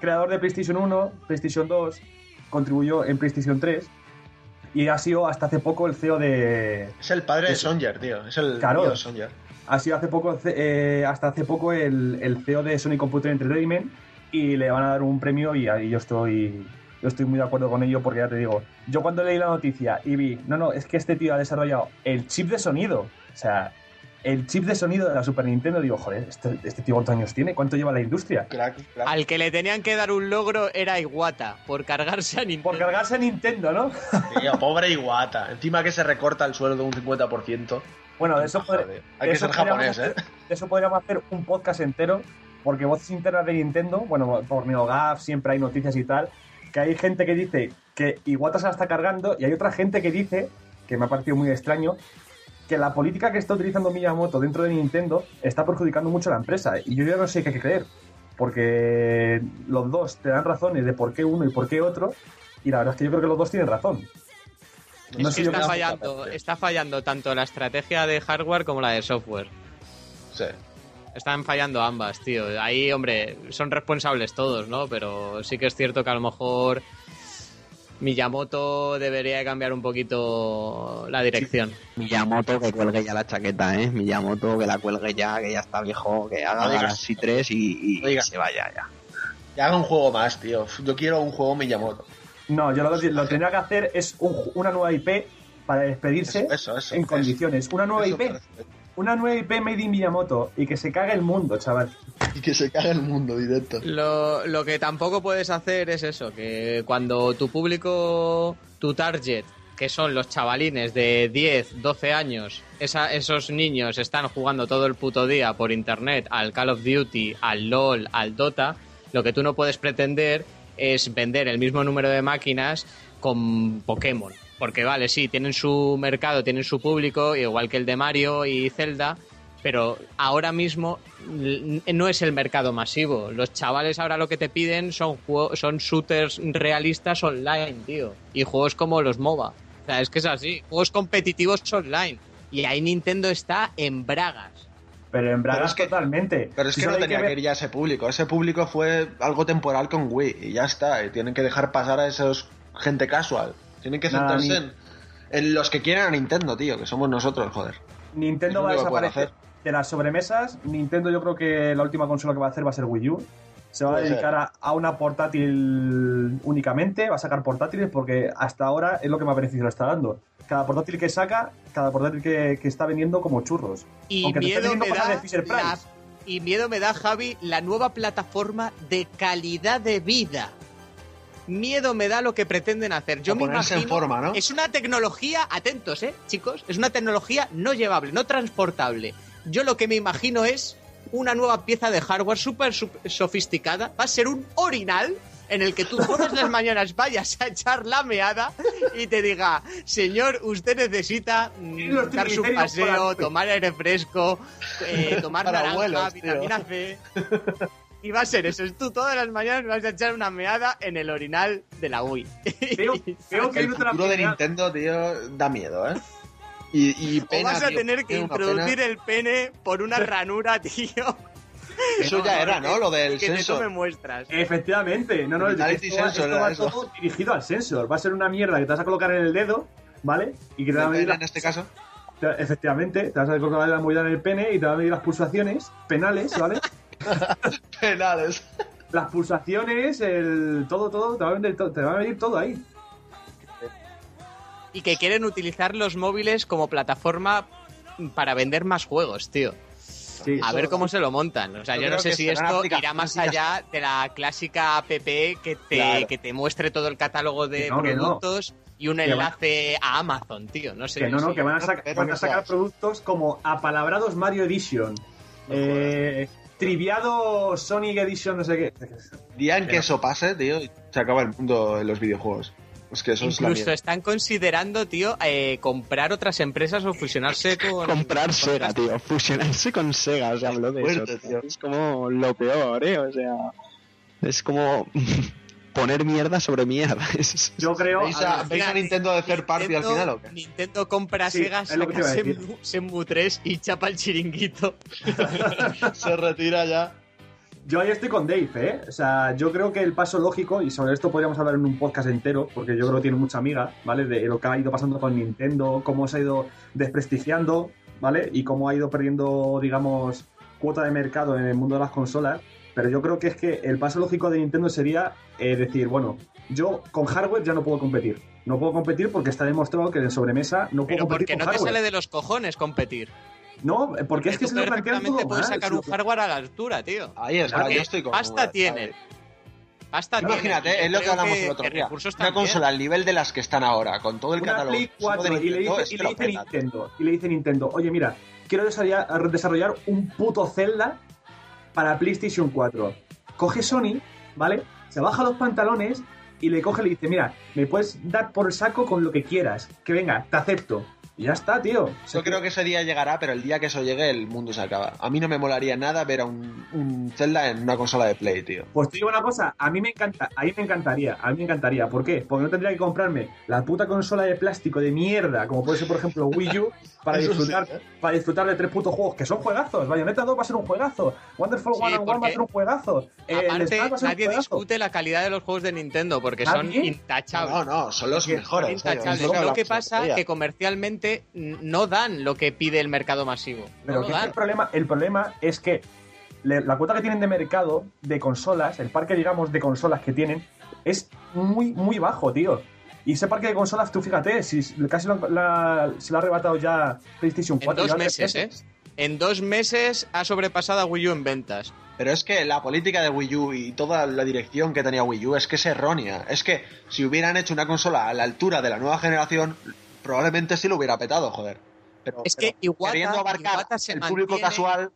Speaker 9: creador de PlayStation 1, PlayStation 2, contribuyó en PlayStation 3 y ha sido hasta hace poco el CEO de...
Speaker 3: Es el padre de
Speaker 9: Eso.
Speaker 3: Songer, tío. Es el
Speaker 9: Claro.
Speaker 3: tío de Songer.
Speaker 9: Ha sido hace poco, eh, hasta hace poco el, el CEO de Sony Computer Entertainment y le van a dar un premio y, ahí yo estoy... Yo estoy muy de acuerdo con ello porque ya te digo, yo cuando leí la noticia y vi, no, no, es que este tío ha desarrollado el chip de sonido, o sea, el chip de sonido de la Super Nintendo, digo, joder, este, este tío cuántos años tiene, cuánto lleva la industria.
Speaker 3: Crack, crack.
Speaker 2: Al que le tenían que dar un logro era Iwata, por cargarse a Nintendo.
Speaker 9: Por cargarse a Nintendo, ¿no?
Speaker 3: Tío, pobre Iguata. Encima que se recorta el sueldo un 50%.
Speaker 9: Bueno, de eso, podré-
Speaker 3: hay
Speaker 9: de
Speaker 3: que
Speaker 9: eso
Speaker 3: ser japonés, ¿eh?
Speaker 9: hacer- De eso podríamos hacer un podcast entero, porque voces internas de Nintendo, bueno, por NeoGAF siempre hay noticias y tal, que hay gente que dice que Iwata se la está cargando y hay otra gente que dice, que me ha parecido muy extraño, que la política que está utilizando Miyamoto dentro de Nintendo está perjudicando mucho a la empresa. Y yo ya no sé qué creer, porque los dos te dan razones de por qué uno y por qué otro, y la verdad es que yo creo que los dos tienen razón. No
Speaker 2: Es
Speaker 9: sé
Speaker 2: que está fallando, está fallando tanto la estrategia de hardware como la de software.
Speaker 3: Sí.
Speaker 2: Están fallando ambas, tío. Ahí, hombre, son responsables todos, ¿no? Pero sí que es cierto que a lo mejor Miyamoto debería de cambiar un poquito la dirección.
Speaker 1: Miyamoto que cuelgue ya la chaqueta, ¿eh? Miyamoto que la cuelgue ya, que ya está viejo, que haga
Speaker 3: No.
Speaker 1: Galaxy 3 y, y
Speaker 3: No digas.
Speaker 1: se vaya ya.
Speaker 3: Ya haga un juego más, tío. Yo quiero un juego Miyamoto.
Speaker 9: No, yo lo, que- lo que tenía que hacer es un una nueva IP para despedirse
Speaker 3: Eso, eso, eso,
Speaker 9: en
Speaker 3: eso.
Speaker 9: condiciones. Una nueva
Speaker 3: Eso
Speaker 9: IP. Una nueva IP made in Miyamoto y que se cague el mundo, chaval.
Speaker 3: Y que se cague el mundo directo.
Speaker 2: Lo, que tampoco puedes hacer es eso, que cuando tu público, tu target, que son los chavalines de 10, 12 años, esos niños están jugando todo el puto día por internet al Call of Duty, al LOL, al Dota, lo que tú no puedes pretender es vender el mismo número de máquinas con Pokémon. Porque vale, sí, tienen su mercado, tienen su público, igual que el de Mario y Zelda, pero ahora mismo no es el mercado masivo. Los chavales ahora lo que te piden son son shooters realistas online, tío. Y juegos como los MOBA. O sea, es que es así. Juegos competitivos online. Y ahí Nintendo está en bragas.
Speaker 9: Pero en Braga
Speaker 3: Pero es que-
Speaker 9: totalmente.
Speaker 3: Pero es que no tenía que,
Speaker 9: ver-
Speaker 3: ir ya ese público. Ese público fue algo temporal con Wii y ya está. Y tienen que dejar pasar a esos gente casual. Tienen que
Speaker 9: Nada,
Speaker 3: centrarse
Speaker 9: ni-
Speaker 3: en, en los que quieren a Nintendo, tío, que somos nosotros, joder.
Speaker 9: Nintendo va a desaparecer de las sobremesas. Nintendo yo creo que la última consola que va a hacer va a ser Wii U. Se va a dedicar a, a una portátil únicamente, va a sacar portátiles porque hasta ahora es lo que más beneficio le está dando. Cada portátil que saca, cada portátil que, que está vendiendo como churros.
Speaker 2: Y
Speaker 9: Aunque
Speaker 2: miedo me da
Speaker 9: de Fisher Price.
Speaker 2: la- y miedo me da Javi la nueva plataforma de calidad de vida. Miedo me da lo que pretenden hacer. Yo me
Speaker 3: ponerse
Speaker 2: imagino
Speaker 3: en forma, ¿no?
Speaker 2: es una tecnología, atentos, eh, chicos, es una tecnología no llevable, no transportable. Yo lo que me imagino es una nueva pieza de hardware súper sofisticada. Va a ser un orinal en el que tú todas las mañanas vayas a echar la meada y te diga, señor, usted necesita mm,
Speaker 9: Los
Speaker 2: dar su paseo,
Speaker 9: nube".
Speaker 2: tomar aire fresco, eh, tomar
Speaker 3: Para
Speaker 2: naranja,
Speaker 3: abuelos, tío.
Speaker 2: vitamina C. Y va a ser eso, tú todas las mañanas vas a echar una meada en el orinal de la Wii.
Speaker 9: Veo, veo que hay
Speaker 3: El
Speaker 9: otra
Speaker 3: futuro de Nintendo, tío, da miedo, ¿eh? Y, y
Speaker 2: o
Speaker 3: pena,
Speaker 2: vas a
Speaker 3: tío,
Speaker 2: tener que introducir
Speaker 3: pena.
Speaker 2: el pene por una ranura, tío.
Speaker 3: Eso ya era, ¿no? Lo del
Speaker 2: que
Speaker 3: sensor.
Speaker 2: tome muestras.
Speaker 9: Efectivamente, no, no, esto, va-
Speaker 3: sensor
Speaker 9: esto va
Speaker 3: eso.
Speaker 9: todo dirigido al sensor. Va a ser una mierda que te vas a colocar en el dedo, ¿vale? Y que te va a medir
Speaker 3: en este caso.
Speaker 9: te- efectivamente, te vas a colocar la movida en el pene y te van a medir las pulsaciones penales, ¿vale?
Speaker 3: Penales.
Speaker 9: las pulsaciones, el todo, todo, te va a medir, te va a medir todo ahí.
Speaker 2: Y que quieren utilizar los móviles como plataforma para vender más juegos, tío.
Speaker 9: Sí,
Speaker 2: A ver cómo se lo montan. O sea,
Speaker 3: Yo
Speaker 2: yo, no sé si esto irá más
Speaker 3: y
Speaker 2: allá de la clásica app que te,
Speaker 3: Claro.
Speaker 2: que te muestre todo el catálogo de
Speaker 9: no, no.
Speaker 2: productos y un
Speaker 9: Que va-
Speaker 2: enlace a Amazon, tío. No sé.
Speaker 9: Que no, no, que van a, van a sacar productos como apalabrados Mario Edition, eh, triviado Sonic Edition, no sé qué.
Speaker 3: Día en que eso pase, tío, se acaba el mundo de los videojuegos. Es que eso es la
Speaker 2: Incluso están considerando, tío, eh, comprar otras empresas o fusionarse con.
Speaker 1: Comprar
Speaker 2: con
Speaker 1: Sega, tío. Fusionarse con Sega, se habló de
Speaker 3: Fuerte,
Speaker 1: eso.
Speaker 3: tío.
Speaker 1: Es como lo peor, ¿eh? O sea, es como poner mierda sobre mierda. Es-
Speaker 9: Yo creo.
Speaker 3: ¿Veis a, ¿veis a Nintendo de third party al final o qué?
Speaker 2: Nintendo compra
Speaker 9: Sí,
Speaker 2: Sega,
Speaker 9: es.
Speaker 2: Shenmue, Shenmue 3 y chapa el chiringuito.
Speaker 3: Se retira ya.
Speaker 9: Yo ahí estoy con Dave, ¿eh? O sea, yo creo que el paso lógico, y sobre esto podríamos hablar en un podcast entero, porque yo creo que tiene mucha amiga, ¿vale? De lo que ha ido pasando con Nintendo, cómo se ha ido desprestigiando, ¿vale? Y cómo ha ido perdiendo, digamos, cuota de mercado en el mundo de las consolas. Pero yo creo que es que el paso lógico de Nintendo sería eh, decir, bueno, yo con hardware ya no puedo competir. No puedo competir porque está demostrado que de sobremesa no puedo
Speaker 2: Pero
Speaker 9: competir
Speaker 2: porque
Speaker 9: con
Speaker 2: no te sale de los cojones competir.
Speaker 9: No, porque es que se lo plantean todo
Speaker 2: puedes
Speaker 9: mal,
Speaker 2: sacar un hardware a la altura, tío.
Speaker 3: Ahí es,
Speaker 2: Porque
Speaker 3: yo estoy con
Speaker 2: pasta tiene. Pasta tiene.
Speaker 3: Imagínate, es lo que hablamos el otro día.
Speaker 2: recursos
Speaker 3: Una consola al nivel de las que están ahora, con todo el
Speaker 9: una
Speaker 3: catálogo
Speaker 9: Play
Speaker 3: exclusivo
Speaker 9: 4
Speaker 3: de
Speaker 9: y le dice, y le dice. Nintendo, y le dice Nintendo, oye mira, quiero desarrollar, desarrollar un puto Zelda para PlayStation 4. Coge Sony, ¿vale? Se baja los pantalones y le coge y le dice, mira, me puedes dar por el saco con lo que quieras, que venga, te acepto. Y ya está, tío.
Speaker 3: Yo creo que ese día llegará, pero el día que eso llegue, el mundo se acaba. A mí no me molaría nada ver a un, un Zelda en una consola de Play, tío.
Speaker 9: Pues te digo una cosa, a mí me encanta, a mí me encantaría, a mí me encantaría. ¿Por qué? Porque no tendría que comprarme la puta consola de plástico de mierda, como puede ser, por ejemplo, Wii U, para disfrutar,
Speaker 3: sí, ¿eh?
Speaker 9: para disfrutar de tres putos juegos, que son juegazos. Bayonetta 2 va a ser un juegazo. Wonderful
Speaker 2: Sí,
Speaker 9: 1 and 1 va a ser un juegazo. Eh,
Speaker 2: Aparte,
Speaker 9: Smash va a ser un
Speaker 2: nadie
Speaker 9: juegazo.
Speaker 2: discute la calidad de los juegos de Nintendo porque son intachables.
Speaker 3: No, no, son los mejores. Tío. Es lo que
Speaker 2: pasa
Speaker 3: día.
Speaker 2: que comercialmente no dan lo que pide el mercado masivo.
Speaker 9: Pero
Speaker 2: no
Speaker 9: que es el problema, el problema es que la cuota que tienen de mercado de consolas, el parque, digamos, de consolas que tienen, es muy, muy bajo, tío. Y ese parque de consolas, tú fíjate, si casi lo- la- se lo ha arrebatado ya PlayStation
Speaker 2: En
Speaker 9: 4.
Speaker 2: dos
Speaker 9: ya tres
Speaker 2: meses, ¿eh? En dos meses ha sobrepasado a Wii U en ventas.
Speaker 3: Pero es que la política de Wii U y toda la dirección que tenía Wii U es que es errónea. Es que si hubieran hecho una consola a la altura de la nueva generación, probablemente sí lo hubiera petado, joder. Pero,
Speaker 2: Es que Iwata-
Speaker 3: queriendo abarcar
Speaker 2: Iwata se
Speaker 3: el público casual,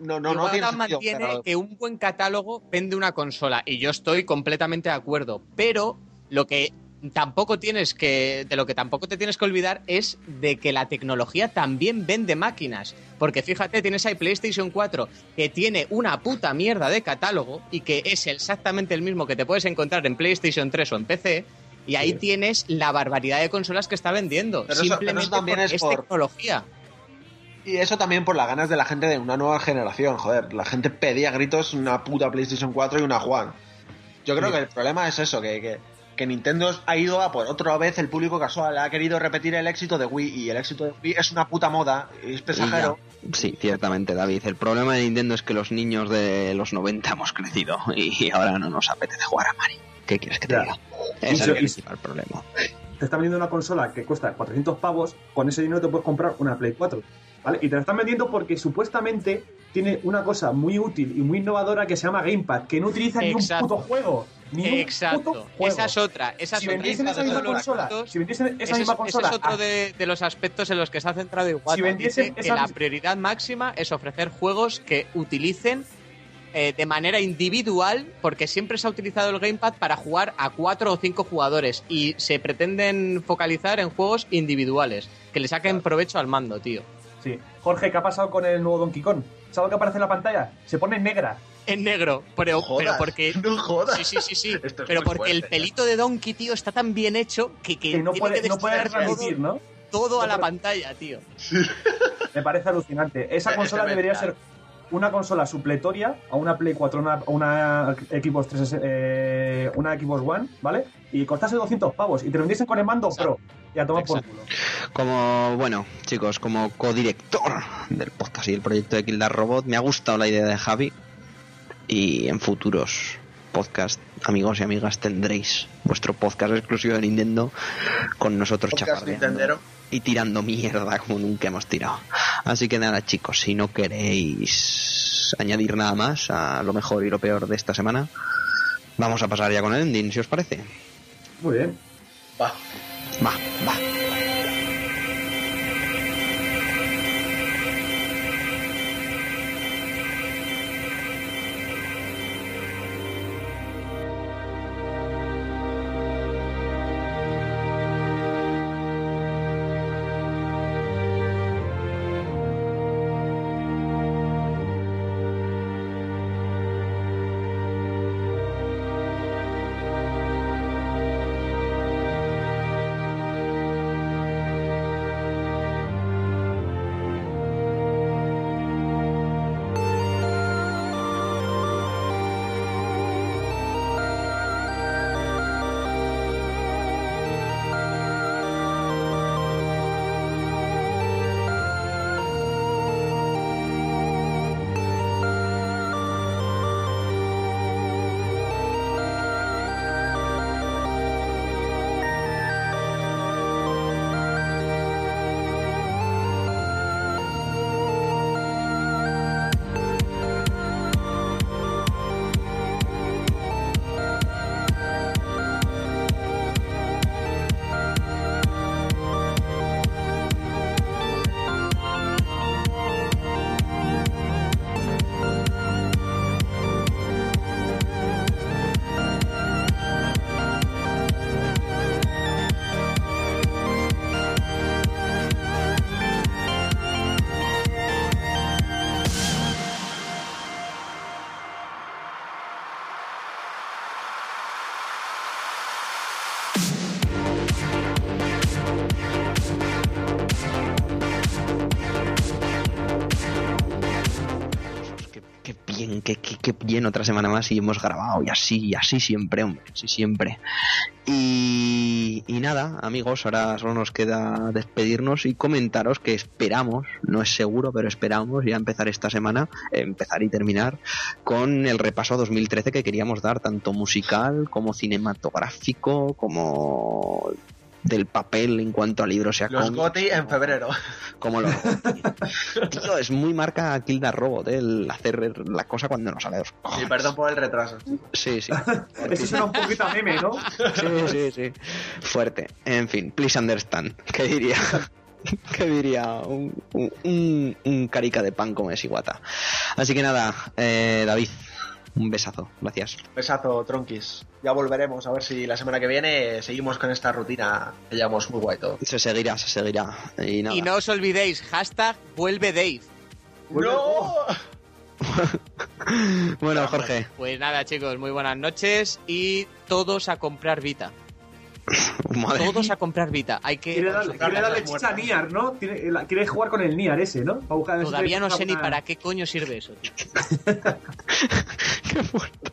Speaker 3: no, no, no
Speaker 2: Iwata
Speaker 3: tiene sentido.
Speaker 2: mantiene
Speaker 3: pero-
Speaker 2: que un buen catálogo vende una consola y yo estoy completamente de acuerdo, pero lo que tampoco tienes que de lo que tampoco te tienes que olvidar es de que la tecnología también vende máquinas, porque fíjate, tienes ahí PlayStation 4 que tiene una puta mierda de catálogo y que es exactamente el mismo que te puedes encontrar en PlayStation 3 o en PC. Y ahí tienes la barbaridad de consolas que está vendiendo.
Speaker 3: Pero eso- pero eso
Speaker 2: simplemente
Speaker 3: también
Speaker 2: porque
Speaker 3: es por-
Speaker 2: tecnología.
Speaker 3: Y eso también por las ganas de la gente de una nueva generación, joder. La gente pedía a gritos una puta PlayStation 4 y una One. Yo creo que el problema es eso, que, que, que Nintendo ha ido a por otra vez el público casual, ha querido repetir el éxito de Wii y el éxito de Wii es una puta moda, es pesajero.
Speaker 1: Sí, ciertamente, David. El problema de Nintendo es que los niños de los 90 hemos crecido y ahora no nos apetece jugar a Mario. ¿Qué quieres que te
Speaker 9: Ya.
Speaker 1: diga? Ese es el principal problema.
Speaker 9: te están vendiendo una consola que cuesta 400 pavos, con ese dinero te puedes comprar una Play 4. ¿Vale? Y te la están vendiendo porque supuestamente tiene una cosa muy útil y muy innovadora que se llama Gamepad, que no utiliza ni un
Speaker 2: Exacto.
Speaker 9: puto juego. Ni un puto
Speaker 2: Exacto.
Speaker 9: juego.
Speaker 2: Esa es otra. Esa
Speaker 9: si
Speaker 2: es otra.
Speaker 9: vendiesen esa misma consola, si vendiesen esa
Speaker 2: ese es,
Speaker 9: misma
Speaker 2: ese
Speaker 9: consola,
Speaker 2: es otro de, de los aspectos en los que se ha centrado Iwata.
Speaker 9: Si vendiesen
Speaker 2: Dice que
Speaker 9: esa
Speaker 2: la prioridad máxima es ofrecer juegos que utilicen eh, de manera individual, porque siempre se ha utilizado el Gamepad para jugar a cuatro o cinco jugadores y se pretenden focalizar en juegos individuales, que le saquen provecho al mando, tío.
Speaker 9: Sí. Jorge, ¿qué ha pasado con el nuevo Donkey Kong? ¿Sabes lo que aparece en la pantalla? Se pone negra.
Speaker 2: En negro, pero,
Speaker 3: jodas,
Speaker 2: pero porque...
Speaker 3: no jodas.
Speaker 2: Sí, sí, sí, sí.
Speaker 3: Es
Speaker 2: pero porque el pelito de Donkey, tío, está tan bien hecho que, que
Speaker 9: Que no
Speaker 2: tiene
Speaker 9: puede,
Speaker 2: que
Speaker 9: no puede
Speaker 2: todo-
Speaker 9: transmitir, ¿no?
Speaker 2: todo a la
Speaker 9: puede-
Speaker 2: pantalla, tío.
Speaker 9: Me parece alucinante. Esa consola debería ser una consola supletoria a una Play 4, una, una Xbox 3, eh, una Xbox One, ¿vale? Y costase 200 pavos y te vendiesen con el mando Pro. y a tomar por culo.
Speaker 1: Como, bueno, chicos, como codirector del podcast y el proyecto de Kill the Robot, me ha gustado la idea de Javi y en futuros podcast, amigos y amigas, tendréis vuestro podcast exclusivo de Nintendo con nosotros
Speaker 3: Nintendero.
Speaker 1: Y tirando mierda como nunca hemos tirado. Así que nada, chicos, si no queréis añadir nada más a lo mejor y lo peor de esta semana, vamos a pasar ya con el ending, si os parece.
Speaker 9: Muy bien.
Speaker 3: Va.
Speaker 1: Va, va. Bien otra semana más y hemos grabado y así, y así siempre, hombre, así siempre. Y, y nada, amigos, ahora solo nos queda despedirnos y comentaros que esperamos, no es seguro, pero esperamos ya empezar esta semana, empezar y terminar con el repaso 2013 que queríamos dar, tanto musical como cinematográfico, como del papel en cuanto a libros y a
Speaker 3: Los GOTI en febrero.
Speaker 1: como los Tío, es muy marca Kill the Robot, ¿eh? el hacer la cosa cuando no sale los
Speaker 3: Sí, perdón por el retraso.
Speaker 1: Sí, sí.
Speaker 9: Eso suena un poquito a meme, ¿no?
Speaker 1: Sí, sí, sí. Fuerte. En fin, please understand. ¿Qué diría? ¿Qué diría? Un, un, un- un carica de pan como es Iguata. Así que nada, eh, David, un besazo. Gracias.
Speaker 3: Besazo, tronquis. Ya volveremos a ver si la semana que viene seguimos con esta rutina que llevamos muy guay todo.
Speaker 1: Se seguirá, se seguirá. Y nada.
Speaker 10: Y no os olvidéis, hashtag vuelve Dave.
Speaker 3: ¡No!
Speaker 1: Bueno, Jorge,
Speaker 10: Pues nada, chicos, muy buenas noches y todos a comprar Vita.
Speaker 1: madre
Speaker 10: Todos
Speaker 1: mía.
Speaker 10: a comprar Vita. Hay que.
Speaker 9: Quiere darle, quiere darle chicha a Niar, ¿no? Quiere, la- quiere jugar con el Niar ese, ¿no? Para
Speaker 10: Todavía no sé ni para qué coño sirve eso, tío.
Speaker 1: Qué fuerte.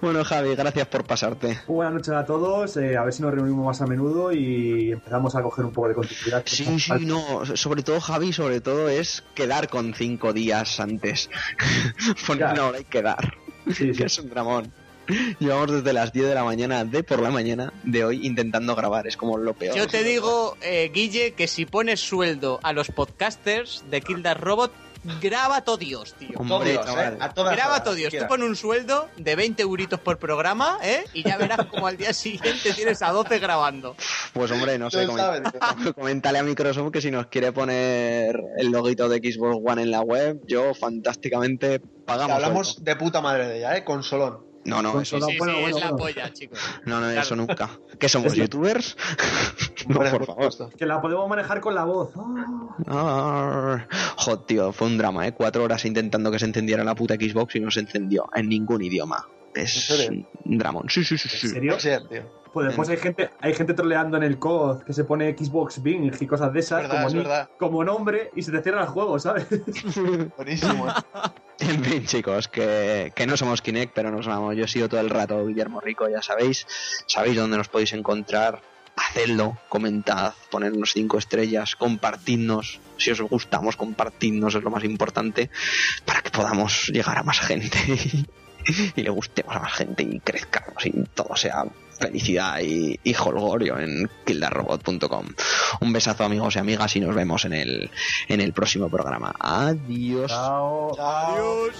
Speaker 1: Bueno, Javi, gracias por pasarte.
Speaker 9: Buenas noches a todos, eh, a ver si nos reunimos más a menudo y empezamos a coger un poco de continuidad.
Speaker 1: Sí, sí, no, sobre todo Javi, sobre todo es quedar con cinco días antes. Poner una hora y quedar.
Speaker 9: Sí, sí.
Speaker 1: Que es un dramón. Llevamos desde las 10 de la mañana de por la mañana de hoy intentando grabar, es como lo peor.
Speaker 10: Yo te digo, eh, Guille, que si pones sueldo a los podcasters de Kill Robot, graba todo Dios, tío.
Speaker 1: Hombre, chaval.
Speaker 3: ¿eh? A todas
Speaker 10: Graba todo Dios. Tú
Speaker 3: quiera.
Speaker 10: pon un sueldo de 20 euritos por programa, ¿eh? Y ya verás como al día siguiente tienes a 12 grabando.
Speaker 1: Pues hombre, no sé,
Speaker 3: Tú
Speaker 1: comen-
Speaker 3: sabes.
Speaker 1: coméntale a Microsoft que si nos quiere poner el loguito de Xbox One en la web, yo fantásticamente pagamos.
Speaker 3: Hablamos
Speaker 1: sueldo.
Speaker 3: de puta madre de ella, ¿eh? Con Solón.
Speaker 1: No, no, eso,
Speaker 9: solo-
Speaker 10: Sí,
Speaker 9: bueno,
Speaker 10: sí,
Speaker 9: bueno,
Speaker 10: es la
Speaker 9: bueno.
Speaker 10: polla, chicos.
Speaker 1: no, no,
Speaker 10: Claro.
Speaker 1: eso nunca. ¿Qué somos, youtubers? no, por favor.
Speaker 9: Que la podemos manejar con la voz.
Speaker 1: Ah, Joder, tío, fue un drama, ¿eh? Cuatro horas intentando que se encendiera la puta Xbox y no se encendió en ningún idioma. Es
Speaker 3: ¿En serio?
Speaker 1: un dramón. Sí, sí, sí,
Speaker 9: ¿En
Speaker 1: sí.
Speaker 9: serio?
Speaker 3: Sí, tío.
Speaker 9: Pues después hay gente, hay gente troleando en el COD que se pone Xbox Bing y cosas de esas
Speaker 3: Es verdad,
Speaker 9: como,
Speaker 3: es
Speaker 9: ni-
Speaker 3: verdad.
Speaker 9: como nombre y se te cierra el juego, ¿sabes?
Speaker 3: Buenísimo.
Speaker 1: En fin, chicos, que, que no somos Kinect, pero nos vamos. Yo he sido todo el rato Guillermo Rico, ya sabéis. Sabéis dónde nos podéis encontrar hacedlo, comentad, ponednos cinco estrellas, compartidnos, si os gustamos, compartidnos, es lo más importante, para que podamos llegar a más gente y le gustemos a más gente y crezcamos y todo sea felicidad y, y holgorio en kildarrobot.com. Un besazo amigos y amigas y nos vemos en el, en el próximo programa. Adiós.
Speaker 9: Chao.
Speaker 8: Adiós.